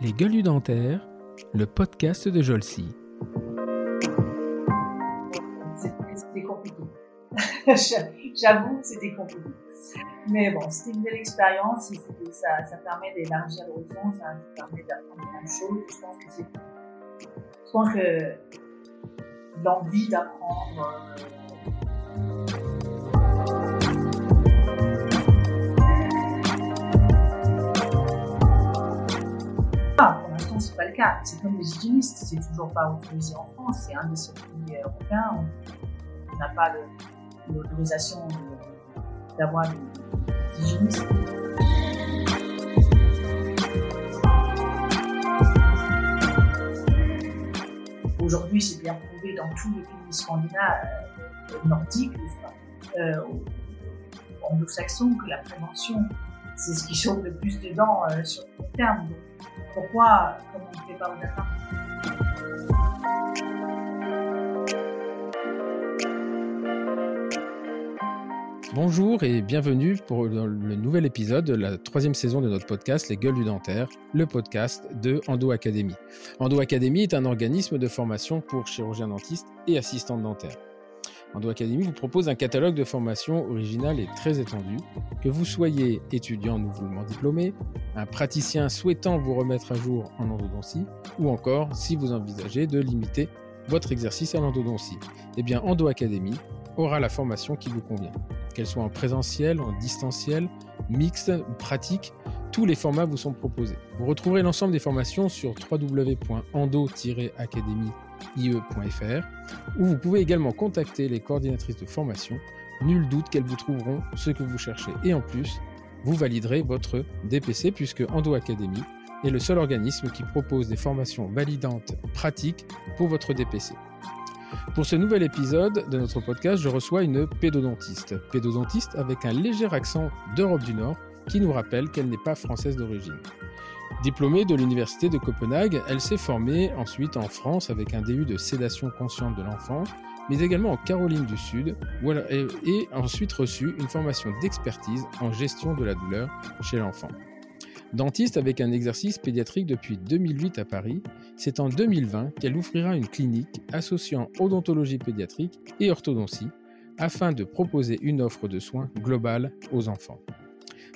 Les gueules dentaires, le podcast de Jolcy. C'était compliqué. J'avoue que c'était compliqué. Mais bon, c'était une belle expérience ça permet d'élargir l'horizon, ça permet d'apprendre plein de choses. Je pense que c'est. Je pense que l'envie d'apprendre. C'est pas le cas. C'est comme les hygiénistes, c'est toujours pas autorisé en France. C'est un des seuls pays européens où on n'a pas l'autorisation d'avoir des hygiénistes. Aujourd'hui, c'est bien prouvé dans tous les pays scandinaves, euh, nordiques, euh, anglo-saxons, que la prévention, c'est ce qui sauve le plus de dents euh, sur le terme. Pourquoi, on ne fait pas Bonjour et bienvenue pour le nouvel épisode de la troisième saison de notre podcast Les Gueules du Dentaire, le podcast de Endo Academy. Endo Academy est un organisme de formation pour chirurgiens dentistes et assistants dentaires. Endo Academy vous propose un catalogue de formations original et très étendu. Que vous soyez étudiant nouvellement diplômé, un praticien souhaitant vous remettre à jour en endodontie, ou encore si vous envisagez de limiter votre exercice à l'endodontie, eh bien Academy aura la formation qui vous convient. Qu'elle soit en présentiel, en distanciel, mixte ou pratique, tous les formats vous sont proposés. Vous retrouverez l'ensemble des formations sur www.endo-academy.ie.fr où vous pouvez également contacter les coordinatrices de formation. Nul doute qu'elles vous trouveront ce que vous cherchez. Et en plus, vous validerez votre DPC puisque Endo Academy est le seul organisme qui propose des formations validantes pratiques pour votre DPC. Pour ce nouvel épisode de notre podcast, je reçois une pédodontiste. Pédodontiste avec un léger accent d'Europe du Nord qui nous rappelle qu'elle n'est pas française d'origine. Diplômée de l'université de Copenhague, elle s'est formée ensuite en France avec un DU de sédation consciente de l'enfant, mais également en Caroline du Sud, où elle et ensuite reçu une formation d'expertise en gestion de la douleur chez l'enfant. Dentiste avec un exercice pédiatrique depuis 2008 à Paris, c'est en 2020 qu'elle ouvrira une clinique associant odontologie pédiatrique et orthodontie afin de proposer une offre de soins globale aux enfants.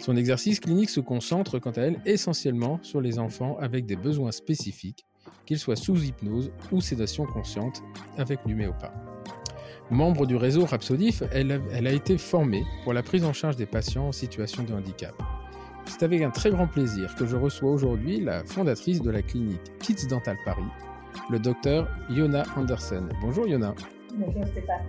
Son exercice clinique se concentre quant à elle essentiellement sur les enfants avec des besoins spécifiques, qu'ils soient sous hypnose ou sédation consciente avec Numéopa. Membre du réseau Rhapsodif, elle a, été formée pour la prise en charge des patients en situation de handicap. C'est avec un très grand plaisir que je reçois aujourd'hui la fondatrice de la clinique Kids Dental Paris, le docteur Yona Andersen. Bonjour Yona. Bonjour Stéphane.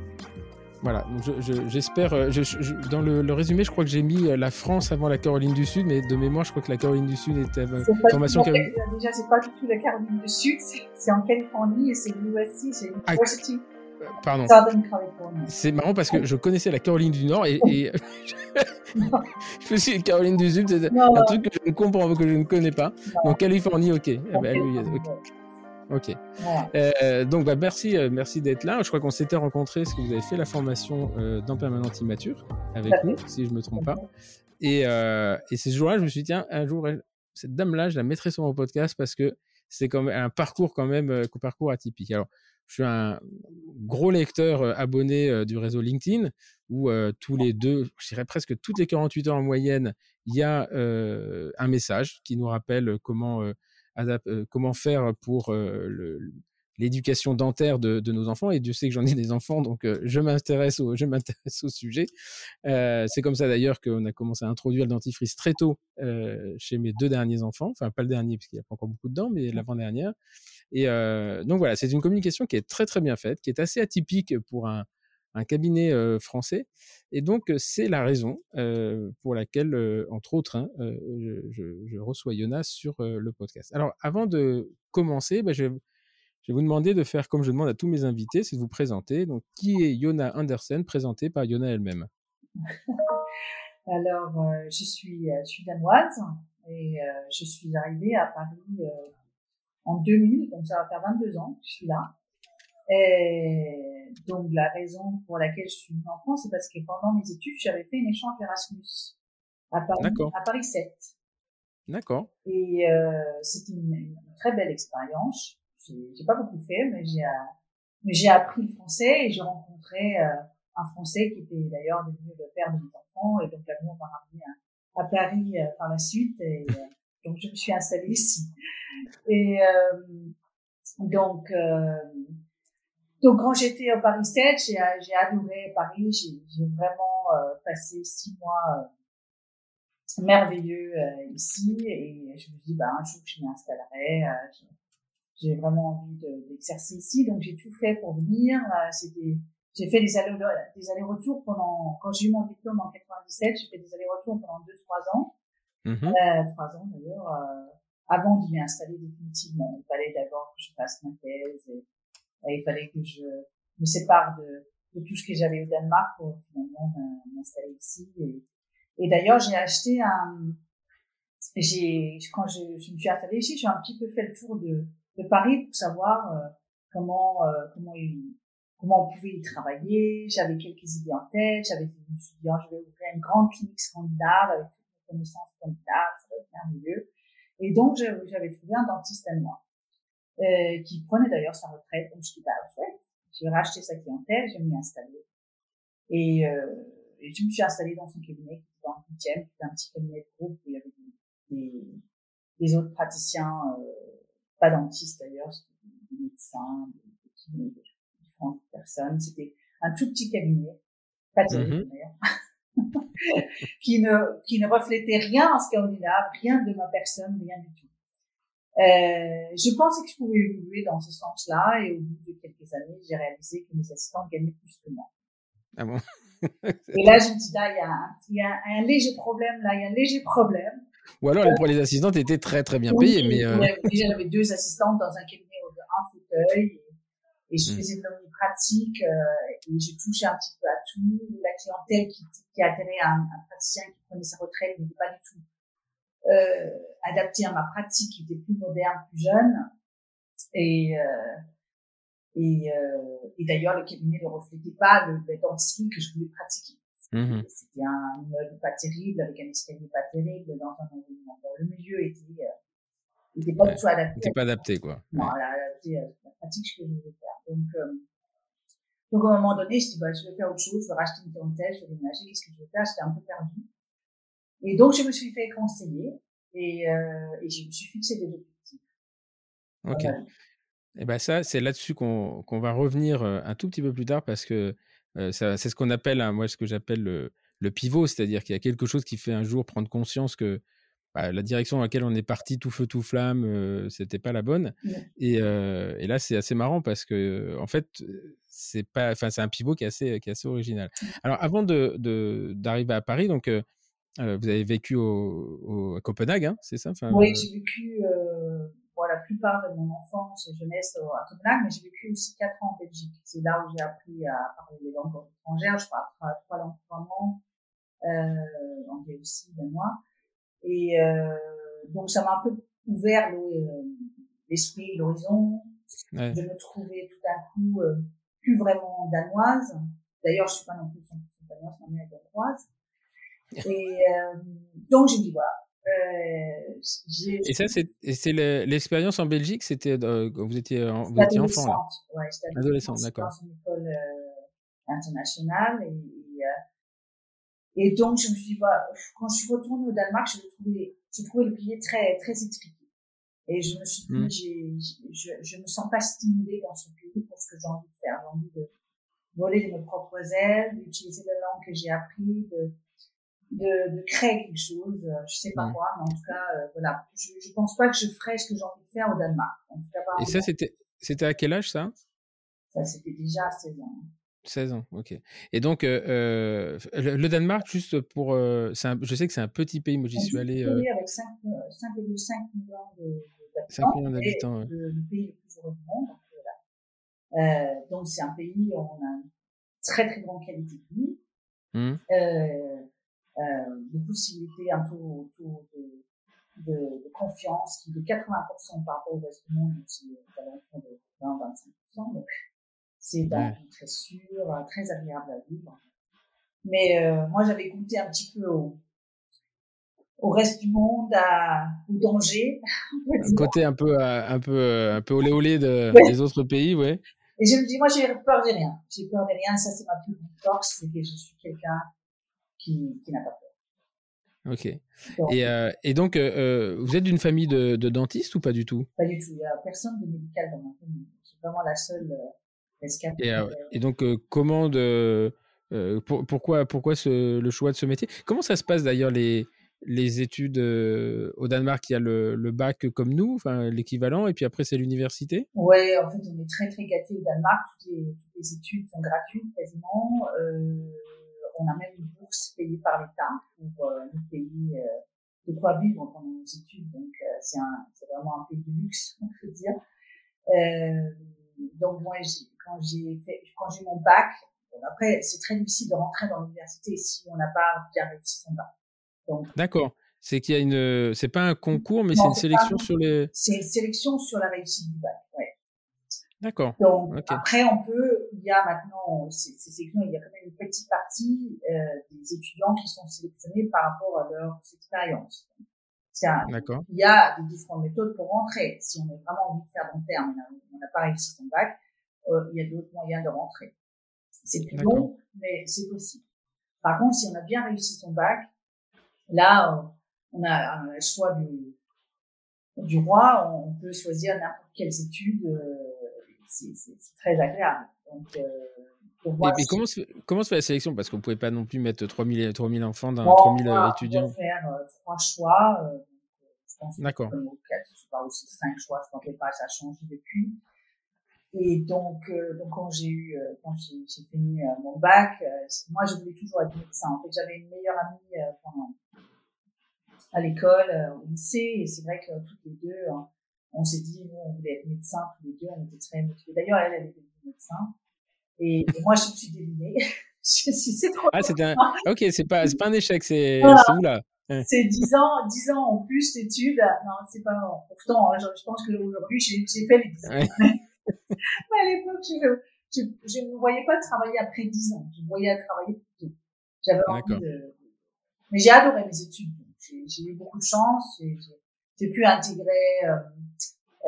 Voilà, donc je- je- j'espère. euh, je- dans le, le résumé, je crois que j'ai mis euh, la France avant la Caroline du Sud, mais de mémoire, je crois que la Caroline du Sud était. euh, formation tout avait- Déjà, c'est pas du tout la Caroline du Sud, c'est en Californie et c'est l'USC, c'est Ah, University euh, Pardon. C'est marrant parce que je connaissais la Caroline du Nord et, et je me suis dit Caroline du Sud, c'est un truc que je ne comprends que je ne connais pas. Non. Donc Californie, ok. Ben, oui, Californie, ok. ouais. Euh, donc bah, merci, euh, merci d'être là. Je crois qu'on s'était rencontrés parce que vous avez fait la formation euh, dans Permanente Immature avec nous, si je me trompe pas. Et, euh, et ce jour-là, je me suis dit, tiens, un jour, cette dame-là, je la mettrai sur mon podcast parce que c'est même un parcours quand même, un parcours atypique. Alors, je suis un gros lecteur abonné du réseau LinkedIn où tous les deux, je dirais presque toutes les 48 heures en moyenne, il y a un message qui nous rappelle comment, comment faire pour euh, l'éducation dentaire de, nos enfants. Et Dieu sait que j'en ai des enfants, donc euh, je m'intéresse au, sujet. Euh, c'est comme ça d'ailleurs qu'on a commencé à introduire le dentifrice très tôt euh, chez mes deux derniers enfants. Enfin, pas le dernier, parce qu'il n'y a pas encore beaucoup de dents, mais l'avant-dernière. Et euh, donc voilà, c'est une communication qui est très très bien faite, qui est assez atypique pour un, un cabinet français. Et donc, c'est la raison pour laquelle, entre autres, hein, je, reçois Jonas sur le podcast. Alors, avant de commencer, bah, je, vais vous demander de faire comme je demande à tous mes invités, c'est de vous présenter. Donc, qui est Yona Andersen, présenté par Yona elle-même? Alors, je suis, je suis danoise et je suis arrivée à Paris en 2000, donc ça va faire 22 ans que je suis là. Et donc, la raison pour laquelle je suis venue en France, c'est parce que pendant mes études, j'avais fait un échange Erasmus à Paris, à Paris 7. D'accord. Et euh, c'était une, très belle expérience. J'ai pas beaucoup fait, mais j'ai mais j'ai appris le français et j'ai rencontré euh, un Français qui était d'ailleurs devenu le père de mes enfants et donc l'amour m'a ramené à, à Paris euh, par la suite et euh, donc je me suis installée ici. Et donc donc quand j'étais au Paris 7, j'ai adoré Paris, j'ai vraiment passé six mois merveilleux ici. Et je me dis bah un jour je m'y installerai j'ai vraiment envie d'exercer ici, donc j'ai tout fait pour venir. Euh, c'était, j'ai fait des allers-retours pendant, quand j'ai eu mon diplôme en 97, j'ai fait des allers-retours pendant deux, trois ans, euh, trois ans d'ailleurs, euh, avant de m'y installer définitivement. Il fallait d'abord que je fasse ma thèse et, il fallait que je me sépare de, de tout ce que j'avais au Danemark pour finalement m'installer ici. Et, d'ailleurs, j'ai acheté un, j'ai, quand je, me suis installée ici, j'ai un petit peu fait le tour de, de Paris pour savoir euh, comment euh, comment comment on pouvait y travailler. J'avais quelques idées en tête. J'avais dit, je me suis dit, oh, je vais ouvrir une grande clinique scandinave avec toutes mes connaissances scandinaves, ça va être. Et donc, j'avais trouvé un dentiste à moi, euh, qui prenait d'ailleurs sa retraite. Donc, je dis, bah, ouais, je vais racheter sa clientèle, je vais m'y installer. Et, euh, et je me suis installée dans son cabinet, qui était dans le 8e, qui était un petit cabinet de groupe où il y avait des, des, autres praticiens euh, pas dentistes d'ailleurs, c'était des médecins, des, des, différentes personnes. C'était un tout petit cabinet, pas terrible mm d'ailleurs, qui ne qui ne reflétait rien en scandinave, rien de ma personne, rien du tout. Euh, je pensais que je pouvais évoluer dans ce sens-là et au bout de quelques années, j'ai réalisé que mes assistants gagnaient plus que moi. Ah bon? Et là, je me dis, là, il y, a un, il y a un léger problème, là, il y a un léger problème. Ou alors, pour les assistantes étaient très, très bien payées. mais euh... Déjà, j'avais deux assistantes dans un cabinet où un fauteuil. Et, je hmm. faisais de l'omni pratique euh, et je touchais un petit peu à tout. La clientèle qui, qui atterrait à un, un, praticien qui prenait sa retraite n'était pas du tout euh, adaptée à ma pratique, qui était plus moderne, plus jeune. Et, euh, et, euh, et d'ailleurs, le cabinet ne reflétait pas le, le dentisterie que je voulais pratiquer. Mmh c'était un immeuble pas terrible, avec un escalier pas terrible, dans un environnement. le milieu était, euh, était pas du tout adapté. N'était pas adapté, quoi. Non, ouais. adapté à la pratique que je voulais faire. Donc, euh, donc, à un moment donné, je dis, bah, je vais faire autre chose, je vais racheter une clientèle, je vais déménager, qu'est-ce que je vais faire? J'étais un peu perdue. Et donc, je me suis fait conseiller et, euh, et je me suis fixé des objectifs. Ok. Et ben ça, c'est là-dessus qu'on qu'on va revenir euh, un tout petit peu plus tard parce que c'est ce qu'on appelle, hein, moi, ce que j'appelle le, le, pivot, c'est-à-dire qu'il y a quelque chose qui fait un jour prendre conscience que bah, la direction dans laquelle on est parti, tout feu, tout flamme, euh, c'était pas la bonne. Et, et, là, c'est assez marrant parce que, en fait, c'est pas, enfin, c'est un pivot qui est assez, qui est assez original. Alors, avant de d'arriver à Paris, donc, vous avez vécu au, au à Copenhague, hein, c'est ça? Enfin, Oui, j'ai vécu la plupart de mon enfance et jeunesse à Copenhague, mais j'ai vécu aussi quatre ans en Belgique. C'est là où j'ai appris à parler les langues étrangères. Je parle trois, langues couramment, euh, anglais aussi, moi. Et euh, donc ça m'a un peu ouvert euh, l'esprit, l'horizon. Je me trouvais tout d'un coup euh, plus vraiment danoise. D'ailleurs, je suis pas non plus 100% danoise, ma mère est danoise. Et euh, donc j'ai dit voilà, euh, et ça, c'est l'expérience en Belgique, c'était euh, vous étiez, vous étiez enfant là. Ouais, adolescente, d'accord. Dans une école euh, internationale et, et, donc je me suis dit, bah, quand je suis retournée au Danemark, j'ai trouvé, j'ai trouvé le pays très très étriqué. Et je me suis dit, mmh. je, je me sens pas stimulée dans ce pays pour ce que j'ai envie de faire. J'ai envie de voler de mes propres ailes, d'utiliser la langue que j'ai appris, de de, de, créer quelque chose, euh, je sais pas quoi, mais en tout cas, euh, voilà, je, je pense pas que je ferais ce que j'ai envie de faire au Danemark. En tout cas, Et ça, c'était, c'était à quel âge ça? Ça, c'était déjà à 16 ans. 16 ans, ok. Et donc, euh, le, Danemark, juste pour. Euh, un, je sais que c'est un petit pays, moi j'y suis allé. Euh... avec 5,5 millions d'habitants. 5 millions d'habitants. Ouais. Le, le, pays le plus heureux du monde. Donc, voilà. donc c'est un pays où on a une très très grande qualité de vie. Mmh. Euh, beaucoup similité un taux, taux de, de, de, confiance qui est de 80% par rapport au reste du monde, donc c'est à de 20-25%. Donc, c'est ouais. très sûr, très agréable à vivre. Mais euh, moi, j'avais goûté un petit peu au, au reste du monde, à, au danger. Un côté un peu, un peu, un peu olé olé de, des autres pays, ouais. Et je me dis, moi, j'ai peur de rien. J'ai peur de rien. Ça, c'est ma plus grande force, c'est que je suis quelqu'un qui, qui n'a pas peur. Ok. et, euh, et, donc, euh, euh, vous êtes d'une famille de, de, dentistes ou pas du tout? Pas du tout. Il n'y a personne de médical dans ma famille. Suis vraiment la seule. Et, et, donc, comment de, pour, pourquoi, pourquoi ce, le choix de ce métier? Comment ça se passe d'ailleurs les, les études au Danemark, il y a le, le bac comme nous, enfin l'équivalent, et puis après c'est l'université? Oui, en fait on est très très gâtés au Danemark, toutes les, toutes les études sont gratuites quasiment. Euh, on a même une bourse payée par l'État pour euh, nous payer euh, de quoi vivre pendant nos études, donc c'est vraiment un pays de luxe, on peut dire. donc moi, quand j'ai fait, quand j'ai mon bac, après c'est très difficile de rentrer dans l'université si on n'a pas bien réussi son bac. D'accord. C'est qu'il y a une, c'est pas un concours, mais c'est une sélection sur les. C'est une sélection sur la réussite du bac, ouais. D'accord. Donc après, on peut, y a maintenant, c'est sélections, il y a quand même une petite partie euh, des étudiants qui sont sélectionnés par rapport à leurs expériences. Il y a des différentes méthodes pour rentrer. Si on a vraiment envie de faire long terme, on n'a pas réussi son bac, euh, il y a d'autres moyens de rentrer. C'est plus long, mais c'est possible. Par contre, si on a bien réussi son bac, Là, on a, le choix du, du roi, on peut choisir n'importe quelles études, euh, c'est très agréable. Donc, euh, mais, comment, se, comment se fait la sélection? Parce qu'on ne pouvait pas non plus mettre 3000, 3000 enfants dans 3000 étudiants. On faire euh, trois choix. D'accord. Je sais pas aussi cinq choix, je ne sais pas, ça a changé depuis. Et donc, donc quand j'ai eu, quand j'ai fini mon bac, moi je voulais toujours être médecin. En fait, j'avais une meilleure amie pendant à l'école, euh, au lycée, et c'est vrai que toutes les deux, hein, on s'est dit, nous, on voulait être médecin, tous les deux, on était très motivés. D'ailleurs, elle, elle était médecin. Et, moi, je me suis dévinée. c'est trop Ah, c'est un, ok, c'est pas, c'est pas un échec, c'est, c'est là. C'est 10 ans, 10 ans en plus d'études. Non, c'est pas, pourtant, hein, je, pense qu'aujourd'hui, j'ai, j'ai fait les 10 ans. Mais à l'époque, je, je, ne me voyais pas travailler après 10 ans. Je me voyais travailler plus tôt. J'avais envie de, mais j'ai adoré mes études j'ai eu beaucoup de chance. J'ai pu intégrer euh,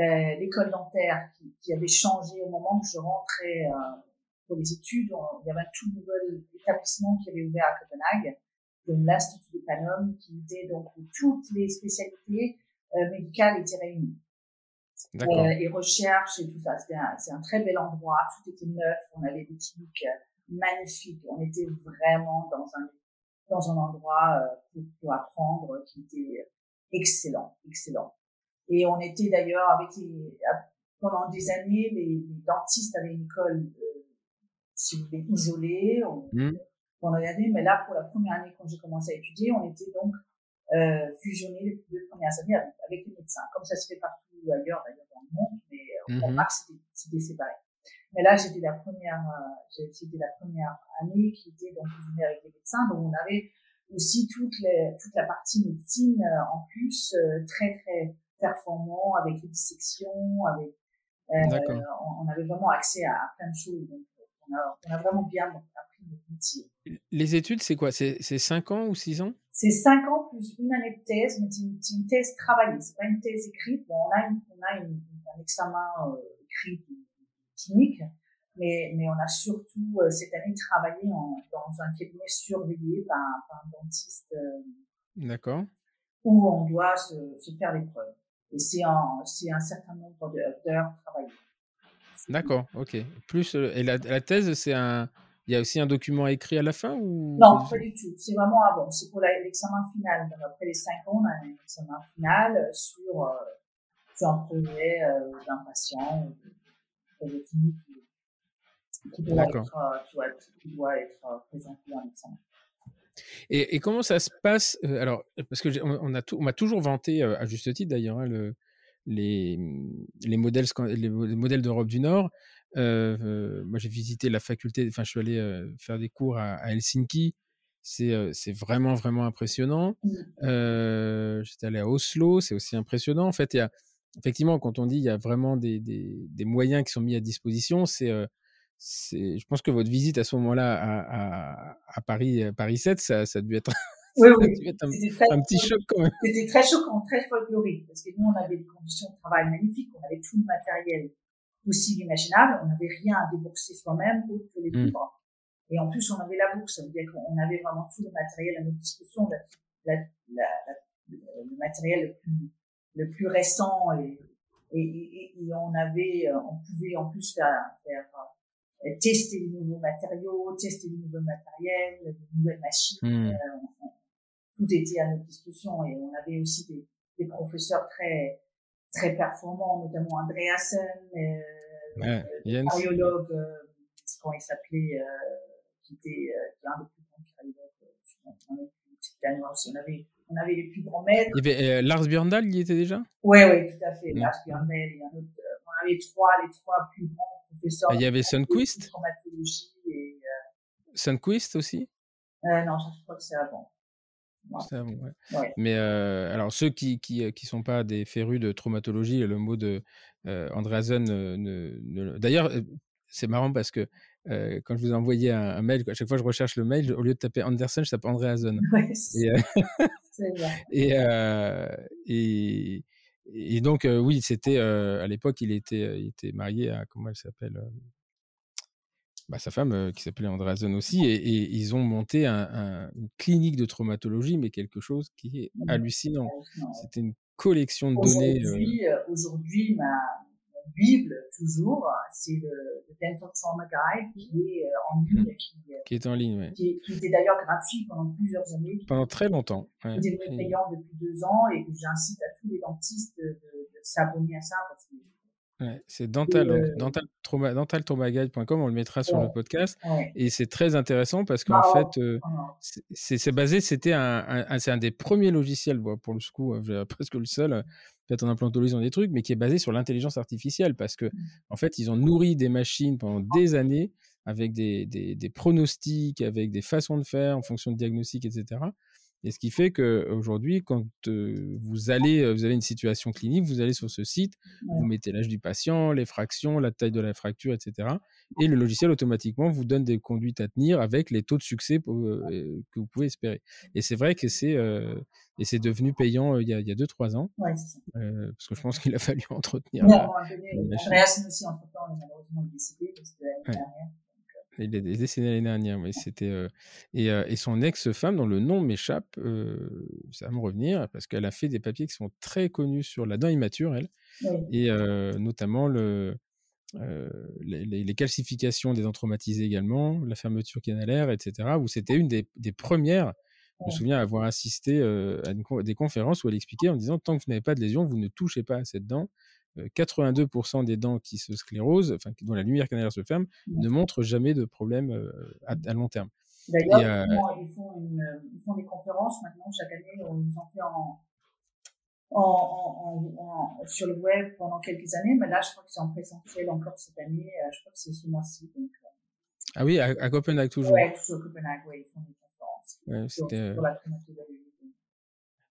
euh, l'école dentaire qui, qui, avait changé au moment où je rentrais euh, pour les études. il y avait un tout nouvel établissement qui avait ouvert à Copenhague, l'Institut de Panum, qui était donc où toutes les spécialités euh, médicales étaient réunies. Euh, et recherche et tout ça. C'est un, un, très bel endroit. Tout était neuf. On avait des cliniques magnifiques. On était vraiment dans un dans un endroit euh, pour, pour, apprendre qui était excellent, excellent. Et on était d'ailleurs avec les, pendant des années, les, les, dentistes avaient une école, euh, si vous voulez, isolée mmh. pendant des années. Mais là, pour la première année, quand j'ai commencé à étudier, on était donc euh, fusionnés les deux premières années avec, avec, les médecins, comme ça se fait partout ailleurs, d'ailleurs dans le monde, mais euh, mmh. en mars, c'était séparé. Mais là, j'étais la première, euh, c'était la première année qui était donc fusionnée avec les médecins, donc on avait aussi toute, les, toute la partie médecine euh, en plus euh, très très performant avec les dissections, avec on, on, avait vraiment accès à, plein de choses. Donc, on a, on a vraiment bien appris notre métier. Les études, c'est quoi? C'est 5 ans ou 6 ans? C'est 5 ans plus une année de thèse, mais c'est une, une, thèse travaillée, c'est pas une thèse écrite. Bon, on a, une, on a une, un examen écrit clinique, mais, mais on a surtout euh, cette année travaillé en, dans un cabinet surveillé par, par un dentiste. Euh, D'accord. Où on doit se, se faire l'épreuve. Et c'est un, certain nombre d'heures travaillées. D'accord, ok. Plus, euh, et la, la thèse, c'est un, il y a aussi un document écrit à la fin ou Non, pas du tout? C'est vraiment avant. C'est pour l'examen final. Donc, après les cinq ans, on a un examen final sur, euh, sur un projet euh, d'un patient, un projet clinique qui doit, être, euh, qui doit être euh, présenté en. Et, et, comment ça se passe euh, Alors, parce que on, a on m'a toujours vanté, à juste titre d'ailleurs, hein, le, les, les, modèles, les modèles d'Europe du Nord. Euh, moi, j'ai visité la faculté, enfin, je suis allé faire des cours à, à Helsinki. C'est, vraiment, vraiment impressionnant. Euh, j'étais allé à Oslo, c'est aussi impressionnant. En fait, il y a, effectivement, quand on dit il y a vraiment des, des, des moyens qui sont mis à disposition, c'est je pense que votre visite à ce moment-là à, à, à, Paris, Paris 7, ça, ça a dû être, Oui, oui. un, petit choc quand même. C'était très choquant, très folklorique, parce que nous, on avait des conditions de travail magnifiques, on avait tout le matériel possible, imaginable, on n'avait rien à débourser soi-même autre que les livres. Hmm. Et en plus, on avait la bourse, ça veut dire qu'on avait vraiment tout le matériel à notre disposition, la, la, le matériel le plus, le plus récent et, et, et, et, on avait, euh, on pouvait en plus faire, faire tester les nouveaux matériaux, tester les nouveaux matériels, les nouvelles machines. Hmm. Euh, tout était à notre disposition et on avait aussi des, des professeurs très très performants, notamment Andreasen, euh, ouais, euh, cardiologue, euh, comment il s'appelait, qui était un des plus grands cardiologues. On avait on avait les plus grands maîtres. Il y avait euh, Lars Björndal, il y était déjà? Oui, oui, tout à fait. Lars Björndal, et un autre, euh, on avait trois, les trois plus grands il y avait Sundquist et, euh... Sundquist aussi? Euh, Non, je crois que c'est avant. Ouais. Ouais. Mais euh, alors, ceux qui qui, euh, qui sont pas des férus de traumatologie, le mot de euh, Andreasen, ne, ne... d'ailleurs, c'est marrant parce que euh, quand je vous ai envoyé un, un, mail, à chaque fois je recherche le mail, au lieu de taper Anderson, je tape Andreasen. Et, euh, et, euh, et, et, donc, euh, oui, c'était à l'époque, il était, il était marié à, comment elle s'appelle bah, sa femme qui s'appelait Andreasen aussi, et, et, ils ont monté un, un, une clinique de traumatologie, mais quelque chose qui est hallucinant. C'était une collection de données. Aujourd'hui, aujourd'hui ma, Bible, toujours, c'est le, le, Dental Trauma Guide qui est euh, en ligne. Qui, euh, qui est en ligne, oui. Qui, qui était d'ailleurs gratuit pendant plusieurs années. Pendant très longtemps. Ouais. Qui était payant depuis deux ans et que j'incite à tous les dentistes de, de, de s'abonner à ça parce que Ouais, c'est dental, euh... dental trauma, dentaltraumaguide.com, on le mettra sur ouais. le podcast. Ouais. Et c'est très intéressant parce qu'en ah, fait, euh, c'est basé, c'était un, un, c'est un des premiers logiciels, pour le coup, presque le seul, peut-être en implantologie ont des trucs, mais qui est basé sur l'intelligence artificielle parce que, mmh. en fait, ils ont nourri des machines pendant des années avec des, des, des pronostics, avec des façons de faire en fonction de diagnostics, etc. Et ce qui fait qu'aujourd'hui, quand euh, vous allez, vous avez une situation clinique, vous allez sur ce site, vous mettez l'âge du patient, les fractions, la taille de la fracture, etc. Et le logiciel automatiquement vous donne des conduites à tenir avec les taux de succès euh, que vous pouvez espérer. Et c'est vrai que c'est euh, et c'est devenu payant il y a 2-3 ans. Ouais, euh, parce que je pense qu'il a fallu entretenir. La, la aussi, entre temps, il malheureusement décédé parce que l'année ouais. dernière. Il est décédé l'année dernière, mais c'était euh, et, euh, et, son ex-femme dont le nom m'échappe, euh, ça va me revenir parce qu'elle a fait des papiers qui sont très connus sur la dent immature, elle, oui. et notamment le, les, les, calcifications des dents traumatisées également, la fermeture canalaire, etc. Où c'était une des, des premières. Je me souviens avoir assisté à, une, à des conférences où elle expliquait en disant tant que vous n'avez pas de lésion, vous ne touchez pas à cette dent 82% des dents qui se sclérosent, enfin, dont la lumière canalaire se ferme, mmh. ne montrent jamais de problème à, à long terme. D'ailleurs, euh... ils, font ils font des conférences maintenant chaque année, on nous en fait en, en, en, en, sur le web pendant quelques années, mais là, je crois que c'est en présentiel encore cette année, euh, je crois que c'est ce mois-ci. Euh. ah oui, à, à Copenhague toujours Oui, toujours à Copenhague, oui, ils font des conférences ouais, sur, sur la traumatologie.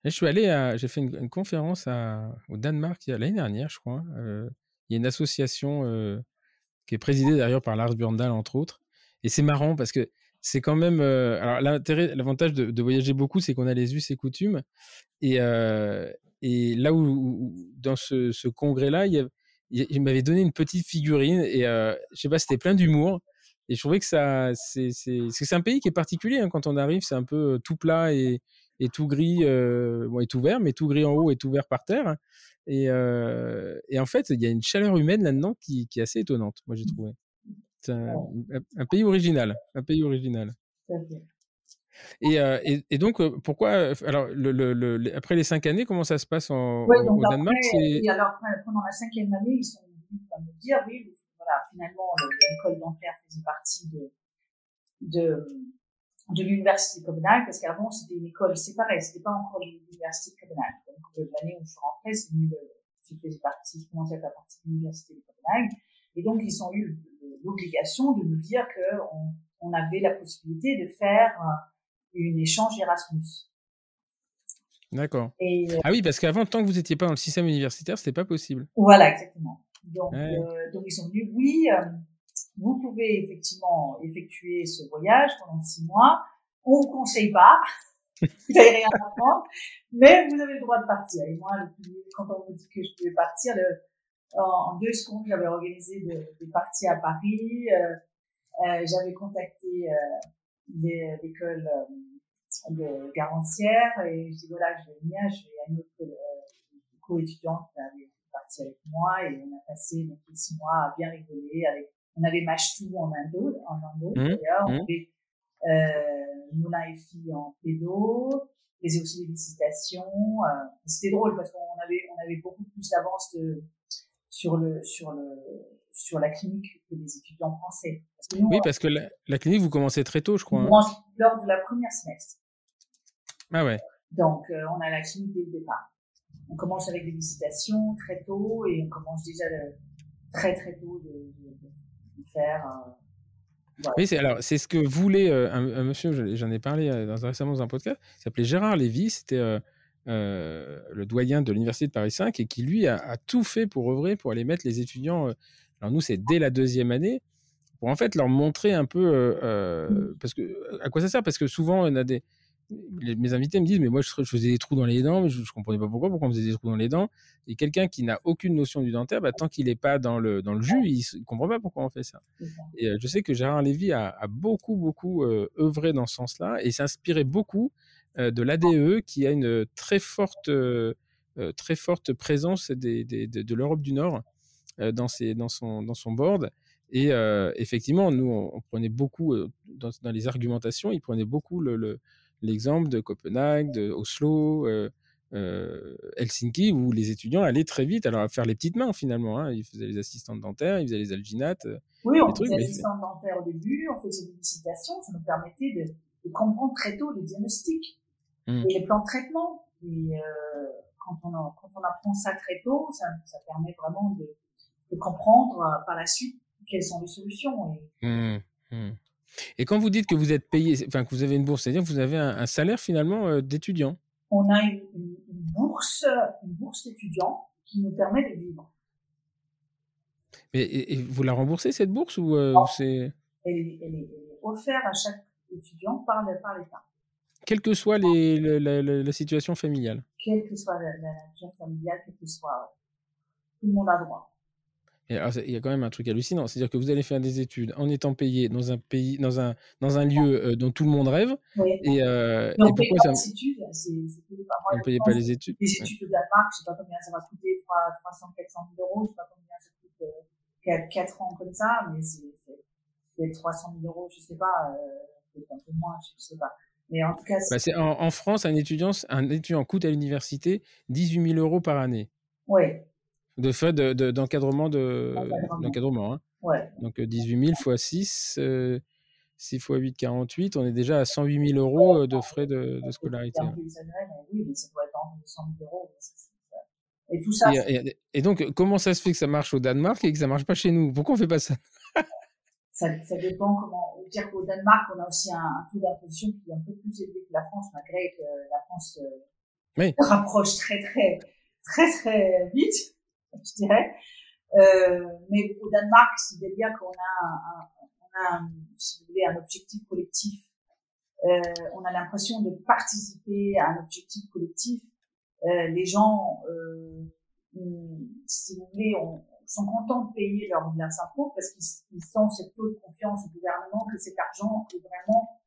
Je suis allé j'ai fait une, conférence au Danemark l'année dernière, je crois. Euh, il y a une association euh, qui est présidée d'ailleurs par Lars Björndal, entre autres. Et c'est marrant parce que c'est quand même. Euh, alors, l'intérêt, l'avantage de, voyager beaucoup, c'est qu'on a les us et coutumes. Et, là où, dans ce, congrès-là, il, m'avait donné une petite figurine et je sais pas, c'était plein d'humour. Et je trouvais que ça, c'est un pays qui est particulier hein, quand on arrive, c'est un peu tout plat et, et tout gris, euh, bon, et tout vert, mais tout gris en haut et tout vert par terre. Et, euh, et en fait, il y a une chaleur humaine là-dedans qui, qui, est assez étonnante, moi j'ai trouvé. C'est un, un, pays original, un pays original. Et, euh, et, et, donc, pourquoi Alors, le, le, le, après les cinq années, comment ça se passe en, ouais, donc au Danemark? après, et alors, pendant la cinquième année, ils sont venus me dire, oui, voilà, finalement, l'école dentaire faisait partie de, de, de l'université de Copenhague, parce qu'avant c'était une école séparée, c'était pas encore l'université de Copenhague. Donc l'année où je suis rentrée, c'est venu le, je faisais partie, je commençais à faire partie de l'université de Copenhague, et donc ils ont eu l'obligation de nous dire qu'on on avait la possibilité de faire une échange Erasmus. D'accord. Euh, ah oui, parce qu'avant, tant que vous n'étiez pas dans le système universitaire, c'était pas possible. Voilà, exactement. Donc, ouais. euh, donc ils sont venus, oui, euh, vous pouvez effectivement effectuer ce voyage pendant six mois. On ne conseille pas. vous n'avez rien à apprendre, mais vous avez le droit de partir. Et moi, quand on me dit que je pouvais partir, en, deux secondes, j'avais organisé des parties à Paris. Euh, euh, j'avais contacté euh, l'école de Garancière et je dis voilà, je vais venir, je vais une autre co-étudiante qui avait parti avec moi et on a passé donc six mois à bien rigoler avec on avait Mashtu en Indo, en Indo mmh, d'ailleurs, on mmh. avait euh, Mouna et Fille en pédo, faisait aussi des visitations. Euh, c'était drôle parce qu'on avait, on avait beaucoup plus d'avance sur le, sur le, sur la clinique que les étudiants français. oui, parce que la, clinique, vous commencez très tôt, je crois. Hein. Lors de la première semestre. Ah ouais. Donc, euh, on a la clinique dès le départ. On commence avec des visitations très tôt et on commence déjà très très tôt de, de faire oui, c'est alors c'est ce que voulait euh, un, monsieur, j'en ai parlé euh, dans, récemment dans un podcast, il s'appelait Gérard Lévy, c'était euh, le doyen de l'université de Paris 5 et qui lui a, tout fait pour œuvrer pour aller mettre les étudiants. alors nous c'est dès la deuxième année pour en fait leur montrer un peu mmh. parce que à quoi ça sert? Parce que souvent on a des mes invités me disent mais moi je, faisais des trous dans les dents mais je, ne comprenais pas pourquoi pourquoi on faisait des trous dans les dents. Et quelqu'un qui n'a aucune notion du dentaire bah, tant qu'il n'est pas dans le dans le jus il, ne comprend pas pourquoi on fait ça. Et euh, je sais que Gérard Lévy a, beaucoup beaucoup euh, œuvré dans ce sens-là et s'inspirait beaucoup euh, de l'ADE qui a une très forte très forte présence des, de, l'Europe du Nord dans ses dans son dans son board. Et effectivement nous on, prenait beaucoup dans, dans, les argumentations il prenait beaucoup le l'exemple de Copenhague, de Oslo, euh, euh, Helsinki, où les étudiants allaient très vite, alors à faire les petites mains finalement. Hein. Ils faisaient les assistantes dentaires, ils faisaient les alginates. Euh, oui, on faisait les assistantes dentaires au début, on faisait des visitations, ça nous permettait de, comprendre très tôt les diagnostics mmh. et les plans de traitement. Et quand, on, quand on apprend ça très tôt, ça, ça permet vraiment de, de comprendre par la suite quelles sont les solutions. Et, mmh, mmh. Et quand vous dites que vous êtes payé, enfin que vous avez une bourse, c'est-à-dire que vous avez un, salaire finalement euh, d'étudiant? On a une, bourse, une bourse d'étudiant qui nous permet de vivre. Mais et, vous la remboursez cette bourse ou euh, c'est elle, est offerte à chaque étudiant par, l'État. Quelle que soit les, la, situation familiale. Quelle que soit la, situation familiale, quelle que soit, tout le monde a droit il y a quand même un truc hallucinant, c'est-à-dire que vous allez faire des études en étant payé dans un pays, dans un, dans un lieu euh, dont tout le monde rêve. Et, euh, on ne paye pas les études, c'est payé par On payait pas les études. Les études au Danemark, je ne sais pas combien ça va coûter, 300, 400 000 euros, je ne sais pas combien ça coûte 4, euh, ans comme ça, mais c'est 300 000 euros, je ne sais pas, euh, peut-être un peu moins, je ne sais pas. Mais en tout cas, bah en, en, France, un étudiant, un étudiant coûte à l'université 18 000 euros par année. Oui. De fait d'encadrement de, d'encadrement. Hein. Ouais. Donc 18 000 x 6, 6 x 8, 48, on est déjà à 108 000 euros euh, de frais de, de scolarité. Hein. Oui, mais ça doit être entre 100 000 euros. Et tout ça. Et, donc, comment ça se fait que ça marche au Danemark et que ça marche pas chez nous? Pourquoi on fait pas ça? Ça, ça, dépend comment. Dire qu'au Danemark, on a aussi un, taux d'imposition qui est un peu plus élevé que la France, malgré que la France euh, rapproche très, très, très, très vite je dirais. Euh, mais au Danemark, c'est bien qu'on a, si vous voulez, un objectif collectif. Euh, on a l'impression de participer à un objectif collectif. Euh, les gens, si vous voulez, on, sont contents de payer leurs impôts parce qu'ils sentent cette taux de confiance au gouvernement que cet argent est vraiment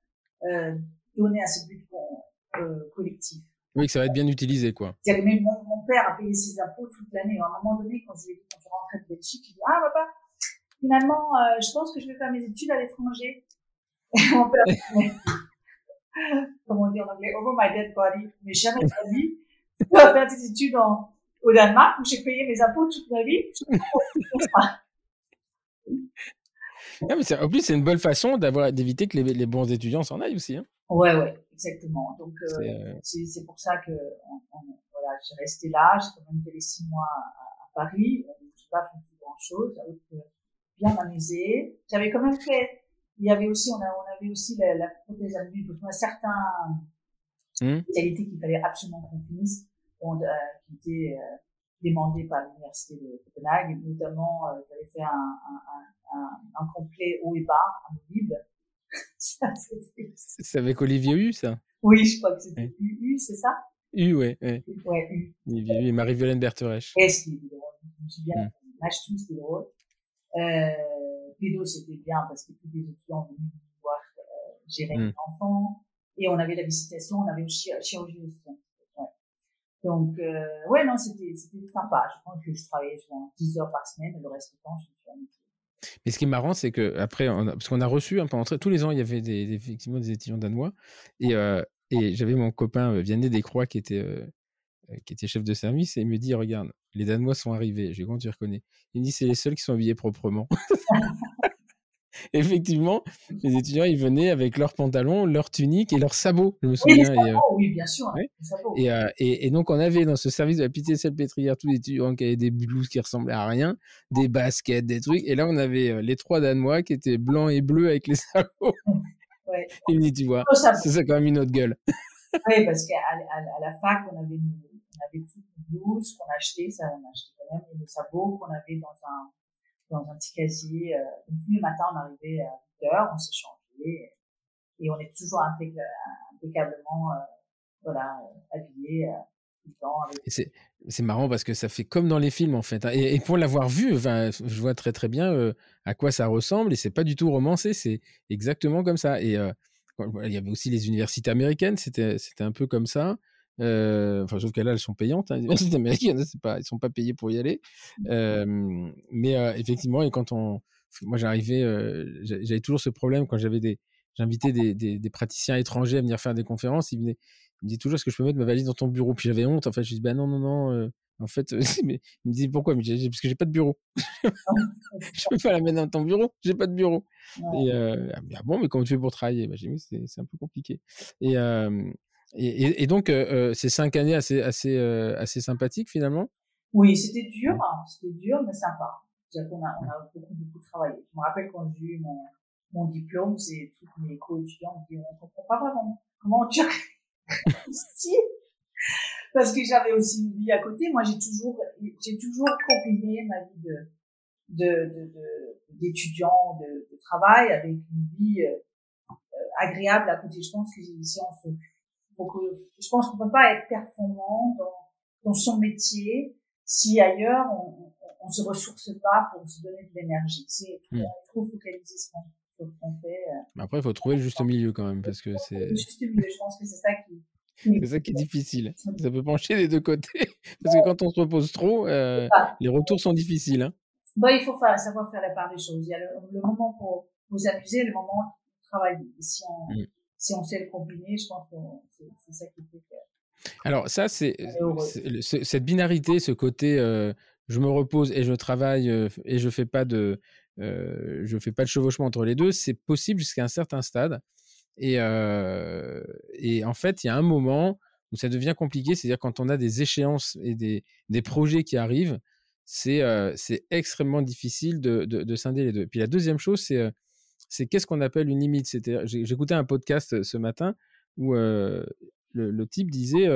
donné à ce but collectif. Oui, que ça va être bien utilisé, quoi. Mon, mon, père a payé ses impôts toute l'année. À un moment donné, quand je lui ai dit, quand je rentrais de Belgique, il dit, ah, papa, finalement, euh, je pense que je vais faire mes études à l'étranger. mon père, comment on dit en anglais, over my dead body. Mais jamais de la vie, je vais faire des études en, au Danemark où j'ai payé mes impôts toute ma vie. non, mais en plus, c'est une bonne façon d'avoir, d'éviter que les, les bons étudiants s'en aillent aussi. Hein. Ouais, ouais, exactement. Donc euh, euh, c'est pour ça que on, on, voilà, j'ai resté là. J'ai quand même fait les six mois à, à Paris. Je n'ai pas fait grand chose, bien m'amuser. J'avais quand même fait. Il y avait aussi, on, a, on avait aussi la, la prothèse à vue. Donc on a certains mmh. qualités qu'il fallait absolument qu'on finisse, euh, qui étaient euh, demandées par l'université de Copenhague. Notamment, euh, j'avais fait un, un, un, un, complet haut et bas, c'est avec Olivier Hu, ça? Oui, je crois que c'était U, c'est ça? U, ouais. Ouais, ouais U. Olivier Hu et Marie-Violaine Berterèche. Est-ce qu'il était drôle Je me souviens. Match tout, c'était drôle. Euh, Pédo, c'était bien parce que tous les étudiants venaient voir euh, gérer mm. les enfants. Et on avait la visitation, on avait une chirurgie aussi. Ouais. Donc, euh, ouais, non, c'était sympa. Je pense que je travaillais 10 heures par semaine et le reste du temps, je me suis amusée. Mais ce qui est marrant, c'est que après, parce qu'on a reçu un pendant tous les ans, il y avait des, effectivement des étudiants danois, et, euh, j'avais mon copain euh, Vianney Descroix qui était euh, qui était chef de service, et il me dit regarde, les Danois sont arrivés. J'ai quand tu reconnais? Il me dit c'est les seuls qui sont habillés proprement. effectivement, les étudiants, ils venaient avec leurs pantalons, leurs tuniques et leurs sabots, je me souviens. Oui, et, euh, oui bien sûr. Et, euh, et, et, donc, on avait dans ce service de la pitié salpêtrière tous les étudiants qui avaient des blouses qui ressemblaient à rien, des baskets, des trucs. Et là, on avait euh, les trois Danois qui étaient blancs et bleus avec les sabots. Ouais. Il me dit, tu vois, c'est ça quand même une autre gueule. oui, parce qu'à à, la fac, on avait, on avait toutes les blouses qu'on achetait, ça on achetait quand même, et nos sabots qu'on avait dans un dans un petit casier. Euh, donc, tous les matins, on arrivait à 8 heures, on s'est changé et on est toujours impeccablement euh, voilà, habillé euh. Avec... C'est marrant parce que ça fait comme dans les films en fait. Hein. Et, pour l'avoir vu, enfin, je vois très très bien à quoi ça ressemble et c'est pas du tout romancé, c'est exactement comme ça. Et il y avait aussi les universités américaines, c'était un peu comme ça. Euh, enfin, sauf qu'elles elles sont payantes. Hein, les universités américaines, c'est pas, ils sont pas payés pour y aller. Mmh. mais effectivement, et quand on, moi j'arrivais, j'avais toujours ce problème quand j'avais des, j'invitais des, des, praticiens étrangers à venir faire des conférences. Ils, venaient, ils me disaient toujours est-ce que je peux mettre ma valise dans ton bureau? Puis j'avais honte. En fait, je dis bah non, non, non. en fait, mais il me disait pourquoi? Mais Parce que j'ai pas de bureau. je peux pas la mettre dans ton bureau. J'ai pas de bureau. Et ah, bon, mais comment tu fais pour travailler? Bah, J'ai dit c'est un peu compliqué. Et et, donc, euh, euh, ces cinq années assez, assez, euh, assez sympathiques finalement? Oui, c'était dur, hein, c'était dur, mais sympa. C'est-à-dire qu'on a, on a beaucoup, travaillé. Je me rappelle quand j'ai eu mon, mon diplôme, c'est tous mes co-étudiants me disaient, on comprend pas vraiment comment tu réussis. Parce que j'avais aussi une vie à côté. Moi, j'ai toujours, j'ai toujours combiné ma vie de, de, d'étudiant, de, de, travail avec une vie euh, agréable à côté. Je pense que si on se donc, je pense qu'on peut pas être performant dans, dans son métier si ailleurs on, on, se ressource pas pour se donner de l'énergie. C'est mmh. trop focalisé ce qu'on fait. Euh. Après, il faut trouver le juste milieu quand même parce que c'est. Le juste milieu, je pense que c'est ça qui. C'est ça qui est difficile. Ça peut pencher des deux côtés. Parce que quand on se repose trop, euh, les retours sont difficiles. Hein. Bon, il faut faire, savoir faire la part des choses. Il y a le, moment pour vous amuser, le moment pour travailler. si on, mmh si on sait le combiner, je pense que c'est ça qui fait que. Alors ça, c'est cette binarité, ce côté euh, je me repose et je travaille euh, et je fais pas de euh, je fais pas de chevauchement entre les deux, c'est possible jusqu'à un certain stade. Et, et en fait, il y a un moment où ça devient compliqué, c'est-à-dire quand on a des échéances et des, des projets qui arrivent, c'est c'est extrêmement difficile de, de, de, scinder les deux. Puis la deuxième chose, c'est c'est qu'est-ce qu'on appelle une limite? J'écoutais un podcast ce matin où le, type disait,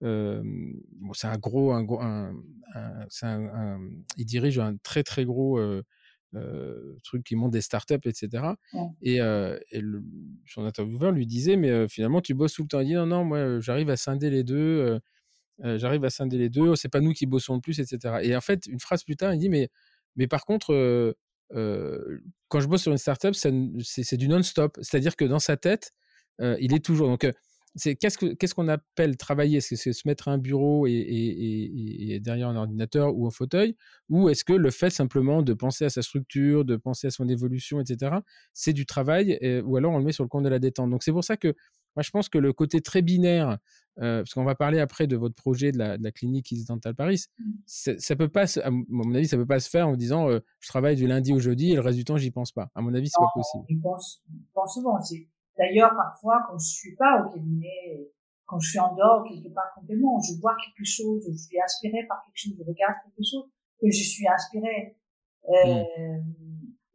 bon, c'est un gros, un, il dirige un très très gros truc qui monte des startups, etc. Et, son intervieweur lui disait, mais finalement tu bosses tout le temps. Il dit non non, moi j'arrive à scinder les deux. j'arrive à scinder les deux, c'est pas nous qui bossons le plus, etc. Et en fait, une phrase plus tard, il dit, mais, mais par contre, quand je bosse sur une startup, c'est du non-stop. C'est-à-dire que dans sa tête, il est toujours. Donc, c'est qu'est-ce qu'on appelle travailler? Est-ce que c'est se mettre à un bureau et, derrière un ordinateur ou un fauteuil? Ou est-ce que le fait simplement de penser à sa structure, de penser à son évolution, etc., c'est du travail Ou alors on le met sur le compte de la détente? Donc c'est pour ça que moi je pense que le côté très binaire euh, parce qu'on va parler après de votre projet de la, de la clinique East Dental Paris, mmh. ça peut pas, à mon avis, ça peut pas se faire en disant euh, je travaille du lundi au jeudi et le reste du temps j'y pense pas. À mon avis, c'est pas possible. Je pense, pense souvent. D'ailleurs, parfois, quand je suis pas au cabinet, quand je suis en dehors quelque part complètement, je vois quelque chose, je suis inspiré par quelque chose, je regarde quelque chose que je suis inspiré euh, mmh.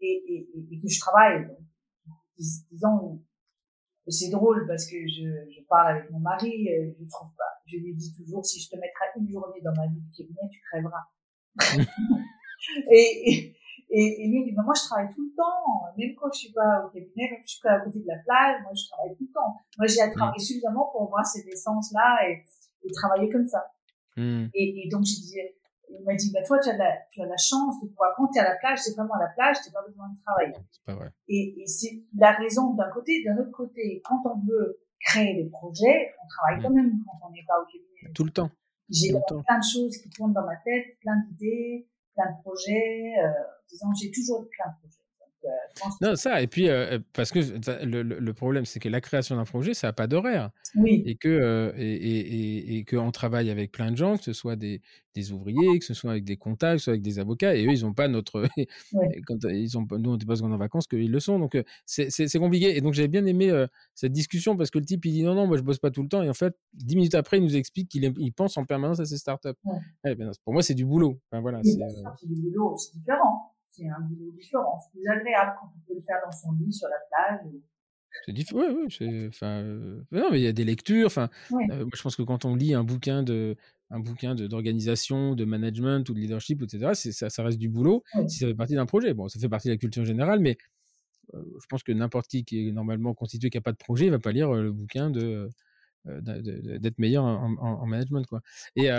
et, et, et, que je travaille. Donc, disons c'est drôle parce que je, je parle avec mon mari, euh, je trouve pas. Je lui dis toujours, si je te mettrai une journée dans ma vie de cabinet, tu crèveras. et, et, Et, lui, il dit, bah, moi, je travaille tout le temps, même quand je suis pas au cabinet, même quand je suis pas à côté de la plage, moi, je travaille tout le temps. Moi, j'ai à travailler suffisamment pour voir ces essences-là et, et, travailler comme ça. Mmh. Et, et, donc, je disais, il m'a dit, bah, toi, tu as, la, tu as la chance de pouvoir, quand à la plage, c'est vraiment à la plage, tu n'as pas besoin de travailler. Pas vrai. Et, et c'est la raison d'un côté. D'un autre côté, quand on veut créer des projets, on travaille mmh. quand même quand on n'est pas au cabinet. Tout le temps. J'ai plein de choses qui tournent dans ma tête, plein d'idées, plein de projets. Euh, disons, j'ai toujours plein de projets. Euh, non, ça, et puis, euh, parce que le, le, problème, c'est que la création d'un projet, ça n'a pas d'horaire. Oui. Et que, et, et, et, qu'on travaille avec plein de gens, que ce soit des, des, ouvriers, que ce soit avec des contacts, que ce soit avec des avocats, et eux, ils n'ont pas notre. quand ils ont, nous, on n'est pas en vacances, qu'ils le sont. Donc, c'est compliqué. Et donc, j'avais bien aimé cette discussion parce que le type, il dit non, non, moi, je bosse pas tout le temps. Et en fait, dix minutes après, il nous explique qu'il il pense en permanence à ses startups. Ouais. Ben, pour moi, c'est du boulot. Enfin, voilà, c'est du boulot, c'est différent c'est un boulot différent. C'est plus agréable quand on peut le faire dans son lit, sur la plage. C'est différent. Oui, oui. Enfin, euh, non, mais il y a des lectures. Enfin, euh, je pense que quand on lit un bouquin de un bouquin d'organisation, de, management ou de leadership, etc., ça, ça reste du boulot si ça fait partie d'un projet. Bon, ça fait partie de la culture générale, mais euh, je pense que n'importe qui qui est normalement constitué, qui n'a pas de projet, ne va pas lire le bouquin de d'être meilleur en, management quoi et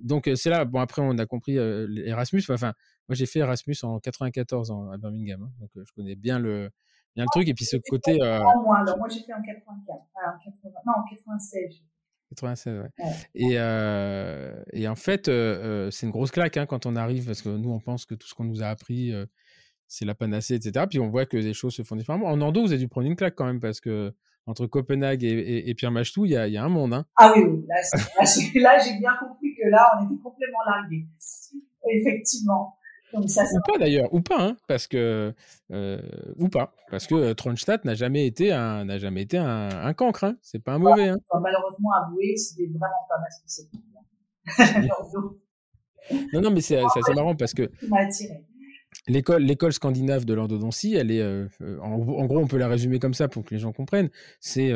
donc c'est là bon après on a compris Erasmus enfin moi, j'ai fait Erasmus en 94 à Birmingham, hein, donc je connais bien le, bien le truc. Et puis ce côté. Euh... Moi, alors, moi j'ai fait en 84, ah, en 80, non, en 96. 96, ouais. Et, euh, et, en fait, euh, c'est une grosse claque hein, quand on arrive, parce que nous, on pense que tout ce qu'on nous a appris, c'est la panacée, etc. Puis on voit que les choses se font différemment. En Ando, vous avez dû prendre une claque quand même, parce que entre Copenhague et, et, Pierre Machtou, il y a, y a, un monde. Hein. Ah oui, oui. Là, j'ai bien compris que là, on était complètement largués. Effectivement ça, ou pas d'ailleurs, ou pas, hein, parce que euh, ou pas, parce que euh, Tronstadt n'a jamais été un n'a jamais été un, un cancre, hein, c'est pas un mauvais. Hein. Malheureusement, avouer, c'était vraiment pas ma spécialité. non, non, mais c'est assez marrant parce que l'école l'école scandinave de l'ordodontie, elle est euh, en, en, gros, on peut la résumer comme ça pour que les gens comprennent. C'est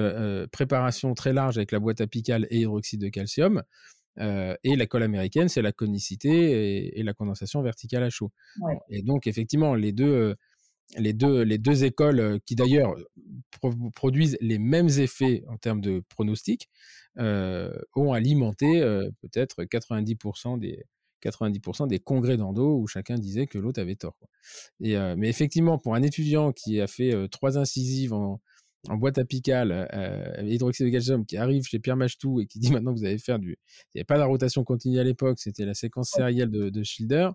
préparation très large avec la boîte apicale et hydroxyde de calcium. Euh, et la colle américaine, c'est la conicité et, la condensation verticale à chaud. Et donc, effectivement, les deux, euh, les deux, les deux écoles euh, qui d'ailleurs produisent les mêmes effets en termes de pronostic ont alimenté peut-être 90% des, 90% des congrès d'endo où chacun disait que l'autre avait tort. Et, mais effectivement, pour un étudiant qui a fait trois incisives en, en boîte apicale, euh, hydroxyde de calcium, qui arrive chez Pierre Machtou et qui dit maintenant que vous allez faire du. Il n'y avait pas la rotation continue à l'époque, c'était la séquence sérielle de, de Schilder.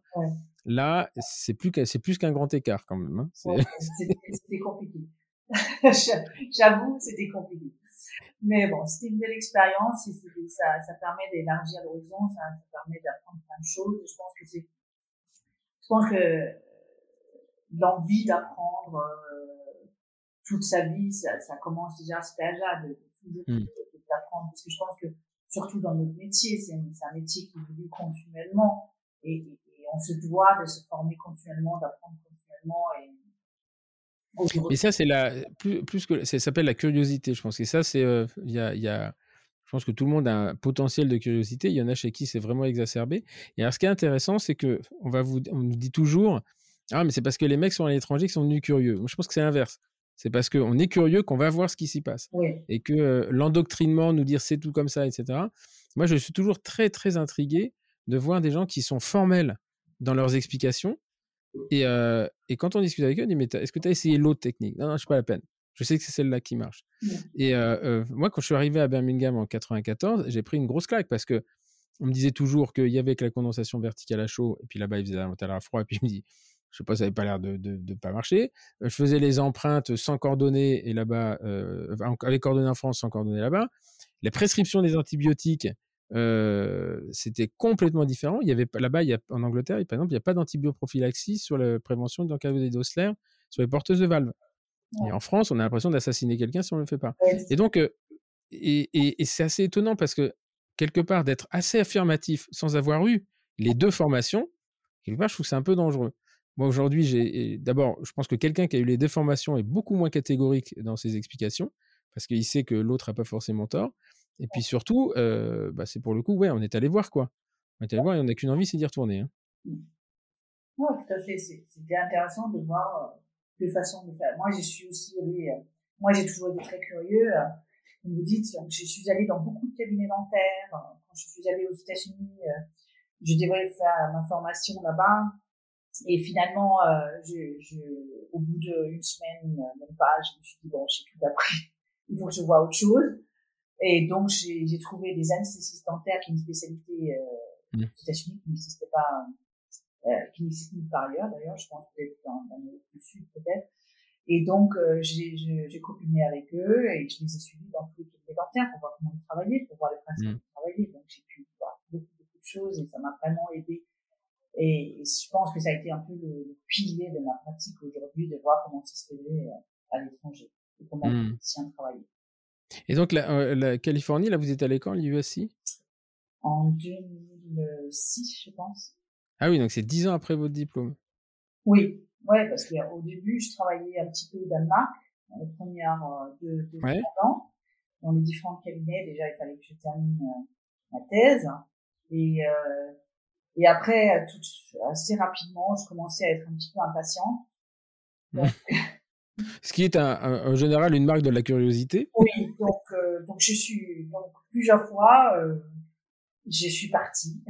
Là, c'est plus qu'un grand écart quand même. Hein. C'était compliqué. J'avoue, c'était compliqué. Mais bon, c'était une belle expérience et ça, ça permet d'élargir l'horizon, ça, ça, permet d'apprendre plein de choses. Je pense que c'est, je pense que l'envie d'apprendre, euh, toute sa vie, ça, ça commence déjà à cet âge-là, de, toujours mmh. d'apprendre. Parce que je pense que, surtout dans notre métier, c'est un, métier qui évolue continuellement et, et, on se doit de se former continuellement, d'apprendre continuellement et et ça, c'est la plus, plus que ça s'appelle la curiosité, je pense. Et ça, c'est euh, il y, a, y a, je pense que tout le monde a un potentiel de curiosité. Il y en a chez qui c'est vraiment exacerbé. Et alors, ce qui est intéressant, c'est que on va vous, on nous dit toujours, ah mais c'est parce que les mecs sont à l'étranger qui sont devenus curieux. Moi, je pense que c'est l'inverse. C'est parce qu'on est curieux qu'on va voir ce qui s'y passe. Et que l'endoctrinement, nous dire c'est tout comme ça, etc. Moi, je suis toujours très, très intrigué de voir des gens qui sont formels dans leurs explications. Et, et quand on discute avec eux, on dit Mais est-ce que tu as essayé l'autre technique? Non, non, je pas la peine. Je sais que c'est celle-là qui marche. Et moi, quand je suis arrivé à Birmingham en 94, j'ai pris une grosse claque parce que on me disait toujours qu'il y avait que la condensation verticale à chaud, et puis là-bas, il faisait la à froid, et puis je me dis je sais pas, ça n'avait pas l'air de ne pas marcher. je faisais les empreintes sans coordonnées et là-bas, avec coordonnées en France, sans coordonnées là-bas. Les prescriptions des antibiotiques, c'était complètement différent. Il y avait là-bas, en Angleterre, par exemple, il n'y a pas d'antibioprophylaxie sur la prévention d'encapsulation d'osler sur les porteuses de valves. Et en France, on a l'impression d'assassiner quelqu'un si on ne le fait pas. Et donc, et, et c'est assez étonnant parce que quelque part, d'être assez affirmatif sans avoir eu les deux formations, quelque part, je trouve que c'est un peu dangereux. Moi, aujourd'hui, j'ai d'abord, je pense que quelqu'un qui a eu les déformations est beaucoup moins catégorique dans ses explications, parce qu'il sait que l'autre n'a pas forcément tort. Et puis surtout, euh, bah, c'est pour le coup, ouais, on est allé voir quoi. On est allé voir et on n'a qu'une envie, c'est d'y retourner. Hein. Mmh. Oui, tout à fait. C'était intéressant de voir deux façons de faire. Moi, moi, j'ai toujours été très curieux. Vous dites, je suis allée dans beaucoup de cabinets dentaires. Quand je suis allée aux États-Unis, je devais faire ma formation là-bas. Et finalement, euh, je, je, au bout d'une semaine, même pas, je me suis dit, bon, j'ai tout appris. Il faut que je vois autre chose. Et donc, j'ai trouvé des anesthésistes dentaires qui est une spécialité euh, mmh. qui n'existait pas, euh, qui n'existe nulle ailleurs d'ailleurs, je pense peut-être dans l'Amérique du Sud peut-être. Et donc, euh, j'ai copiné avec eux et je les ai suivis dans tous les cabinets dentaires pour voir comment ils travaillaient, pour voir les principes mmh. de travailler. Donc, j'ai pu voir beaucoup, beaucoup de choses et ça m'a vraiment aidé et, je pense que ça a été un peu le, pilier de ma pratique aujourd'hui de voir comment ça se faisait euh, à l'étranger et comment mmh. les travaillaient. Et donc, la, euh, la, Californie, là, vous êtes allé quand, l'USC En 2006, je pense. Ah oui, donc c'est dix ans après votre diplôme. Oui, ouais, parce qu'au début, je travaillais un petit peu au Danemark, dans les premières euh, deux, deux ans, dans les différents cabinets. Déjà, il fallait que je termine ma thèse. Et euh, et après, tout, assez rapidement, je commençais à être un petit peu impatient. Ce qui est un, en général une marque de la curiosité. Oui, donc, euh, donc je suis donc plusieurs fois, euh, je suis partie.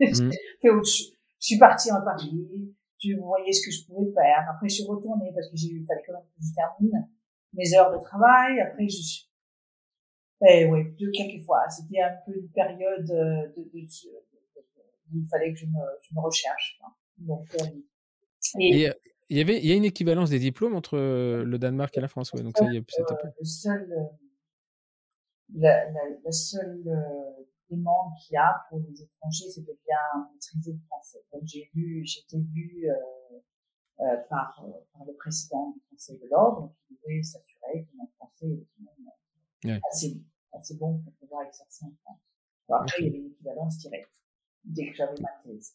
Mmh. je suis partie en Paris. Je voyais ce que je pouvais faire. Après, je suis retournée parce que j'ai eu, fallait quand même que je termine mes heures de travail. Après, je suis, eh, ouais, deux quelques fois. C'était un peu une période euh, de, de, de il fallait que je me, je me recherche. Donc, euh, et, euh, il y avait, il y a une équivalence des diplômes entre euh, le Danemark et la France, ouais. Donc ça, il y a le seul, la, la, la seule demande qu'il y a pour les étrangers, c'est de bien maîtriser le français. Donc j'ai vu, été vue euh, par, par le président du Conseil de l'ordre, qui devait s'assurer que mon français était même assez, assez bon pour pouvoir exercer en France. Alors après, il y avait une équivalence directe dès que j'avais ma thèse.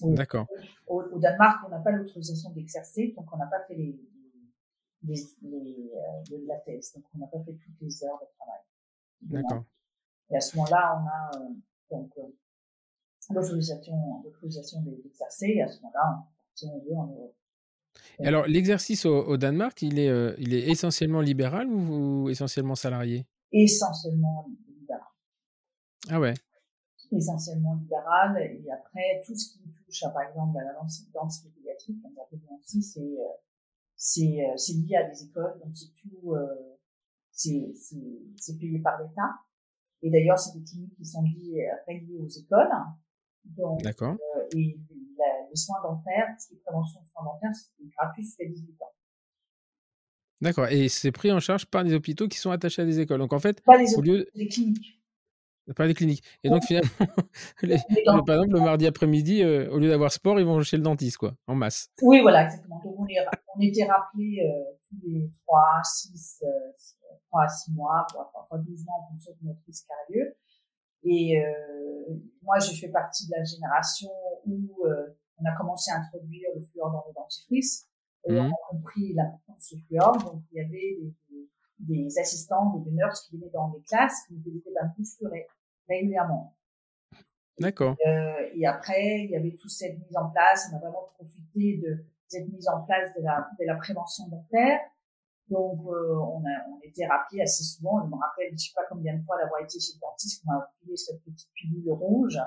D'accord. Au, Danemark, on n'a pas l'autorisation d'exercer, donc on n'a pas fait les, les, les, euh, la thèse, donc on n'a pas fait toutes les heures de travail. D'accord. Et à ce moment-là, on a euh, donc euh, l'autorisation, l'autorisation d'exercer, et à ce moment-là, si on veut, en Europe. Alors, l'exercice au, Danemark, il est, euh, il est essentiellement libéral ou, ou essentiellement salarié? Essentiellement libéral. Ah ouais essentiellement libérale. Et après, tout ce qui touche, à, par exemple, à la densité pédiatrique, on l'appelle aussi, c'est euh, c'est euh, c'est lié à des écoles, donc c'est tout, euh, c'est c'est payé par l'État. Et d'ailleurs, c'est des cliniques qui sont liées, reliées aux écoles. Donc, D'accord. et les soins dentaires, les préventions de soins dentaires, c'est gratuit jusqu'à 18 ans. D'accord. Et c'est pris en charge par des hôpitaux qui sont attachés à des écoles. Donc en fait, pas des hôpitaux, lieu... des cliniques. Pas des cliniques. Et donc finalement, par exemple, le mardi après-midi, euh, au lieu d'avoir sport, ils vont chez le dentiste, quoi, en masse. Oui, voilà, exactement. Donc on, on était rappelés euh, tous les 3, 6, 3 à 6 mois, parfois 12 mois en fonction de notre risque cardieux. Et euh, moi, je fais partie de la génération où euh, on a commencé à introduire le fluor dans le dentifrice. Et on mmh. a compris l'importance du fluor. Donc il y avait des, des assistants ou des nurses qui venaient dans les classes, qui nous faisaient des bains fluorés régulièrement. D'accord. Euh, et après, il y avait toute cette mise en place. On a vraiment profité de cette mise en place de la, de la prévention dentaire. Donc, euh, on, a, on était rappelé assez souvent. Je me rappelle, je sais pas combien de fois d'avoir été chez le dentiste, qu'on m'a filé cette petite pilule rouge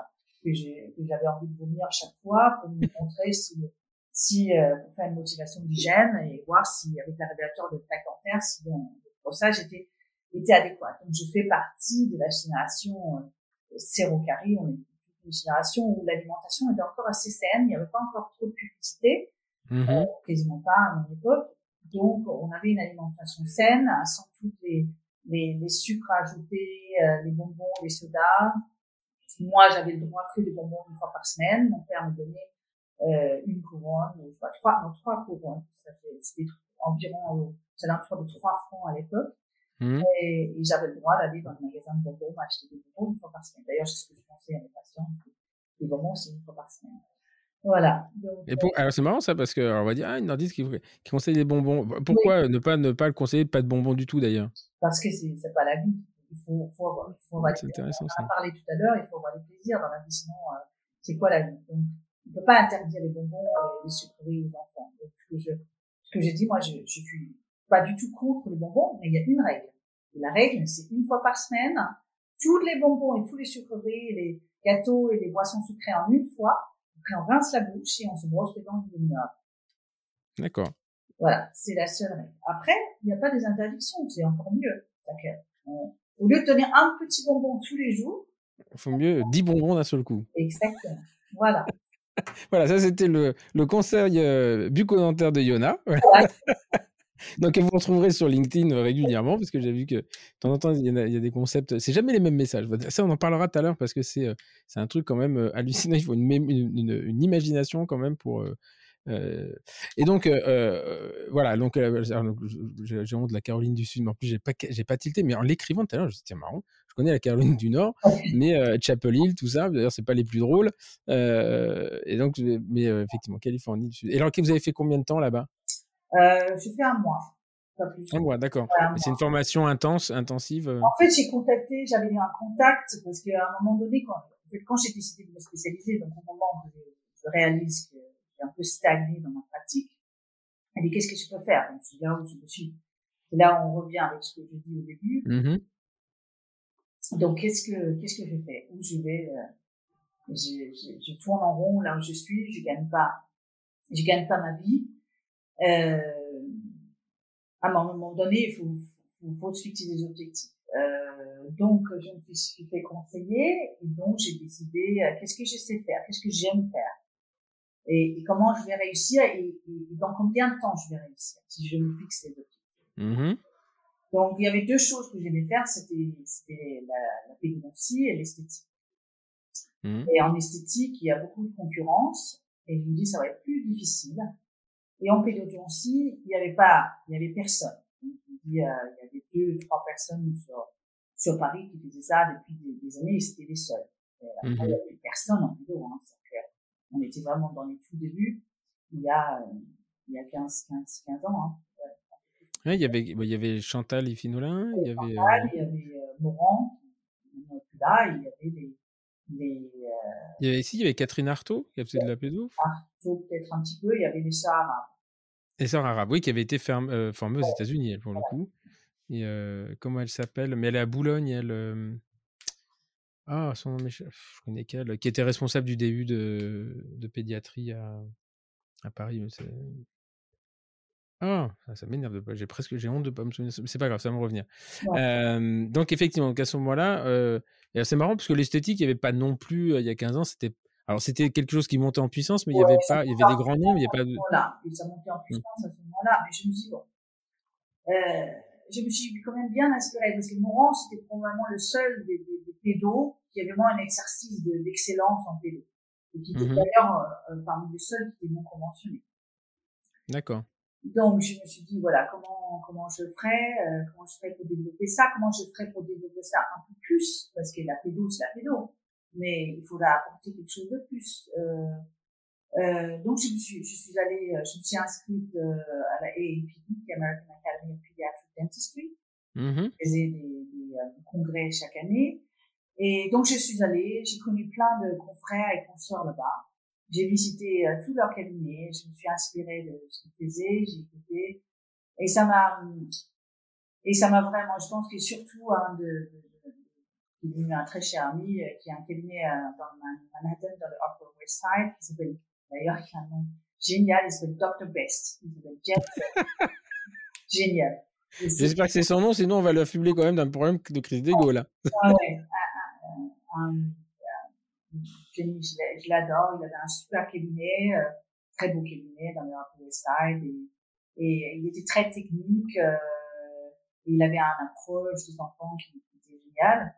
que j'avais envie de vomir chaque fois pour me montrer si, si euh, pour faire une motivation d'hygiène et voir si avec la révélateur de plaque dentaire, si on, ça, j'étais était adéquat. Donc, je fais partie de la génération euh, sérocarré. On est une génération où l'alimentation était encore assez saine. Il n'y avait pas encore trop de publicité, mmh euh, quasiment pas à mon époque. Donc, on avait une alimentation saine, sans toutes les, les, les sucres ajoutés, euh, les bonbons, les sodas. Moi, j'avais le droit que des bonbons une fois par semaine. Mon père me donnait euh, une couronne, ou trois, non, trois couronnes. Ça fait, c'était environ, c'est un de trois francs à l'époque. Mmh. Et, j'avais le droit d'aller dans le magasin de bonbons acheter des bonbons une fois par semaine. D'ailleurs, c'est ce que je pensais à mes patients. Les bonbons, c'est une fois par semaine. Voilà. et pour, euh alors c'est marrant ça parce que on va dire ah une nordiste qui, qui conseille des bonbons. Pourquoi ne pas ne pas le conseiller pas de bonbons du tout d'ailleurs? Parce que c'est c'est pas la vie. Il faut faut avoir, il faut avoir c'est intéressant on en a parlé tout à l'heure. Il faut avoir des plaisirs dans la vie sinon euh, c'est quoi la vie? Donc on peut pas interdire les bonbons et les sucreries aux enfants. Donc, ce que je, ce que j'ai dit, moi, je, je suis pas du tout contre les bonbons, mais il y a une règle. Et la règle, c'est une fois par semaine, tous les bonbons et tous les sucreries, les gâteaux et les boissons sucrées en une fois. Après, on rince la bouche et on se brosse les dents une demi-heure. D'accord. Voilà, c'est la seule règle. Après, il n'y a pas des interdictions, c'est encore mieux. au lieu de tenir un petit bonbon tous les jours, il faut mieux 10 bonbons d'un seul coup. Exactement. Voilà. voilà, ça c'était le, le conseil euh, bucco-dentaire de Yona. Donc, vous retrouverez sur LinkedIn régulièrement parce que j'ai vu que de temps en temps, il y, a, il y a des concepts. C'est jamais les mêmes messages. Ça, on en parlera tout à l'heure parce que c'est euh, un truc quand même euh, hallucinant. Il faut une, une, une imagination quand même pour. Euh, et donc, voilà. Donc, j'ai honte de la Caroline du Sud, mais en plus, j'ai pas, j'ai pas tilté. Mais en l'écrivant tout à l'heure, je me suis dit, tiens, marrant. Je connais la Caroline du Nord, mais Chapel Hill, tout ça, d'ailleurs, c'est pas les plus drôles. et donc, mais effectivement, Californie du Sud. Et alors, vous avez fait combien de temps là-bas? Euh, j'ai fait un mois. Pas plus. Un mois, d'accord. c'est une formation intense, intensive euh? En fait, j'ai contacté, j'avais eu un contact, parce qu'à un moment donné, quand, en fait, quand j'ai décidé de me spécialiser, donc au moment où je, réalise que j'ai un peu stagné dans ma pratique, elle dit qu'est-ce que je peux faire? Donc c'est là où je me suis. Et là, on revient avec ce que j'ai dit au début. Mmh donc qu'est-ce que qu'est-ce que je fais? Où je vais euh, je, je, je, tourne en rond là où je suis. Je gagne pas, je gagne pas ma vie. Euh, à un moment donné, il faut, faut, faut se fixer des objectifs. Euh, donc, je me suis fait conseiller et donc j'ai décidé euh, qu'est-ce que je sais faire, qu'est-ce que j'aime faire? Et, et, comment je vais réussir et, et, dans combien de temps je vais réussir si je me fixe des objectifs? Mmh donc, il y avait deux choses que j'aimais faire, c'était la, la pédopsie et l'esthétique. Mmh. Et en esthétique, il y a beaucoup de concurrence et je me dis ça va être plus difficile et en pédodontie, il n'y avait pas, il y avait personne. Il y avait deux, trois personnes sur, sur Paris qui faisaient ça depuis des, années et c'était les seuls. il n'y avait personne en pédo, hein, on était vraiment dans les tout débuts, il y a, il y a 15, 15, 15 ans, hein. Ouais, il y avait, il y avait Chantal Ifinolin, il y avait, Chantal, euh... il y avait euh, Morand, là, il y avait des, Il y avait ici, il y avait Catherine Artaud qui a fait de la pédo? Artaud peut-être un petit peu, il y avait des sœurs arabes. Les sœurs arabes, oui, qui avaient été ferme, euh, formées aux États-Unis, elle, pour le coup. Et euh, comment elle s'appelle? Mais elle est à Boulogne, elle. Euh... Ah, son nom je connais qu'elle, qui était responsable du début de, de pédiatrie à, à Paris. Mais ah, ça, m'énerve de pas. J'ai presque, j'ai honte de pas me souvenir. C'est pas grave, ça va me revenir. Euh, donc effectivement, à ce moment-là, euh, c'est marrant parce que l'esthétique, il n'y avait pas non plus il y a 15 ans. C'était, alors c'était quelque chose qui montait en puissance, mais il y avait pas, il y avait des grands noms, il n'y a pas de. Voilà, et ça montait en mmh. puissance à ce moment-là. Mais je me suis bon, euh, je me suis quand même bien inspirée parce que Morand, c'était probablement le seul des, des, des pédos qui avait vraiment un exercice d'excellence en pédo. Et qui était mmh d'ailleurs parmi les seuls qui étaient non conventionnés. D'accord. Donc, je me suis dit, voilà, comment, comment je ferais, euh, comment je ferais pour développer ça, comment je ferais pour développer ça un peu plus, parce que la pédo, c'est la pédo, mais il faudra apporter quelque chose de plus. Euh, euh, donc, je me suis, je suis allée, euh, je me suis inscrite euh, à la AAPD, American Academy of Pediatric Dentistry. Je faisais des, des, des, congrès chaque année. Et donc, je suis allée, j'ai connu plein de confrères et consoeurs là-bas. J'ai visité euh, tout leur cabinet, je me suis inspirée de ce qu'ils faisaient, j'ai écouté, et ça m'a, et ça m'a vraiment, je pense que surtout un de, de, qui est devenu un très cher ami, euh, qui a un cabinet euh, dans Manhattan, dans le Upper West Side, qui s'appelle, d'ailleurs, qui a un nom génial, il s'appelle Dr. Best, il s'appelle Jeff. génial. J'espère que c'est son nom, sinon on va l'affubler quand même d'un problème de crise d'ego, là. Ah ouais, un, un, je l'adore. Il avait un super cabinet, euh, très beau cabinet dans le Upper West Side et, et, il était très technique. Euh, et il avait un approche des enfants qui, était génial.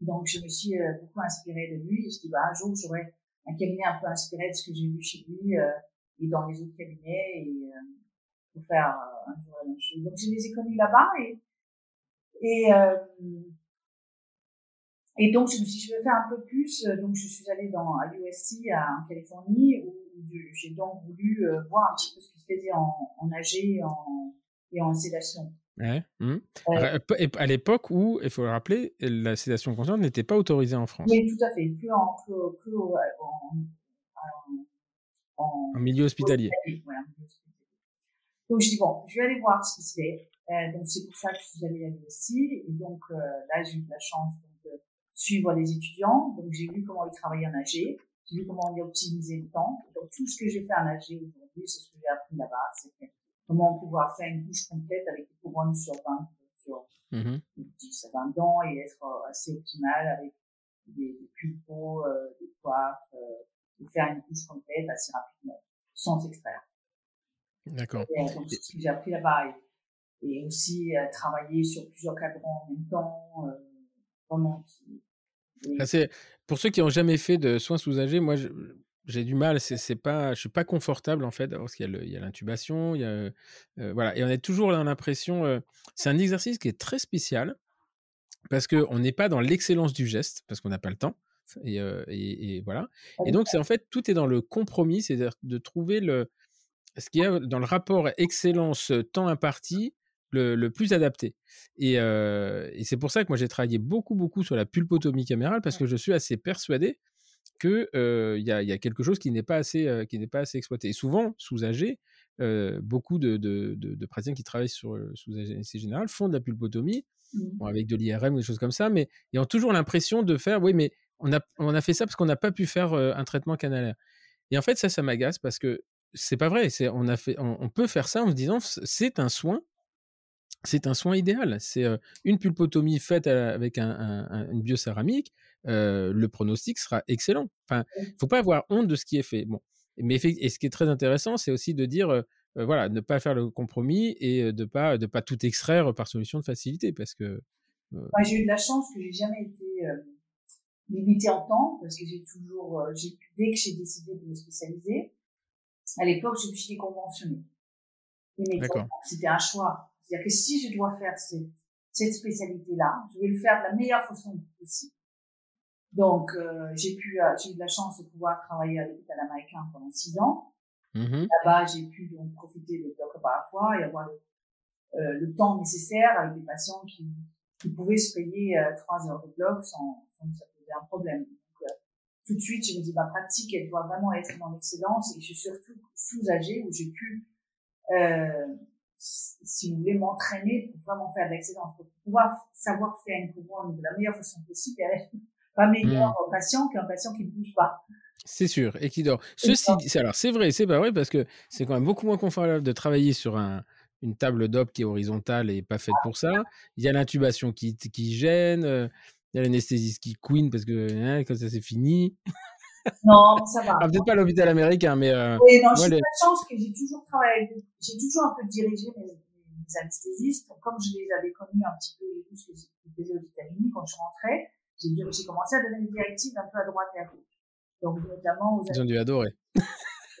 Donc je me suis euh, beaucoup inspirée de lui. Je me suis dit, bah, un jour j'aurai un cabinet un peu inspiré de ce que j'ai vu chez lui euh, et dans les autres cabinets et pour faire un jour la même chose. Donc je les ai connus là-bas et et et donc, je me suis dit, je vais faire un peu plus. Euh, donc, je suis allée dans, à l'USC, en Californie, où, j'ai donc voulu euh, voir un petit peu ce qui se faisait en, en AG et en, et en sédation. Ouais. Mmh. Euh, à l'époque où, il faut le rappeler, la sédation consciente n'était pas autorisée en France. Oui, tout à fait. Que en, que, que en, En milieu hospitalier. Donc je dis bon, je vais aller voir ce qui se fait. Euh, donc c'est pour ça que je suis allée à l'USI. Et donc là, j'ai eu la chance de suivre les étudiants. Donc j'ai vu comment ils travaillaient en AG. J'ai vu comment ils optimisaient le temps. Donc tout ce que j'ai fait en AG aujourd'hui, c'est ce que j'ai appris là-bas. C'est comment pouvoir faire une couche complète avec des couronnes sur 20, sur 10 à 20 dents et être euh, assez optimal avec des, des pulpos, euh, des coiffes, euh, et faire une couche complète assez rapidement, sans s'extraire. D'accord. Donc, ce que j'ai appris là-bas et, aussi euh, travailler sur plusieurs cadrans en même temps, euh, vraiment. C'est pour ceux qui n'ont jamais fait de soins sous âgés, moi j'ai du mal, c'est, pas, je suis pas confortable en fait, parce qu'il y a, l'intubation, il y a, euh, voilà, et on a toujours l'impression, c'est un exercice qui est très spécial parce qu'on n'est pas dans l'excellence du geste, parce qu'on n'a pas le temps. Et, et, voilà. Et donc, c'est en fait, tout est dans le compromis, c'est-à-dire de trouver le, ce qu'il y a dans le rapport excellence-temps imparti le, le, plus adapté. Et, et c'est pour ça que moi, j'ai travaillé beaucoup, beaucoup sur la pulpotomie camérale, parce que je suis assez persuadé qu'il euh, y, a, y, a, quelque chose qui n'est pas, assez, qui n'est pas assez exploité. Et souvent, sous âgé, beaucoup de, de, de, de, praticiens qui travaillent sur, sous anesthésie générale font de la pulpotomie, mmh. avec de l'IRM ou des choses comme ça, mais ils ont toujours l'impression de faire, oui, mais on a, on a fait ça parce qu'on n'a pas pu faire un traitement canalaire. Et en fait, ça, ça m'agace parce que c'est pas vrai. C'est, on, a fait, on, peut faire ça en se disant, c'est un soin, c'est un soin idéal. C'est une pulpotomie faite avec un, un, une biocéramique, le pronostic sera excellent. Enfin, faut pas avoir honte de ce qui est fait. Bon, mais et ce qui est très intéressant, c'est aussi de dire, voilà, ne pas faire le compromis et de pas de pas tout extraire par solution de facilité, parce que. j'ai eu de la chance que j'ai jamais été limitée en temps, parce que j'ai toujours, dès que j'ai décidé de me spécialiser, à l'époque, je me suis déconventionnée. C'était un choix. C'est-à-dire que si je dois faire cette, cette spécialité-là, je vais le faire de la meilleure façon possible. Donc, euh, j'ai pu, euh, j'ai eu de la chance de pouvoir travailler à l'hôpital américain pendant six ans. Mmh Là-bas, j'ai pu donc profiter des blocs opératoires et avoir le, euh, le, temps nécessaire avec des patients qui, qui pouvaient se payer euh, trois heures de bloc sans, sans que ça posait un problème. Donc, euh, tout de suite, je me dis, ma pratique, elle doit vraiment être dans l'excellence et je suis surtout sous-âgée où j'ai pu, si vous voulez, m'entraîner pour vraiment faire de l'excellence, pour pouvoir savoir faire une couronne de la meilleure façon possible et pas meilleur mmh. patient qu'un patient qui ne bouge pas. C'est sûr, et qui dort. Ceci dit, alors c'est vrai, c'est pas vrai, parce que c'est quand même beaucoup moins confortable de travailler sur un, une table d'op qui est horizontale et pas faite pour ça. Il y a l'intubation qui, qui gêne, euh, il y a l'anesthésiste qui queen parce que hein, quand ça c'est fini. Non, ça va. Ah, peut-être pas l'hôpital américain, mais. Euh, oui, non, j'ai les... la chance que j'ai toujours travaillé, j'ai toujours un peu dirigé mes, mes anesthésistes, comme je les avais connus un petit peu, tout ce qu'ils faisaient aux États-Unis quand je rentrais j'ai commencé à donner des directives un peu à droite et à gauche. Donc, notamment aux Ils ont dû adorer.